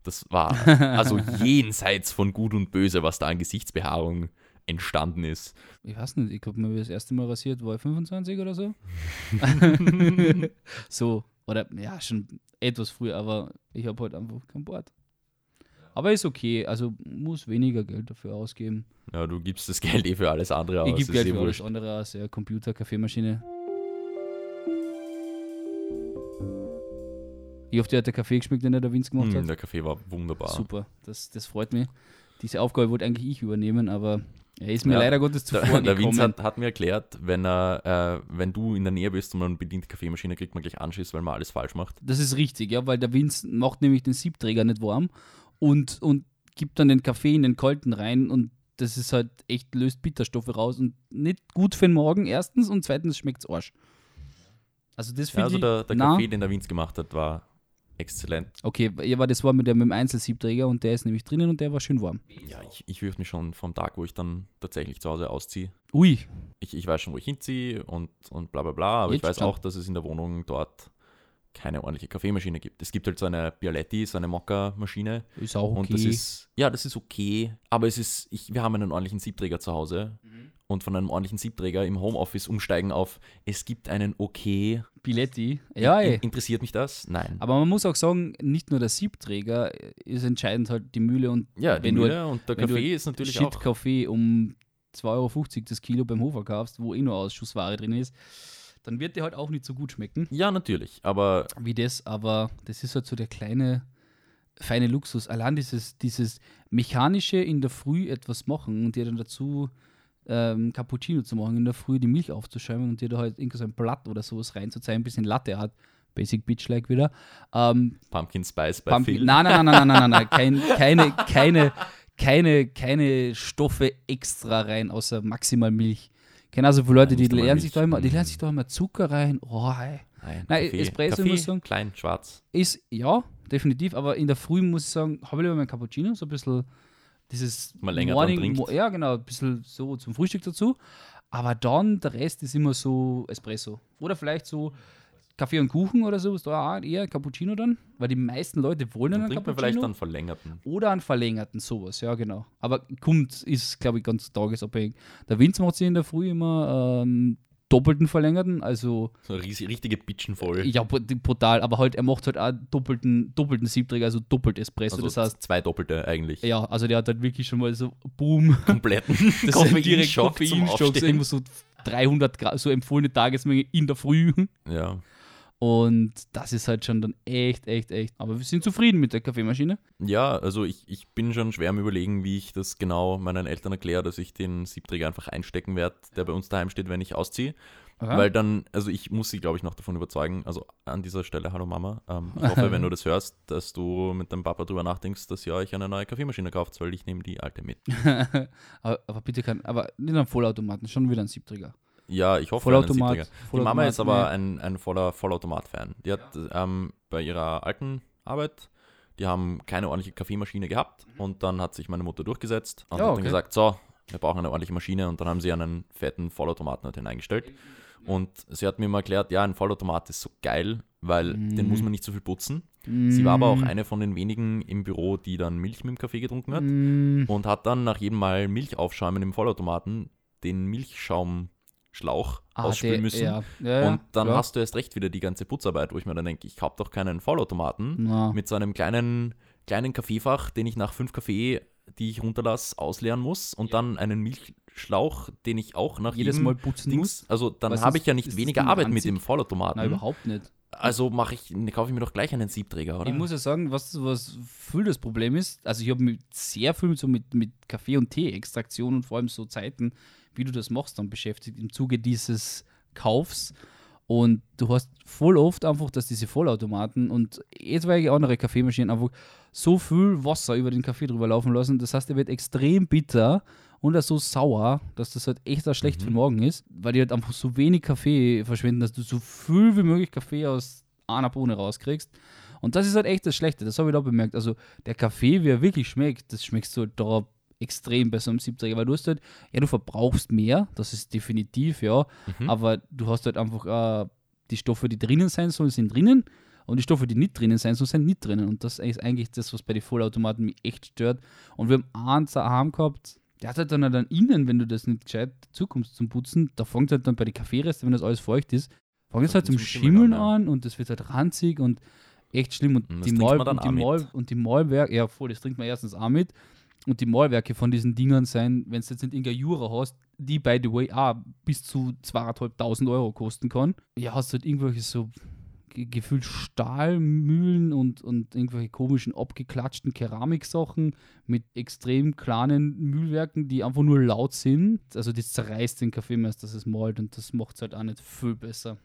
Das war also jenseits von Gut und Böse, was da an Gesichtsbehaarung entstanden ist. Ich weiß nicht, ich glaube, mir das erste Mal rasiert war ich 25 oder so. so, oder ja, schon etwas früher, aber ich habe halt einfach kein Bord. Aber ist okay, also muss weniger Geld dafür ausgeben. Ja, du gibst das Geld eh für alles andere aus. ich gebe Geld eh für alles andere aus, ja, Computer, Kaffeemaschine. Ich hoffe, dir hat der Kaffee geschmeckt, den der der Vince gemacht Hm, hat. der Kaffee war wunderbar. Super, das, das freut mich. Diese Aufgabe wollte eigentlich ich übernehmen, aber er ist mir Ja, leider Gottes Der, zuvor der gekommen. Vince hat, hat mir erklärt, wenn, er, äh, wenn du in der Nähe bist und man bedient die Kaffeemaschine, kriegt man gleich Anschiss, weil man alles falsch macht. Das ist richtig, ja, weil der Vince macht nämlich den Siebträger nicht warm und, und gibt dann den Kaffee in den kalten rein und das ist halt echt, löst Bitterstoffe raus und nicht gut für den Morgen, erstens und zweitens schmeckt es Arsch. Also das Ja, finde also ich, der, der Kaffee, den der Vince gemacht hat, war exzellent. okay, ja, aber das war mit dem, mit dem Einzelsiebträger und der ist nämlich drinnen und der war schön warm. Ja, ich, ich fürchte mich schon vom Tag, wo ich dann tatsächlich zu Hause ausziehe. Ui, Ich, ich weiß schon, wo ich hinziehe und, und bla bla bla, aber Jetzt ich weiß schon. auch, dass es in der Wohnung dort keine ordentliche Kaffeemaschine gibt. Es gibt halt so eine Bialetti, so eine Mokka-Maschine ist auch okay. und das ist, ja, das ist okay, aber es ist, ich, wir haben einen ordentlichen Siebträger zu Hause und von einem ordentlichen Siebträger im Homeoffice umsteigen auf, es gibt einen okay. Biletti. Ja, ey. Interessiert mich das? Nein. Aber man muss auch sagen, nicht nur der Siebträger ist entscheidend halt die Mühle und ja, die wenn du Mühle und der wenn du Kaffee ist natürlich Shit auch. Kaffee um 2,50 Euro das Kilo beim Hofer kaufst, wo eh nur Ausschussware drin ist, dann wird der halt auch nicht so gut schmecken Ja, natürlich. Aber wie das, aber das ist halt so der kleine, feine Luxus. Allein dieses, dieses mechanische in der Früh etwas machen und dir dann dazu ähm, Cappuccino zu machen, in der Früh die Milch aufzuschäumen und dir da halt irgend so ein Blatt oder sowas reinzuzeigen, ein bisschen Latte Art, Basic Bitch-like wieder. Ähm, Pumpkin Spice bei Pumpkin, Phil. nein, nein, nein, nein, nein, nein, nein, kein, keine, keine, keine, keine Stoffe extra rein, außer maximal Milch. Ich kenne also viele Leute, Nein, die lernen sich da immer, die Mm. lernen sich da immer Zucker rein. Oh, ey. Nein, Nein, Kaffee. Espresso, Kaffee, muss ich sagen. klein, schwarz. Ist, ja, definitiv, aber in der Früh muss ich sagen, habe ich lieber mein Cappuccino, so ein bisschen dieses Mal länger Morning, trinkt. Ja genau, ein bisschen so zum Frühstück dazu. Aber dann, der Rest ist immer so Espresso. Oder vielleicht so Kaffee und Kuchen oder so, ist da eher Cappuccino dann, weil die meisten Leute wollen Dann einen Cappuccino. vielleicht einen verlängerten. Oder einen verlängerten, sowas, ja, genau. Aber kommt, ist, glaube ich, ganz tagesabhängig. Der Vince macht sich in der Früh immer ähm, doppelten verlängerten, also So riesige, richtige Bitchen voll. ja, brut- brutal, aber halt, er macht halt auch doppelten, doppelten Siebträger, also doppelt Espresso. also das heißt, zwei Doppelte eigentlich. ja, also der hat halt wirklich schon mal so, boom, Kompletten das ist direkt Koffeinschock irgendwo so 300 Grad, so empfohlene Tagesmenge in der Früh. Ja. Und das ist halt schon dann echt, echt, echt. Aber wir sind zufrieden mit der Kaffeemaschine. Ja, also ich, ich bin schon schwer am überlegen, wie ich das genau meinen Eltern erkläre, dass ich den Siebträger einfach einstecken werde, der bei uns daheim steht, wenn ich ausziehe. Aha. Weil dann, also ich muss sie, glaube ich, noch davon überzeugen. Also an dieser Stelle, hallo Mama. Ähm, ich hoffe, wenn du das hörst, dass du mit deinem Papa drüber nachdenkst, dass ihr euch eine neue Kaffeemaschine kauft, weil ich nehme die alte mit. aber, aber bitte kein, aber nicht ein Vollautomaten, schon wieder ein Siebträger. Ja, ich hoffe, einen Vollautomat. Die Vollautomat, Mama ist aber nee. ein, ein voller Vollautomat-Fan. Die hat ähm, bei ihrer alten Arbeit, die haben keine ordentliche Kaffeemaschine gehabt und dann hat sich meine Mutter durchgesetzt und Ja, hat okay. dann gesagt, so, wir brauchen eine ordentliche Maschine und dann haben sie einen fetten Vollautomaten halt hineingestellt. Und sie hat mir mal erklärt, ja, ein Vollautomat ist so geil, weil den muss man nicht so viel putzen. Sie war aber auch Mm. eine von den wenigen im Büro, die dann Milch mit dem Kaffee getrunken hat Mm, und hat dann nach jedem Mal Milch aufschäumen im Vollautomaten den Milchschaumschlauch ah, ausspülen müssen. Ja, ja, ja, Und dann klar. hast du erst recht wieder die ganze Putzarbeit, wo ich mir dann denke, ich kaufe doch keinen Vollautomaten mit so einem kleinen, kleinen Kaffeefach, den ich nach fünf Kaffee, die ich runterlasse, ausleeren muss und dann einen Milchschlauch, den ich auch nach jedes jedem Mal putzen muss. Dings, also dann habe ich ja nicht weniger Arbeit mit ranzig. dem Vollautomaten. Nein, überhaupt nicht. Also mache ich, kaufe ich mir doch gleich einen Siebträger, oder? Ich muss ja sagen, was, was viel das Problem ist, also ich habe sehr viel mit, so mit, mit Kaffee- und Tee-Extraktion und vor allem so Zeiten, wie du das machst, dann beschäftigt im Zuge dieses Kaufs. Und du hast voll oft einfach, dass diese Vollautomaten und etwaige andere Kaffeemaschinen einfach so viel Wasser über den Kaffee drüber laufen lassen. Das heißt, er wird extrem bitter und er so sauer, dass das halt echt auch schlecht Mhm. für den Morgen ist, weil die halt einfach so wenig Kaffee verschwenden, dass du so viel wie möglich Kaffee aus einer Bohne rauskriegst. Und das ist halt echt das Schlechte, das habe ich da bemerkt. Also der Kaffee, wie er wirklich schmeckt, das schmeckst du halt da extrem bei so einem Siebträger, weil du hast halt, ja, du verbrauchst mehr, das ist definitiv, ja, Mhm. aber du hast halt einfach äh, die Stoffe, die drinnen sein sollen, sind drinnen und die Stoffe, die nicht drinnen sein sollen, sind nicht drinnen. Und das ist eigentlich das, was bei den Vollautomaten mich echt stört. Und wir haben einen daheim gehabt, der hat halt dann, dann innen, wenn du das nicht gescheit zukommst zum Putzen, da fängt halt dann bei den Kaffeeresten, wenn das alles feucht ist, fängt es halt zum Schimmeln an, an und das wird halt ranzig und echt schlimm. Und Und die trinkt Mal man dann und die auch mit. Mal und die Malwerke, ja voll, das trinkt man erstens auch mit. Und die Malwerke von diesen Dingern sein, wenn du jetzt nicht irgendeine Jura hast, die by the way auch bis zu 2.500 Euro kosten kann. Ja, hast du halt irgendwelche so ge- gefühlt Stahlmühlen und, und irgendwelche komischen abgeklatschten Keramiksachen mit extrem kleinen Mühlwerken, die einfach nur laut sind. Also das zerreißt den Kaffee mehr, als dass es malt und das macht es halt auch nicht viel besser.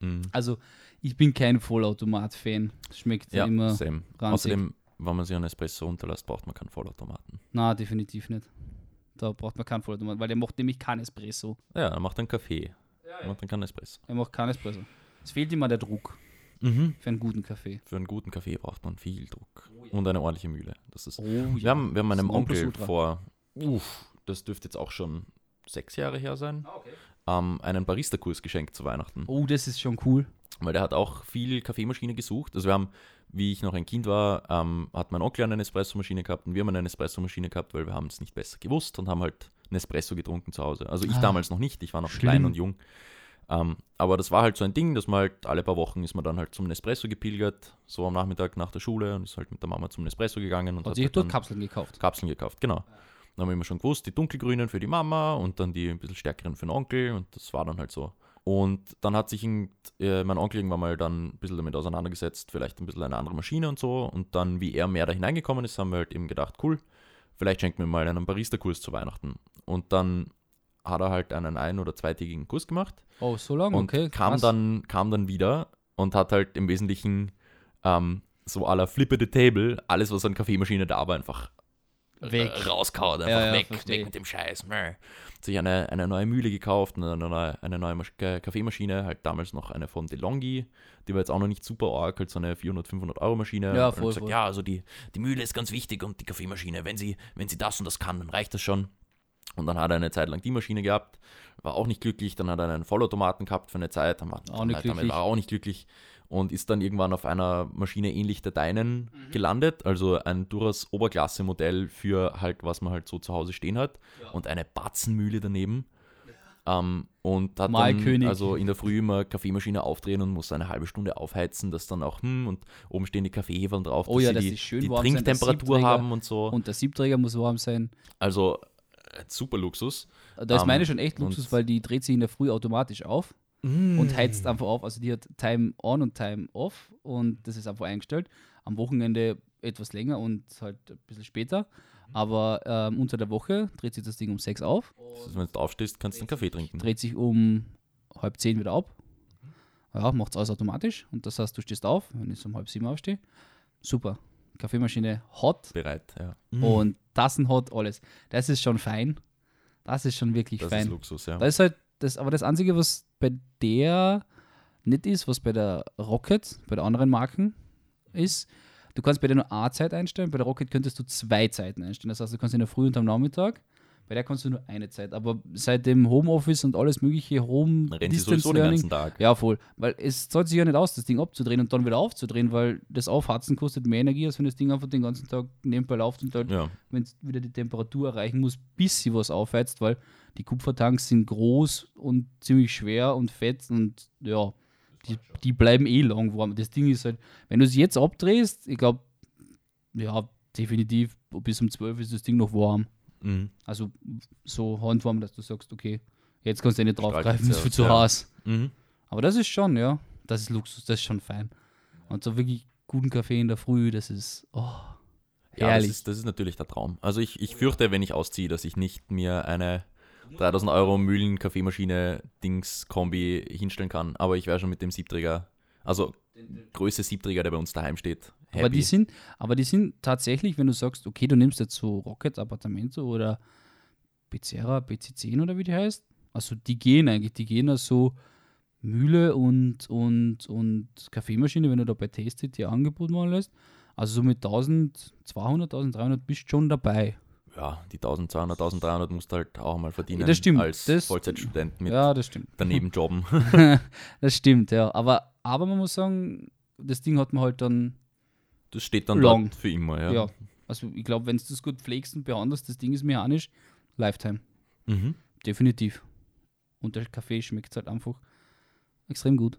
Mhm. Also ich bin kein Vollautomat-Fan. Schmeckt Ja, immer. Außerdem, wenn man sich einen Espresso runterlässt, braucht man keinen Vollautomaten. Na, definitiv nicht. Da braucht man keinen Vollautomat, weil der macht nämlich keinen Espresso. Ja, er macht einen Kaffee. Er macht dann keinen Espresso. Er macht keinen Espresso. Es fehlt immer der Druck Mhm. für einen guten Kaffee. Für einen guten Kaffee braucht man viel Druck. Und eine ordentliche Mühle. Das ist Oh, Wir haben, wir haben meinem Onkel vor, uff, das dürfte jetzt auch schon sechs Jahre her sein, Ah, okay. ähm, einen Barista-Kurs geschenkt zu Weihnachten. Oh, das ist schon cool. Weil der hat auch viel Kaffeemaschine gesucht. Also wir haben, wie ich noch ein Kind war, ähm, hat mein Onkel eine Espressomaschine gehabt und wir haben eine Espressomaschine gehabt, weil wir haben es nicht besser gewusst und haben halt Nespresso getrunken zu Hause. Also ich Ah. damals noch nicht, ich war noch Schlimm. klein und jung. Ähm, aber das war halt so ein Ding, dass man halt alle paar Wochen ist man dann halt zum Nespresso gepilgert, so am Nachmittag nach der Schule und ist halt mit der Mama zum Nespresso gegangen und Hat hat sich dort Kapseln gekauft. Kapseln gekauft, genau. Dann haben wir immer schon gewusst, die dunkelgrünen für die Mama und dann die ein bisschen stärkeren für den Onkel und das war dann halt so. Und dann hat sich irgend, äh, mein Onkel irgendwann mal dann ein bisschen damit auseinandergesetzt, vielleicht ein bisschen eine andere Maschine und so. Und dann, wie er mehr da hineingekommen ist, haben wir halt eben gedacht, cool, vielleicht schenkt mir mal einen Barista-Kurs zu Weihnachten. Und dann hat er halt einen ein- oder zweitägigen Kurs gemacht Oh, so lange? und Okay. kam, krass. dann, kam dann wieder und hat halt im Wesentlichen ähm, so à la Flip the Table, alles, was an Kaffeemaschine da war, einfach Weg. äh, rausgehauen, einfach Ja, ja, weg, weg mit dem Scheiß. Mäh. Hat sich eine, eine neue Mühle gekauft, eine neue, eine neue Masch Ka- Kaffeemaschine, halt damals noch eine von DeLonghi, die war jetzt auch noch nicht super arg, halt so eine 400, 500 Euro Maschine. Ja, Und voll, gesagt, voll. ja, also die, die Mühle ist ganz wichtig und die Kaffeemaschine, wenn sie, wenn sie das und das kann, dann reicht das schon. Und dann hat er eine Zeit lang die Maschine gehabt, war auch nicht glücklich. Dann hat er einen Vollautomaten gehabt für eine Zeit, dann war, Auch nicht damit glücklich. war er auch nicht glücklich und ist dann irgendwann auf einer Maschine ähnlich der deinen Mhm. gelandet. Also ein durchaus Oberklasse-Modell für halt, was man halt so zu Hause stehen hat. Und eine Batzenmühle daneben. Ähm, und hat dann Malkönig. also in der Früh immer Kaffeemaschine aufdrehen und muss eine halbe Stunde aufheizen, dass dann auch, hm, und oben stehen die Kaffeehefeln drauf, Oh dass ja, sie dass die, die schön die warm sind, der Trinktemperatur haben und so. Und der Siebträger muss warm sein. also äh, super Luxus. Da ist Ähm, meine schon echt Luxus, weil die dreht sich in der Früh automatisch auf und heizt einfach auf. Also die hat Time on und Time off und das ist einfach eingestellt. Am Wochenende etwas länger und halt ein bisschen später. Aber ähm, unter der Woche dreht sich das Ding um 6 auf, Das heißt, wenn du aufstehst, kannst du einen Kaffee trinken. dreht sich um halb 10 wieder ab. Ja, macht es alles automatisch. Und das heißt, du stehst auf, wenn ich so um halb 7 aufstehe. Super. Kaffeemaschine hot Bereit, ja. und Tassen hot, alles. Das ist schon fein. Das ist schon wirklich Das fein. ist Luxus, ja. Das ist halt das, aber das Einzige, was bei der nicht ist, was bei der Rocket, bei der anderen Marken ist, du kannst bei der nur eine Zeit einstellen, bei der Rocket könntest du zwei Zeiten einstellen. Das heißt, du kannst in der Früh und am Nachmittag, bei der kannst du nur eine Zeit. Aber seit dem Homeoffice und alles mögliche Home rennt Distance sowieso den Learning, ganzen Tag. ja, voll. Weil es zahlt sich ja nicht aus, das Ding abzudrehen und dann wieder aufzudrehen, weil das Aufhatzen kostet mehr Energie, als wenn das Ding einfach den ganzen Tag nebenbei läuft und halt Ja. wenn es wieder die Temperatur erreichen muss, bis sie was aufheizt, weil die Kupfertanks sind groß und ziemlich schwer und fett und ja, die, die bleiben eh lang warm. Das Ding ist halt, wenn du es jetzt abdrehst, ich glaube, ja, definitiv bis um 12 ist das Ding noch warm. Mhm. Also so handwarm, dass du sagst, okay, jetzt kannst du nicht draufgreifen, ist viel zu ja. heiß. Mhm. Aber das ist schon, ja, das ist Luxus, das ist schon fein. Und so wirklich guten Kaffee in der Früh, das ist, oh, Ja, das ist, das ist natürlich der Traum. Also ich, ich fürchte, wenn ich ausziehe, dass ich nicht mir eine 3000 Euro Mühlen Kaffeemaschine Dings Kombi hinstellen kann. Aber ich wäre schon mit dem Siebträger, also Größe Siebträger, der bei uns daheim steht. Happy. Aber die sind, aber die sind tatsächlich, wenn du sagst, okay, du nimmst jetzt so Rocket Appartamento oder Becerra, BC10 oder wie die heißt, also die gehen eigentlich, die gehen also Mühle und, und, und Kaffeemaschine, wenn du da bei Tasted dir Angebot machen lässt, also so mit 1200, 1300 bist du schon dabei. Ja, die 1200, 1300 musst du halt auch mal verdienen Das stimmt, als das- Vollzeitstudent mit Ja, das stimmt. daneben jobben. Das stimmt, ja. Aber, aber man muss sagen, das Ding hat man halt dann Das steht dann Long. dort für immer, ja. Ja, also ich glaube, wenn du das gut pflegst und behandelst, das Ding ist mechanisch, Lifetime. Mhm. Definitiv. Und der Kaffee schmeckt halt einfach extrem gut.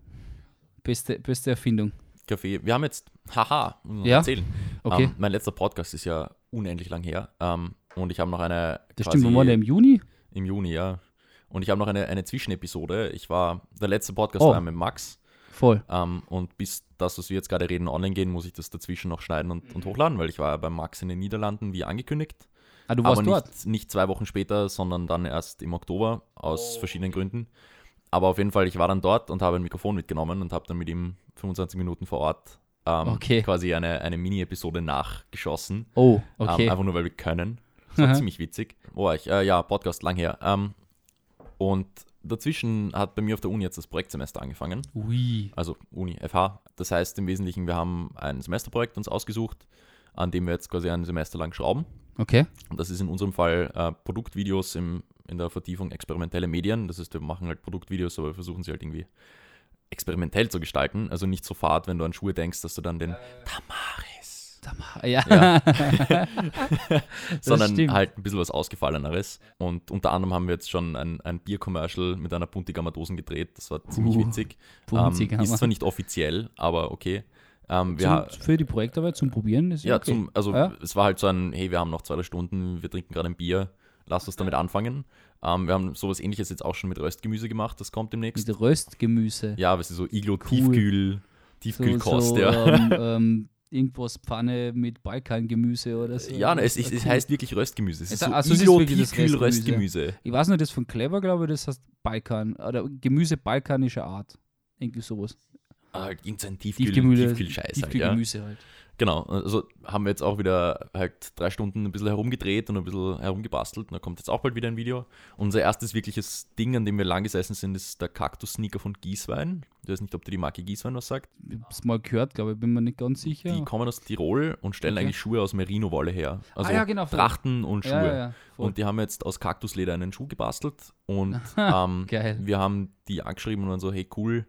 Beste, beste Erfindung. Kaffee. Wir haben jetzt, haha, Ja? erzählen. Okay. Ähm, mein letzter Podcast ist ja unendlich lang her. Ähm, und ich habe noch eine. das quasi stimmt, wann war der im Juni? Im Juni, ja. Und ich habe noch eine, eine Zwischenepisode. Ich war, der letzte Podcast Oh. war mit Max. Voll. Ähm, und bis das, was wir jetzt gerade reden, online gehen, muss ich das dazwischen noch schneiden und, und hochladen, weil ich war ja bei Max in den Niederlanden, wie angekündigt. Ah, du warst aber dort. nicht, nicht zwei Wochen später, sondern dann erst im Oktober aus verschiedenen Gründen. Aber auf jeden Fall, ich war dann dort und habe ein Mikrofon mitgenommen und habe dann mit ihm 25 Minuten vor Ort ähm, Okay. quasi eine, eine Mini-Episode nachgeschossen. Oh, Ähm, okay. einfach nur, weil wir können. Das war Aha. ziemlich witzig. War ich? Äh, ja, Podcast lang her. Ähm, und dazwischen hat bei mir auf der Uni jetzt das Projektsemester angefangen. Ui. Also Uni, FH. Das heißt im Wesentlichen, wir haben ein Semesterprojekt uns ausgesucht, an dem wir jetzt quasi ein Semester lang schrauben. Okay. Und das ist in unserem Fall äh, Produktvideos im, in der Vertiefung experimentelle Medien. Das heißt, wir machen halt Produktvideos, aber wir versuchen sie halt irgendwie experimentell zu gestalten. Also nicht so fad, wenn du an Schuhe denkst, dass du dann den Tamaris Ja. Ja. Sondern stimmt. halt ein bisschen was Ausgefalleneres. Und unter anderem haben wir jetzt schon ein, ein Bier-Commercial mit einer Puntigamma-Dosen gedreht. Das war ziemlich Uh, witzig. Ähm, ist zwar nicht offiziell, aber okay. Ähm, wir, Zum, für die Projektarbeit zum Probieren ist ja, okay. zum, also Ja. es war halt so ein, hey, wir haben noch zwei, drei Stunden, wir trinken gerade ein Bier, lass uns damit anfangen. Ähm, wir haben sowas ähnliches jetzt auch schon mit Röstgemüse gemacht, das kommt demnächst. Mit Röstgemüse. Ja, was ist so Iglo Cool. Tiefkühl, Tiefkühlkost, so, ja. Ähm, ähm, irgendwas Pfanne mit Balkangemüse oder so. Ja, es, es, es heißt wirklich Röstgemüse. Es ist Es- so also ist wirklich das Tiefkühl Röstgemüse. Ich weiß nicht, das von Clever, glaube ich, das heißt Balkan. Oder Gemüse balkanischer Art. Irgendwie sowas. Ah, Halt irgendein Tiefkühl, Tiefgemüse. Tiefkühlscheiß halt, ja. Tiefkühlgemüse halt. Genau, also haben wir jetzt auch wieder halt drei Stunden ein bisschen herumgedreht und ein bisschen herumgebastelt. Und da kommt jetzt auch bald wieder ein Video. Unser erstes wirkliches Ding, an dem wir lang gesessen sind, ist der Kaktus-Sneaker von Gießwein. Ich weiß nicht, ob dir die Marke Gießwein was sagt. Ich hab's mal gehört, glaube ich, bin mir nicht ganz sicher. Die kommen aus Tirol und stellen Okay. eigentlich Schuhe aus Merino-Wolle her. Also ah, ja, genau. Trachten und Schuhe. Ja, ja, ja. Und die haben jetzt aus Kaktusleder einen Schuh gebastelt und ähm, wir haben die angeschrieben und waren so, hey cool,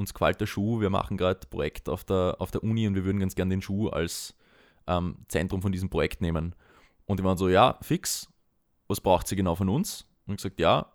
uns gefällt der Schuh, wir machen gerade ein Projekt auf der, auf der Uni und wir würden ganz gern den Schuh als ähm, Zentrum von diesem Projekt nehmen. Und die waren so, ja, fix, was braucht sie genau von uns? Und ich gesagt, ja,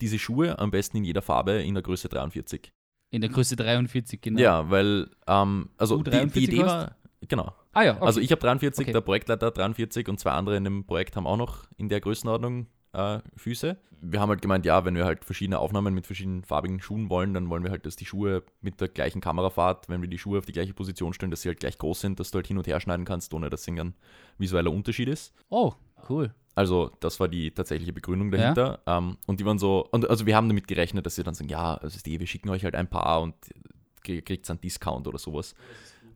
diese Schuhe am besten in jeder Farbe in der Größe 43. In der Größe 43, genau. Ja, weil, ähm, also die, 43 die Idee hast? war, genau, Ah ja, okay. also ich habe 43, Okay. der Projektleiter 43 und zwei andere in dem Projekt haben auch noch in der Größenordnung äh, Füße. Wir haben halt gemeint, ja, wenn wir halt verschiedene Aufnahmen mit verschiedenen farbigen Schuhen wollen, dann wollen wir halt, dass die Schuhe mit der gleichen Kamerafahrt, wenn wir die Schuhe auf die gleiche Position stellen, dass sie halt gleich groß sind, dass du halt hin und her schneiden kannst, ohne dass ein visueller Unterschied ist. oh, cool. Also, das war die tatsächliche Begründung dahinter. Ähm, und die waren so, und also wir haben damit gerechnet, dass sie dann sagen, ja, also die, wir schicken euch halt ein paar und krie- kriegt einen Discount oder sowas.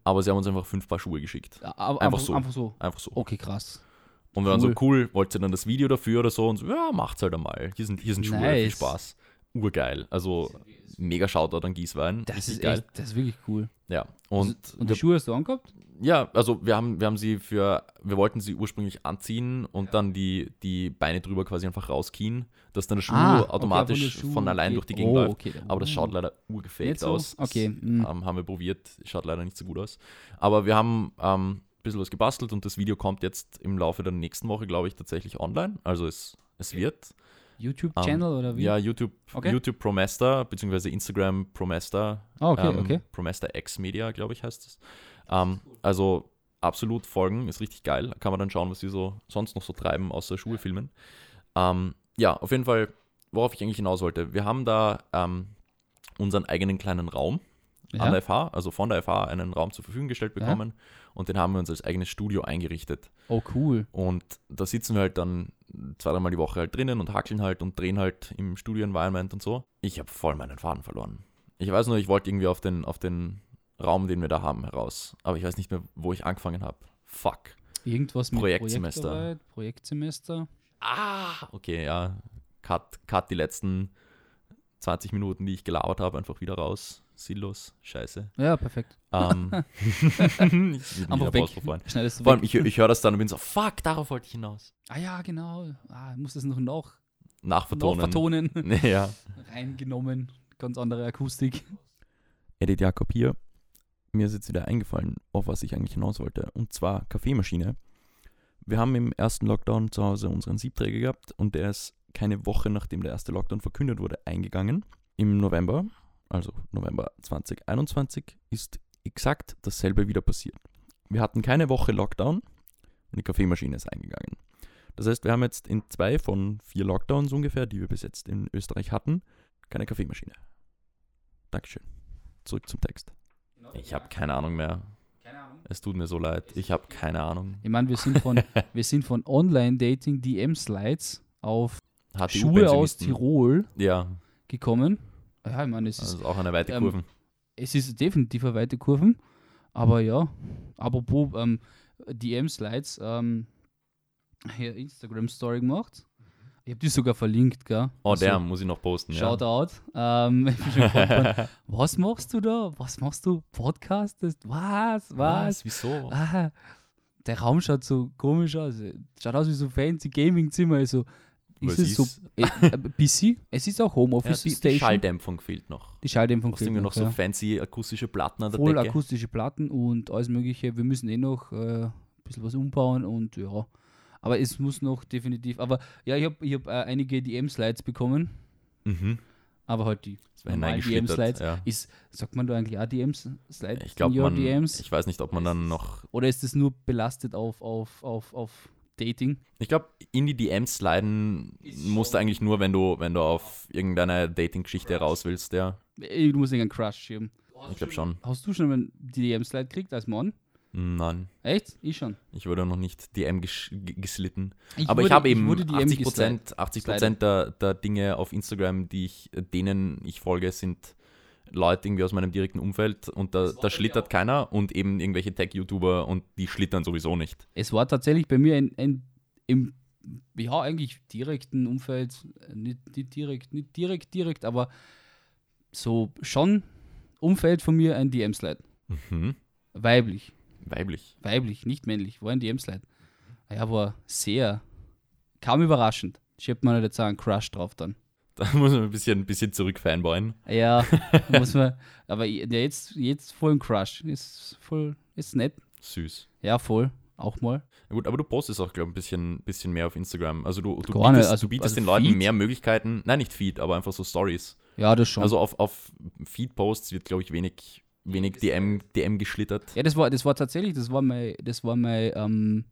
Aber sie haben uns einfach fünf Paar Schuhe geschickt. Ja, aber Einfach einfach, so. Einfach so. Einfach so. Okay, krass. Und wir waren so, Cool. cool, wollt ihr dann das Video dafür oder so? Und so, ja, macht's halt einmal. Hier sind, hier sind Schuhe, viel Nice. Spaß. Urgeil. Also, mega Shoutout an Gießwein. Das Richtig ist geil. echt, das ist wirklich cool. Ja. Und, Und die Schuhe hast du angehabt? ja, also wir haben, wir haben sie für, wir wollten sie ursprünglich anziehen und dann die, die Beine drüber quasi einfach rauskien, dass dann der Schuh Ah, okay, automatisch von der Schuh- von allein okay. durch die Gegend Oh, läuft. okay. Aber das schaut leider urgefaked so? aus. Das, Okay, mm. Ähm, haben wir probiert, schaut leider nicht so gut aus. Aber wir haben ähm, bisschen was gebastelt und das Video kommt jetzt im Laufe der nächsten Woche, glaube ich, tatsächlich online. Also es, es wird. YouTube-Channel oder wie? Ja, YouTube, Okay. YouTube Promester, beziehungsweise Instagram Promester. Ah, okay, ähm, okay. Promester X Media, glaube ich, heißt es. Ähm, also absolut folgen, ist richtig geil. Kann man dann schauen, was sie so sonst noch so treiben, außer Schuhe filmen. Ähm, ja, auf jeden Fall, worauf ich eigentlich hinaus wollte. Wir haben da ähm, unseren eigenen kleinen Raum an Ja? der FH, also von der FH einen Raum zur Verfügung gestellt Ja. Und den haben wir uns als eigenes Studio eingerichtet. Oh, cool. Und da sitzen wir halt dann zwei, dreimal die Woche halt drinnen und hackeln halt und drehen halt im Studio-Environment und so. Ich habe voll meinen Faden verloren. Ich weiß nur, ich wollte irgendwie auf den, auf den Raum, den wir da haben, heraus. Aber ich weiß nicht mehr, wo ich angefangen habe. Fuck. Irgendwas mit Projektsemester. Projektsemester. Ah, okay, ja. Cut, cut die letzten 20 Minuten, die ich gelabert habe, einfach wieder raus. Sinnlos. Scheiße. Ja, perfekt. Ähm, ich Einfach weg. Schneidest du Vor allem, weg. ich, ich höre das dann und bin so, fuck, darauf wollte ich hinaus. Ah ja, genau. Ah, ich muss das noch nach, Nachvertonen. nachvertonen. ja. Reingenommen. Ganz andere Akustik. Edith Jakob hier. Mir ist jetzt wieder eingefallen, auf was ich eigentlich hinaus wollte. Und zwar Kaffeemaschine. Wir haben im ersten Lockdown zu Hause unseren Siebträger gehabt und der ist keine Woche nachdem der erste Lockdown verkündet wurde eingegangen. Im November, also November 2021, ist exakt dasselbe wieder passiert. Wir hatten keine Woche Lockdown und die Kaffeemaschine ist eingegangen. Das heißt, wir haben jetzt in zwei von vier Lockdowns ungefähr, die wir bis jetzt in Österreich hatten, keine Kaffeemaschine. Dankeschön. Zurück zum Text. Ich habe keine Ahnung mehr. Keine Ahnung. Es tut mir so leid. Ich habe keine Ahnung. Ich meine, wir sind von, wir sind von Online-Dating DM-Slides auf HTU Schuhe aus. Tirol Ja, gekommen. Ja, ich meine, es ist, also ist auch eine weite ähm, Kurve. es ist definitiv eine weite Kurven. Aber ja, apropos ähm, DM-Slides, ähm, hier Instagram-Story gemacht. Ich habe die sogar verlinkt, gell? Oh, Also, der muss ich noch posten. Ja. Shoutout. Ähm, was machst du da? Was machst du? Podcastest? Was? Was? Wieso? Ah, der Raum schaut so komisch aus. Schaut aus wie so fancy Gaming-Zimmer. Ich so, Ist es so ist- äh, äh, busy? Es ist auch Ja, Homeoffice die, die Station. Schalldämpfung fehlt noch. Die Schalldämpfung hast fehlt noch so ja. fancy akustische Platten an der Voll Decke. akustische Platten und alles mögliche. Wir müssen eh noch äh, ein bisschen was umbauen und ja. Aber es muss noch definitiv. Aber ja, ich habe ich hab, äh, einige DM-Slides bekommen, Mhm. aber halt die normalen hineingeschlittert. DM-Slides. Ja. Ist, sagt man da eigentlich auch DMs-Slides? Ich glaube, DMs? ich weiß nicht, ob man dann noch, Oder ist das nur belastet auf, auf, auf, auf Dating? ich glaube, in die DMs sliden musst du eigentlich nur, wenn du, wenn du auf irgendeine Dating-Geschichte raus willst, ja. Du musst irgendeinen Crush schieben. Ich glaube schon. Hast du schon die DM-Slide gekriegt als Mann? Nein, Echt? Ich schon. ich wurde noch nicht DM gesch g- geslitten. Ich Aber wurde- ich habe eben DM 80 geslidet. Prozent 80 Prozent der, der Dinge auf Instagram, die ich, denen ich folge, sind Leute irgendwie aus meinem direkten Umfeld und da, da schlittert keiner und eben irgendwelche Tech-YouTuber und die schlittern sowieso nicht. Es war tatsächlich bei mir ein, ein im ja eigentlich direkten Umfeld, nicht, nicht direkt, nicht direkt, direkt, aber so schon Umfeld von mir ein DM-Slide. Mhm. Weiblich. Weiblich. Weiblich, nicht männlich, war ein DM-Slide. Ja, war sehr, kaum überraschend. Ich hab mir jetzt auch einen Crush drauf dann. Da muss man ein bisschen, ein bisschen zurück fanboyen. Ja, muss man, aber ja, jetzt, jetzt voll ein Crush. Ist voll, ist nett. Süß. Ja, voll. Auch mal. Na gut, aber du postest auch, glaube ich, ein bisschen, bisschen mehr auf Instagram. Also du, du Gar nicht, bietest, also- du bietest also den Leuten Feed? mehr Möglichkeiten. Nein, nicht Feed, aber einfach so Stories. Ja, das schon. Also auf, auf Feed-Posts wird, glaube ich, wenig, wenig DM, DM geschlittert. Ja, das war, das war tatsächlich, das war mein, das war mein ähm,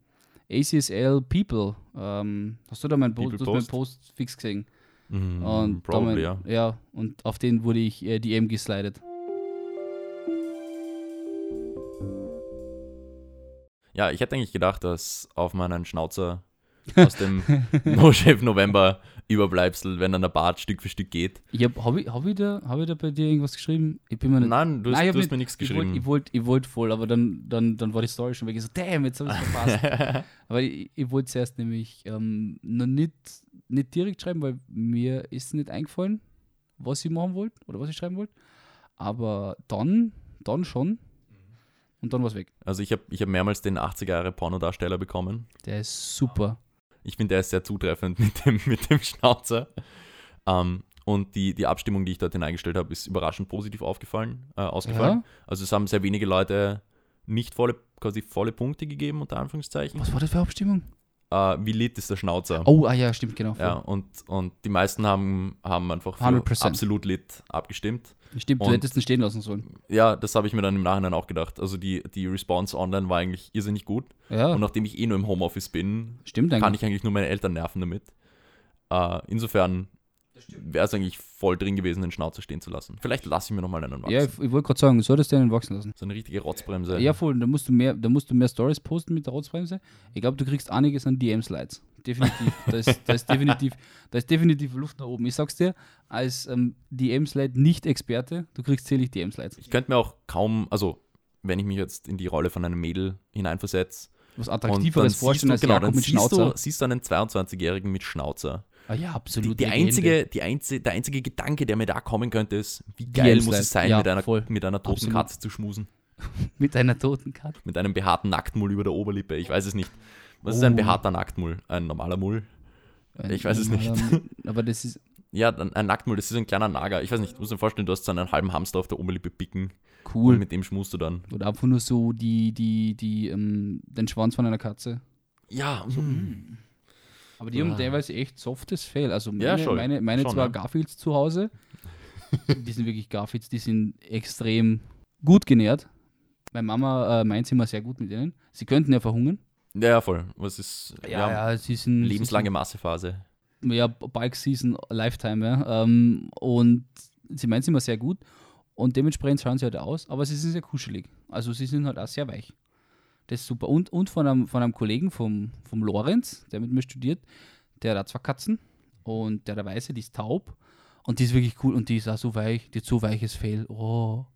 ACSL People. Ähm, hast du da meinen, Post? Post fix gesehen? Mhm, Und probably, mein, ja. ja. Und auf den wurde ich äh, DM geslidet. Ja, ich hätte eigentlich gedacht, dass auf meinen Schnauzer aus dem No Shave November Überbleibsel, wenn dann der Bart Stück für Stück geht. Ich hab, hab ich, hab ich, da, hab ich da bei dir irgendwas geschrieben? Ich bin mir nicht. Nein, du hast, Nein, du hast mir nichts ich wollte geschrieben. ich wollt, ich wollt voll, aber dann, dann, dann war die Story schon weg. Ich so, damn, jetzt habe ich es verpasst. aber ich, ich wollte zuerst nämlich ähm, noch nicht, nicht direkt schreiben, weil mir ist nicht eingefallen, was ich machen wollte oder was ich schreiben wollte. Aber dann, dann schon. Und dann war es weg. Also ich habe ich hab mehrmals den 80er Jahre Pornodarsteller bekommen. Der ist super. Ich finde, der ist sehr zutreffend mit dem, mit dem Schnauzer. Ähm, und die, die Abstimmung, die ich dort hineingestellt habe, ist überraschend positiv aufgefallen, äh, ausgefallen. Ja? Also es haben sehr wenige Leute nicht volle, quasi volle Punkte gegeben, unter Anführungszeichen. Was war das für eine Abstimmung? Äh, wie lit ist der Schnauzer? Oh, ah ja, stimmt, genau. Ja, und, und die meisten haben, haben einfach für 100%. absolut lit abgestimmt. Stimmt, du Und- hättest ihn stehen lassen sollen. Ja, das habe ich mir dann im Nachhinein auch gedacht. Also die, die Response online war eigentlich irrsinnig gut. Ja, Und nachdem ich eh nur im Homeoffice bin, stimmt kann eigentlich. ich eigentlich nur meine Eltern nerven damit. Äh, insofern wäre es eigentlich voll drin gewesen, den Schnauzer stehen zu lassen. Vielleicht lasse ich mir nochmal einen wachsen. Ja, ich, ich wollte gerade sagen, du solltest den wachsen lassen. So eine richtige Rotzbremse. Ja, voll. Da musst du mehr, da musst du mehr Stories posten mit der Rotzbremse. Ich glaube, du kriegst einiges an DM-Slides. Definitiv. da, ist, da, ist definitiv da ist definitiv Luft nach oben. Ich sag's dir, als ähm, DM-Slide nicht-Experte, du kriegst zählig DM-Slides. Ich könnte mir auch kaum, also wenn ich mich jetzt in die Rolle von einem Mädel hineinversetze, Was Attraktiveres vorstellen als genau, Jakob dann mit siehst Schnauzer. du, siehst du einen 22-Jährigen mit Schnauzer. Ah ja, Die, absolut. die Legende. einzige, die einzige, der einzige Gedanke, der mir da kommen könnte, ist, wie geil muss es sein, Ja, mit, einer, voll. mit einer toten Absolut. Katze zu schmusen. Mit einer toten Katze. Mit einem behaarten Nacktmull über der Oberlippe. Ich weiß es nicht. Was ist Oh. ein behaarter Nacktmull? Ein normaler Mull? Ich weiß es nicht. Aber das ist Ja, ein Nacktmull, das ist ein kleiner Nager. Ich weiß nicht, du musst dir vorstellen, du hast so einen halben Hamster auf der Oberlippe picken cool. und mit dem schmust du dann. Oder einfach nur so die, die, die, ähm, den Schwanz von einer Katze. Ja, mm. Aber die haben Ah. teilweise echt softes Fell. Also meine, Ja, schon. meine, meine Schon, zwar ja. Garfields zu Hause, die sind wirklich Garfields, die sind extrem gut genährt. Meine Mama äh, meint sie immer sehr gut mit ihnen. Sie könnten ja verhungern. ja, ja, voll. Was ist ja, sie sind lebenslange Massephase. Ja, Bike Season Lifetime, ja. Ähm, und sie meint sie immer sehr gut. Und dementsprechend schauen sie halt aus, aber sie sind sehr kuschelig. Also sie sind halt auch sehr weich. Das ist super. Und, und von, einem, von einem Kollegen vom, vom Lorenz, der mit mir studiert, der hat zwei Katzen und der der Weiße, die ist taub und die ist wirklich cool und die ist auch so weich, die hat so weiches Fell. Oh,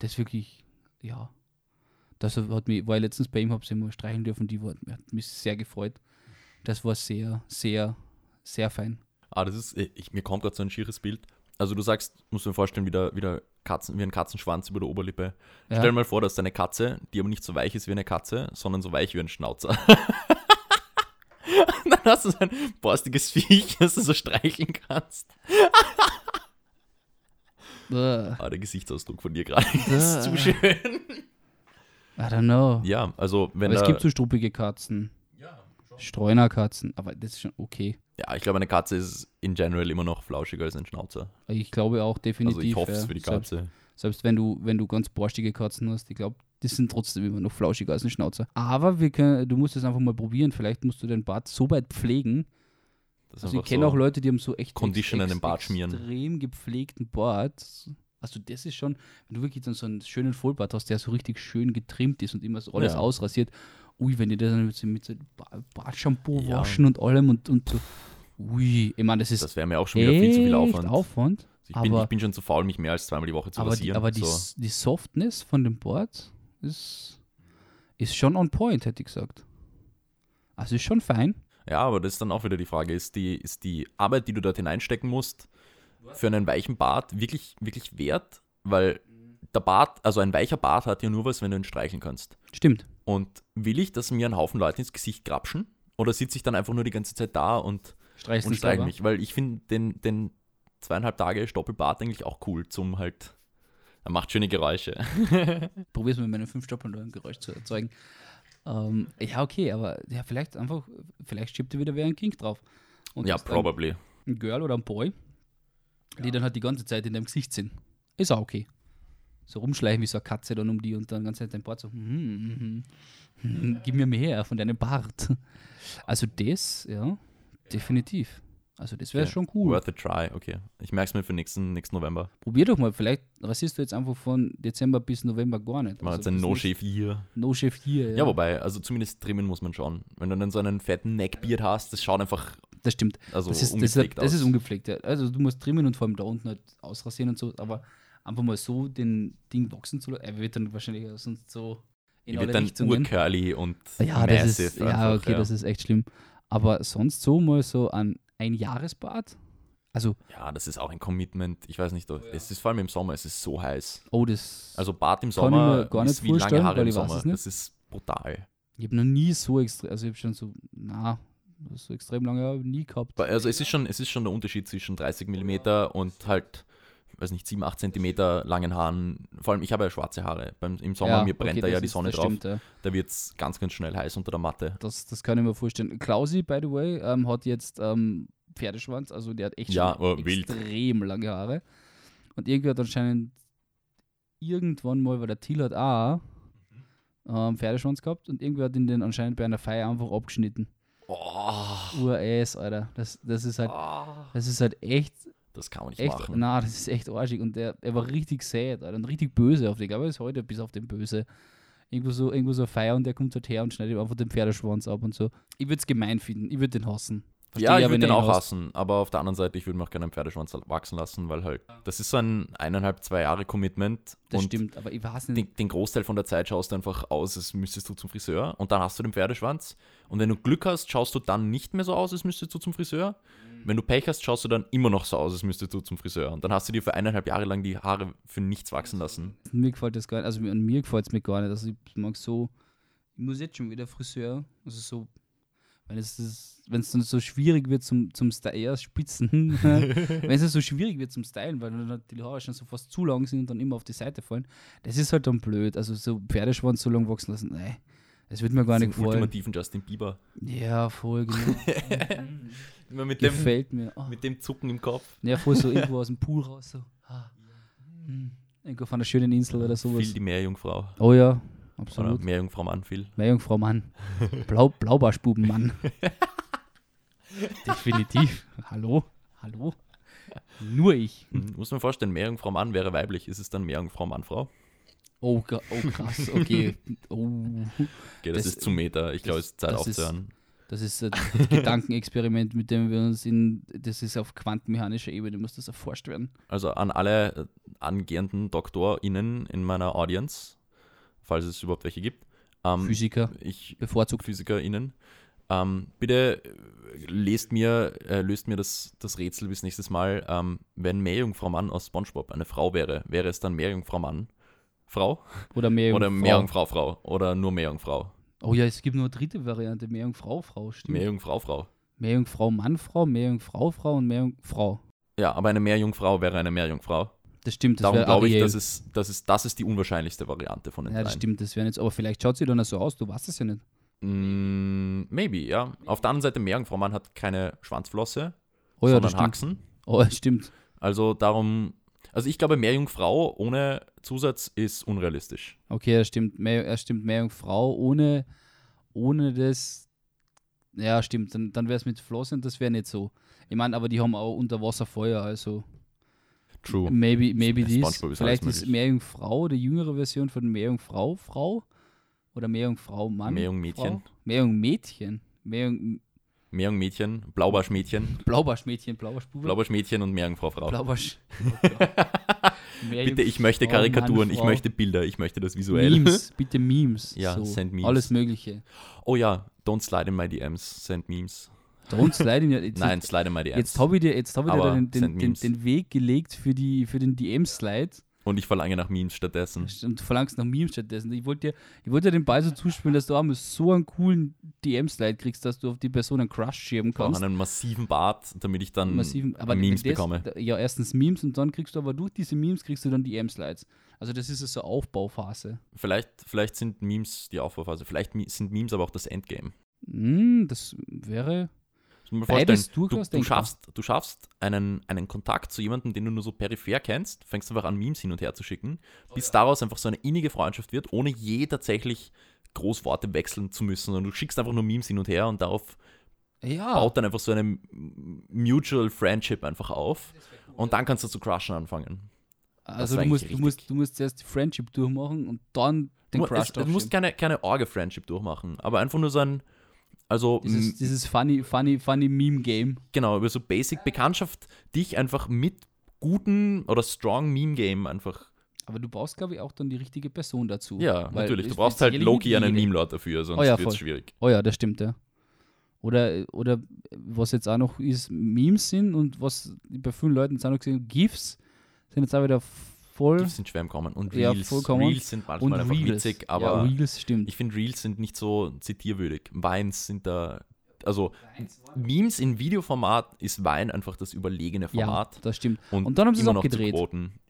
das ist wirklich, ja. Das hat mich, war ich letztens bei ihm, habe sie mal streicheln dürfen, die war, hat mich sehr gefreut. Das war sehr, sehr, sehr fein. Ah, das ist, ich, mir kommt gerade so ein schieres Bild. Also du sagst, musst du dir vorstellen, wie, der, wie, der Katzen, wie ein Katzenschwanz über der Oberlippe. Ja. Stell dir mal vor, dass deine Katze, die aber nicht so weich ist wie eine Katze, sondern so weich wie ein Schnauzer. Und dann hast du so ein borstiges Viech, das du so streicheln kannst. Ah, der Gesichtsausdruck von dir gerade ist zu schön. I don't know. Ja, also wenn aber es gibt so struppige Katzen. Streunerkatzen, aber das ist schon okay. ja, ich glaube, eine Katze ist in general immer noch flauschiger als ein Schnauzer. Ich glaube auch definitiv. Also ich hoffe es ja. für die Selbst, Katze. selbst wenn du, wenn du ganz borstige Katzen hast, ich glaube, die sind trotzdem immer noch flauschiger als ein Schnauzer. Aber wir können, du musst es einfach mal probieren. Vielleicht musst du den Bart so weit pflegen. Also ich kenne so- auch Leute, die haben so echt Conditioner in den Bart schmieren. extrem gepflegten Bart. Also das ist schon, wenn du wirklich dann so einen schönen Vollbart hast, der so richtig schön getrimmt ist und immer so alles Ja. ausrasiert. Ui, wenn die das mit so, mit so Ba- Bartshampoo Ja. waschen und allem und, und so. Ui, ich meine, das ist Das wäre mir auch schon wieder viel zu viel Aufwand. Aufwand. ich, bin, aber- ich bin schon zu faul, mich mehr als zweimal die Woche zu aber die, rasieren. aber die, so. S- die Softness von dem Board ist, ist schon on point, hätte ich gesagt. Also ist schon fein. Ja, aber das ist dann auch wieder die Frage, ist die, ist die Arbeit, die du dort hineinstecken musst, für einen weichen Bart wirklich, wirklich wert? Weil der Bart, also ein weicher Bart hat ja nur was, wenn du ihn streicheln kannst. Stimmt. Und will ich, dass mir ein Haufen Leute ins Gesicht grapschen? Oder sitze ich dann einfach nur die ganze Zeit da und, Streichst und streiche selber. mich? Weil ich finde den, den zweieinhalb Tage Stoppelbart eigentlich auch cool zum halt, er macht schöne Geräusche. Probier's mit meinen fünf Stoppeln ein Geräusch zu erzeugen. Ähm, ja, okay, aber ja, vielleicht einfach, vielleicht schiebt dir wieder wer ein King drauf. Und ja, hast ein- probably. Ein Girl oder ein Boy, die dann halt die ganze Zeit in deinem Gesicht sind. Ist auch okay. So rumschleichen wie so eine Katze dann um die und dann Zeit dein Bart so, hm, hm, hm, gib mir mehr von deinem Bart. Also das, ja, definitiv. Also das wäre Okay. schon cool. Worth a try, okay. Ich merke es mir für nächsten, nächsten November. Probier doch mal, vielleicht rasierst du jetzt einfach von Dezember bis November gar nicht. Ich mache Also jetzt ein bis no nächst- shave year No Shave hier. Ja. wobei, also zumindest trimmen muss man schon. Wenn du dann so einen fetten Neckbeard hast, das schaut einfach Das stimmt. also das ist, das, ungepflegt ist, das ist ungepflegt. Ja. Also du musst trimmen und vor allem da unten halt ausrasieren und so, aber einfach mal so den Ding wachsen zu lassen. Er wird dann wahrscheinlich sonst so in Die alle wird dann Richtungen. urcurly und Ja, das ist, ja, einfach, okay, das ist echt schlimm. Aber sonst so mal so ein, ein Jahresbad. Also, Ja, das ist auch ein Commitment. Ich weiß nicht, es ist vor allem im Sommer, es ist so heiß. oh, das. Also Bart im ich Sommer gar nicht ist wie lange Haare im ich Sommer. Das ist brutal. ich habe noch nie so extrem, also ich habe schon so, na, so extrem lange nie gehabt. Also es ist schon, es ist schon der Unterschied zwischen 30 mm und halt, weiß nicht, 7, 8 cm langen Haaren. Vor allem, ich habe ja schwarze Haare. Beim, Im Sommer, mir brennt okay, da ja die ist- Sonne das drauf. Stimmt, ja. Da wird es ganz, ganz schnell heiß unter der Matte. Das, das kann ich mir vorstellen. Klausi, by the way, ähm, hat jetzt ähm, Pferdeschwanz, also der hat echt Ja, oh, wild. extrem lange Haare. Und irgendwie hat anscheinend irgendwann mal, weil der Thiel hat auch ähm, Pferdeschwanz gehabt und irgendwer hat ihn den anscheinend bei einer Feier einfach abgeschnitten. Oh, Urass, Alter. Das, das ist halt, Ah. das ist halt echt, das kann man nicht echt, machen. na, das ist echt arschig. Und der, er war richtig sad, Alter, und richtig böse auf dich. Aber er ist heute bis auf den Böse. Irgendwo so, irgendwo so Feier und der kommt dort her und schneidet ihm einfach den Pferdeschwanz ab und so. Ich würde es gemein finden. Ich würde den hassen. Versteh ja, ich würde den auch hassen, aber auf der anderen Seite, ich würde mir auch gerne einen Pferdeschwanz wachsen lassen, weil halt, das ist so ein eineinhalb, zwei Jahre Commitment Das und stimmt, aber ich weiß nicht. den, den Großteil von der Zeit schaust du einfach aus, als müsstest du zum Friseur und dann hast du den Pferdeschwanz und wenn du Glück hast, schaust du dann nicht mehr so aus, als müsstest du zum Friseur. Mhm. Wenn du Pech hast, schaust du dann immer noch so aus, als müsstest du zum Friseur und dann hast du dir für eineinhalb Jahre lang die Haare für nichts wachsen lassen. Mir gefällt das gar nicht, also mir- mir gefällt es mir gar nicht. Also ich mag so, ich muss jetzt schon wieder Friseur, also so, wenn es das, wenn es dann so schwierig wird zum, zum Stylen, ja, Spitzen, wenn es so schwierig wird zum Stylen, weil dann die Haare schon so fast zu lang sind und dann immer auf die Seite fallen, das ist halt dann blöd. Also so Pferdeschwanz so lang wachsen lassen, nein, das wird mir gar Das nicht gefallen. ultimativen Justin Bieber. Ja, voll, genau. Immer mit dem, Gefällt mir. Oh. mit dem Zucken im Kopf. Ja, voll so irgendwo aus dem Pool raus, so. Ah. Hm. Irgendwo von einer schönen Insel oder sowas. Phil die Meerjungfrau. Oh ja, Oder absolut. Meerjungfrau Mann, Phil. Meerjungfrau Mann. Blau, Blaubarschbubenmann. Definitiv. Hallo? Hallo? Nur ich. Mhm. Muss man vorstellen, Meerjungfrau Mann wäre weiblich, ist es dann Meerjungfrau Mann, Frau? Oh, oh krass, okay. Oh, Okay, das, Das- ist zu Meter. Ich glaube, es ist Zeit das ist- aufzuhören. das ist ein Gedankenexperiment, mit dem wir uns in, das ist auf quantenmechanischer Ebene, muss das erforscht werden. Also an alle äh, angehenden DoktorInnen in meiner Audience, falls es überhaupt welche gibt. Ähm, Physiker, ich bevorzugt. PhysikerInnen. Ähm, bitte äh, lest mir, äh, löst mir das, das Rätsel bis nächstes Mal. Ähm, wenn Meerjungfrau Mann aus Spongebob eine Frau wäre, wäre es dann Meerjungfrau Mann Frau Oder Meerjungfrau. oder Meerjungfrau Frau oder nur Meerjungfrau? Oh ja, es gibt nur eine dritte Variante, Meerjungfrau, Frau, stimmt. Meerjungfrau, Frau. Meerjungfrau, Mann, Frau, Meerjungfrau, Frau und Meerjungfrau. Ja, aber eine Meerjungfrau wäre eine Meerjungfrau. Das stimmt, das Darum glaube ich, Ariel. das ist, das, ist, das ist die unwahrscheinlichste Variante von den Ja, das dreien. stimmt, das wäre jetzt, aber vielleicht schaut sie dann so aus, du weißt es ja nicht. Mm, maybe, ja. Auf der anderen Seite, Meerjungfrau, man hat keine Schwanzflosse, Oh ja, das sondern. Haxen. Oh, das stimmt. Also darum, also ich glaube, Meerjungfrau ohne Zusatz ist unrealistisch. Okay, das stimmt. Mehr, ja, stimmt, Meerjungfrau ohne, ohne das. Ja, stimmt. Dann, dann wäre es mit Flossen, das wäre nicht so. Ich meine, aber die haben auch Unterwasserfeuer, also True. maybe, maybe dies. Vielleicht ist. Meerjungfrau die jüngere Version von Meerjungfrau, Frau oder Meerjungfrau, Mann. Meerjungmädchen. Meerjungmädchen. Meerjung, Meerjungmädchen, Blaubarschmädchen, Blaubarschmädchen, Blaubarschbube. Blaubarschmädchen und Meerjungfrau Frau. Blaubarsch. Bitte, ich möchte Meerjungfrau, Mann, Karikaturen, ich möchte Bilder, ich möchte das visuell. Memes, bitte Memes. Ja, so, send Memes. Alles Mögliche. Oh ja, don't slide in my DMs, send Memes. Don't slide in your, jetzt, Nein, slide in my DMs. Jetzt habe ich dir, jetzt hab ich dir den, den, den, den Weg gelegt für, die, für den DM-Slide Und ich verlange nach Memes stattdessen. und du verlangst nach Memes stattdessen. Ich wollte dir, ich wollte dir den Ball so zuspielen, dass du auch mal so einen coolen DM-Slide kriegst, dass du auf die Person einen Crush schirmen Ich brauche kannst. einen massiven Bart, damit ich dann Massiven, Memes das, bekomme. Ja, erstens Memes und dann kriegst du aber durch diese Memes kriegst du dann DM-Slides. Also das ist so eine Aufbauphase. Vielleicht, vielleicht sind Memes die Aufbauphase, vielleicht sind Memes aber auch das Endgame. Hm, das wäre. Mir vorstellen, du, du schaffst, du schaffst einen, einen Kontakt zu jemandem, den du nur so peripher kennst, fängst einfach an, Memes hin und her zu schicken, bis daraus einfach so eine innige Freundschaft wird, ohne je tatsächlich Großworte wechseln zu müssen, sondern du schickst einfach nur Memes hin und her und darauf Ja. baut dann einfach so eine Mutual Friendship einfach auf und dann kannst du zu crushen anfangen. also du musst, du, musst, du musst zuerst die Friendship durchmachen und dann den Crush es, du musst keine, keine Orge-Friendship durchmachen, aber einfach nur so ein, also Dieses, dieses funny, funny, funny Meme-Game. genau, über so Basic-Bekanntschaft, dich einfach mit guten oder strong Meme-Game einfach Aber du brauchst, glaube ich, auch dann die richtige Person dazu. Ja, natürlich. Du brauchst halt Loki einen. Meme-Lord dafür, sonst Oh ja, wird es schwierig. Oh ja, das stimmt, ja. Oder, oder was jetzt auch noch ist, Memes sind und was bei vielen Leuten jetzt auch noch gesehen GIFs sind jetzt auch wieder voll. Die sind schwer im Kommen. Und Ja, Reels, vollkommen. Reels sind manchmal einfach Reels. witzig, ja, aber Reels stimmt. ich finde, Reels sind nicht so zitierwürdig. Vines sind da, also Memes in Videoformat ist Vine einfach das überlegene ja, Format. das stimmt. Und, Und dann haben sie es abgedreht.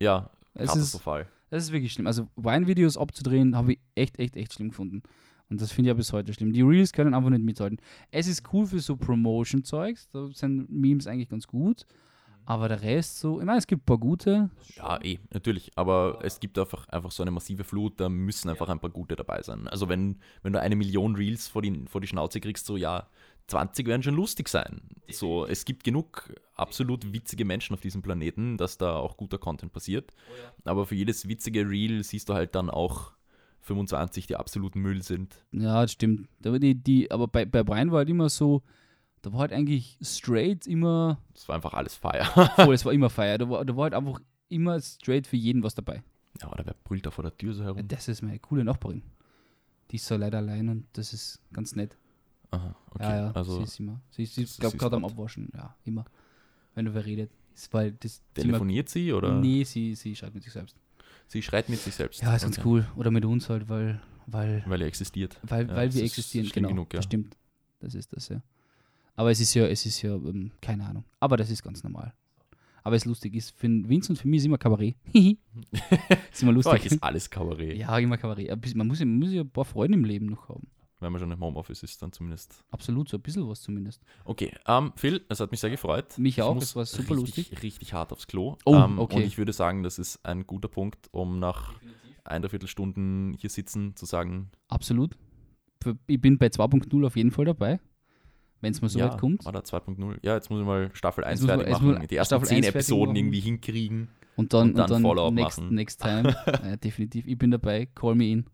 Ja, Es ist, katastrophal. das ist wirklich schlimm. Also Wine-Videos abzudrehen, habe ich echt, echt, echt schlimm gefunden. Und das finde ich ja bis heute schlimm. Die Reels können einfach nicht mithalten. Es ist cool für so Promotion-Zeugs, da sind Memes eigentlich ganz gut. Aber der Rest so, ich meine, es gibt ein paar gute. Ja, eh, natürlich. Aber es gibt einfach, einfach so eine massive Flut, da müssen einfach ein paar gute dabei sein. Also wenn, wenn du eine Million Reels vor die, vor die Schnauze kriegst, so ja, 20 werden schon lustig sein. So, es gibt genug absolut witzige Menschen auf diesem Planeten, dass da auch guter Content passiert. Aber für jedes witzige Reel siehst du halt dann auch 25, die absolut Müll sind. Ja, das stimmt. War die, die, aber bei, bei Brian war halt immer so, da war halt eigentlich straight immer, Das war einfach alles Feier. voll, es war immer Feier. Da war, da war halt einfach immer straight für jeden was dabei. ja, oder wer brüllt da vor der Tür so herum? Das ist meine coole Nachbarin. Die ist so leider allein und das ist ganz nett. Aha, okay. ja, ja, also sie ist immer. Sie ist, ist ist glaube gerade am. Abwaschen. Ja, immer. Wenn du wer redet. Das, weil das telefoniert sie oder Nee, sie, sie schreibt mit sich selbst. sie schreit mit sich selbst? Ja, ist ganz Okay. cool. Oder mit uns halt, weil, weil, Weil er existiert. weil, Ja, weil wir ist existieren. Genau, genug, ja. das stimmt. Das ist das, ja. Aber es ist ja, es ist ja, ähm, keine Ahnung. Aber das ist ganz normal. Aber es lustig ist, für Vince und für mich ist immer Kabarett. ist immer Für euch lustig. ist alles Kabarett. ja, immer Kabarett. Man muss, ja- man muss ja ein paar Freunde im Leben noch haben. Wenn man schon im Homeoffice ist, dann zumindest. Absolut, so ein bisschen was zumindest. Okay, ähm, Phil, es hat mich sehr gefreut. Mich Ich auch, es war super richtig, lustig. Richtig hart aufs Klo. Oh, ähm, okay. Und ich würde sagen, das ist ein guter Punkt, um nach ein, Stunden hier sitzen zu sagen, Absolut. Ich bin bei 2.0 auf jeden Fall dabei. Wenn es mal so ja, weit kommt. war da 2.0. Ja, jetzt muss ich mal Staffel 1 muss man- fertig machen, die ersten Staffel 10 1 fertig Episoden irgendwie hinkriegen. Und dann, und dann und dann Follow-up next, machen. next time. ja, definitiv. Ich bin dabei. Call me in.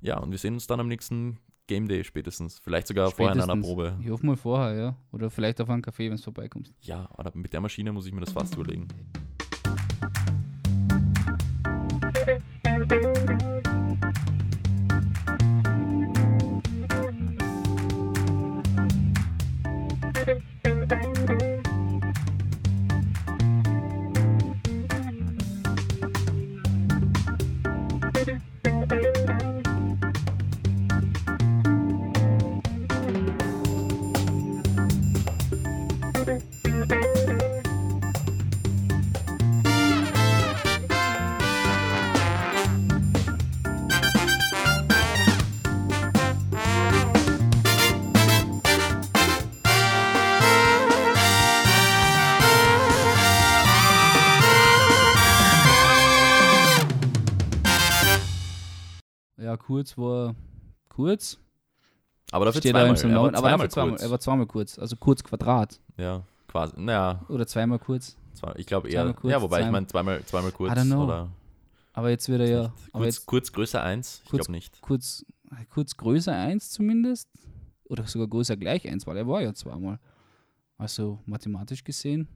Ja, und wir sehen uns dann am nächsten Game Day spätestens. Vielleicht sogar vorher in einer Spätestens. Probe. Ich hoffe mal vorher, ja. Oder vielleicht auf einen Café, wenn es vorbeikommst. Ja, aber mit der Maschine muss ich mir das fast überlegen. Kurz war kurz. Aber dafür Steht da zweimal. im Salon, er war aber zweimal dafür zweimal, kurz. er war zweimal kurz. Also kurz Quadrat. ja, quasi. Naja, Oder zweimal kurz. zwei, ich glaube eher. Kurz, ja, wobei ich zweimal- meine zweimal, zweimal kurz. I don't know. Oder Aber jetzt wird er ja. Aber kurz, jetzt kurz größer 1? Ich glaube nicht. kurz, kurz größer 1 zumindest. Oder sogar größer gleich 1, weil er war ja zweimal. Also mathematisch gesehen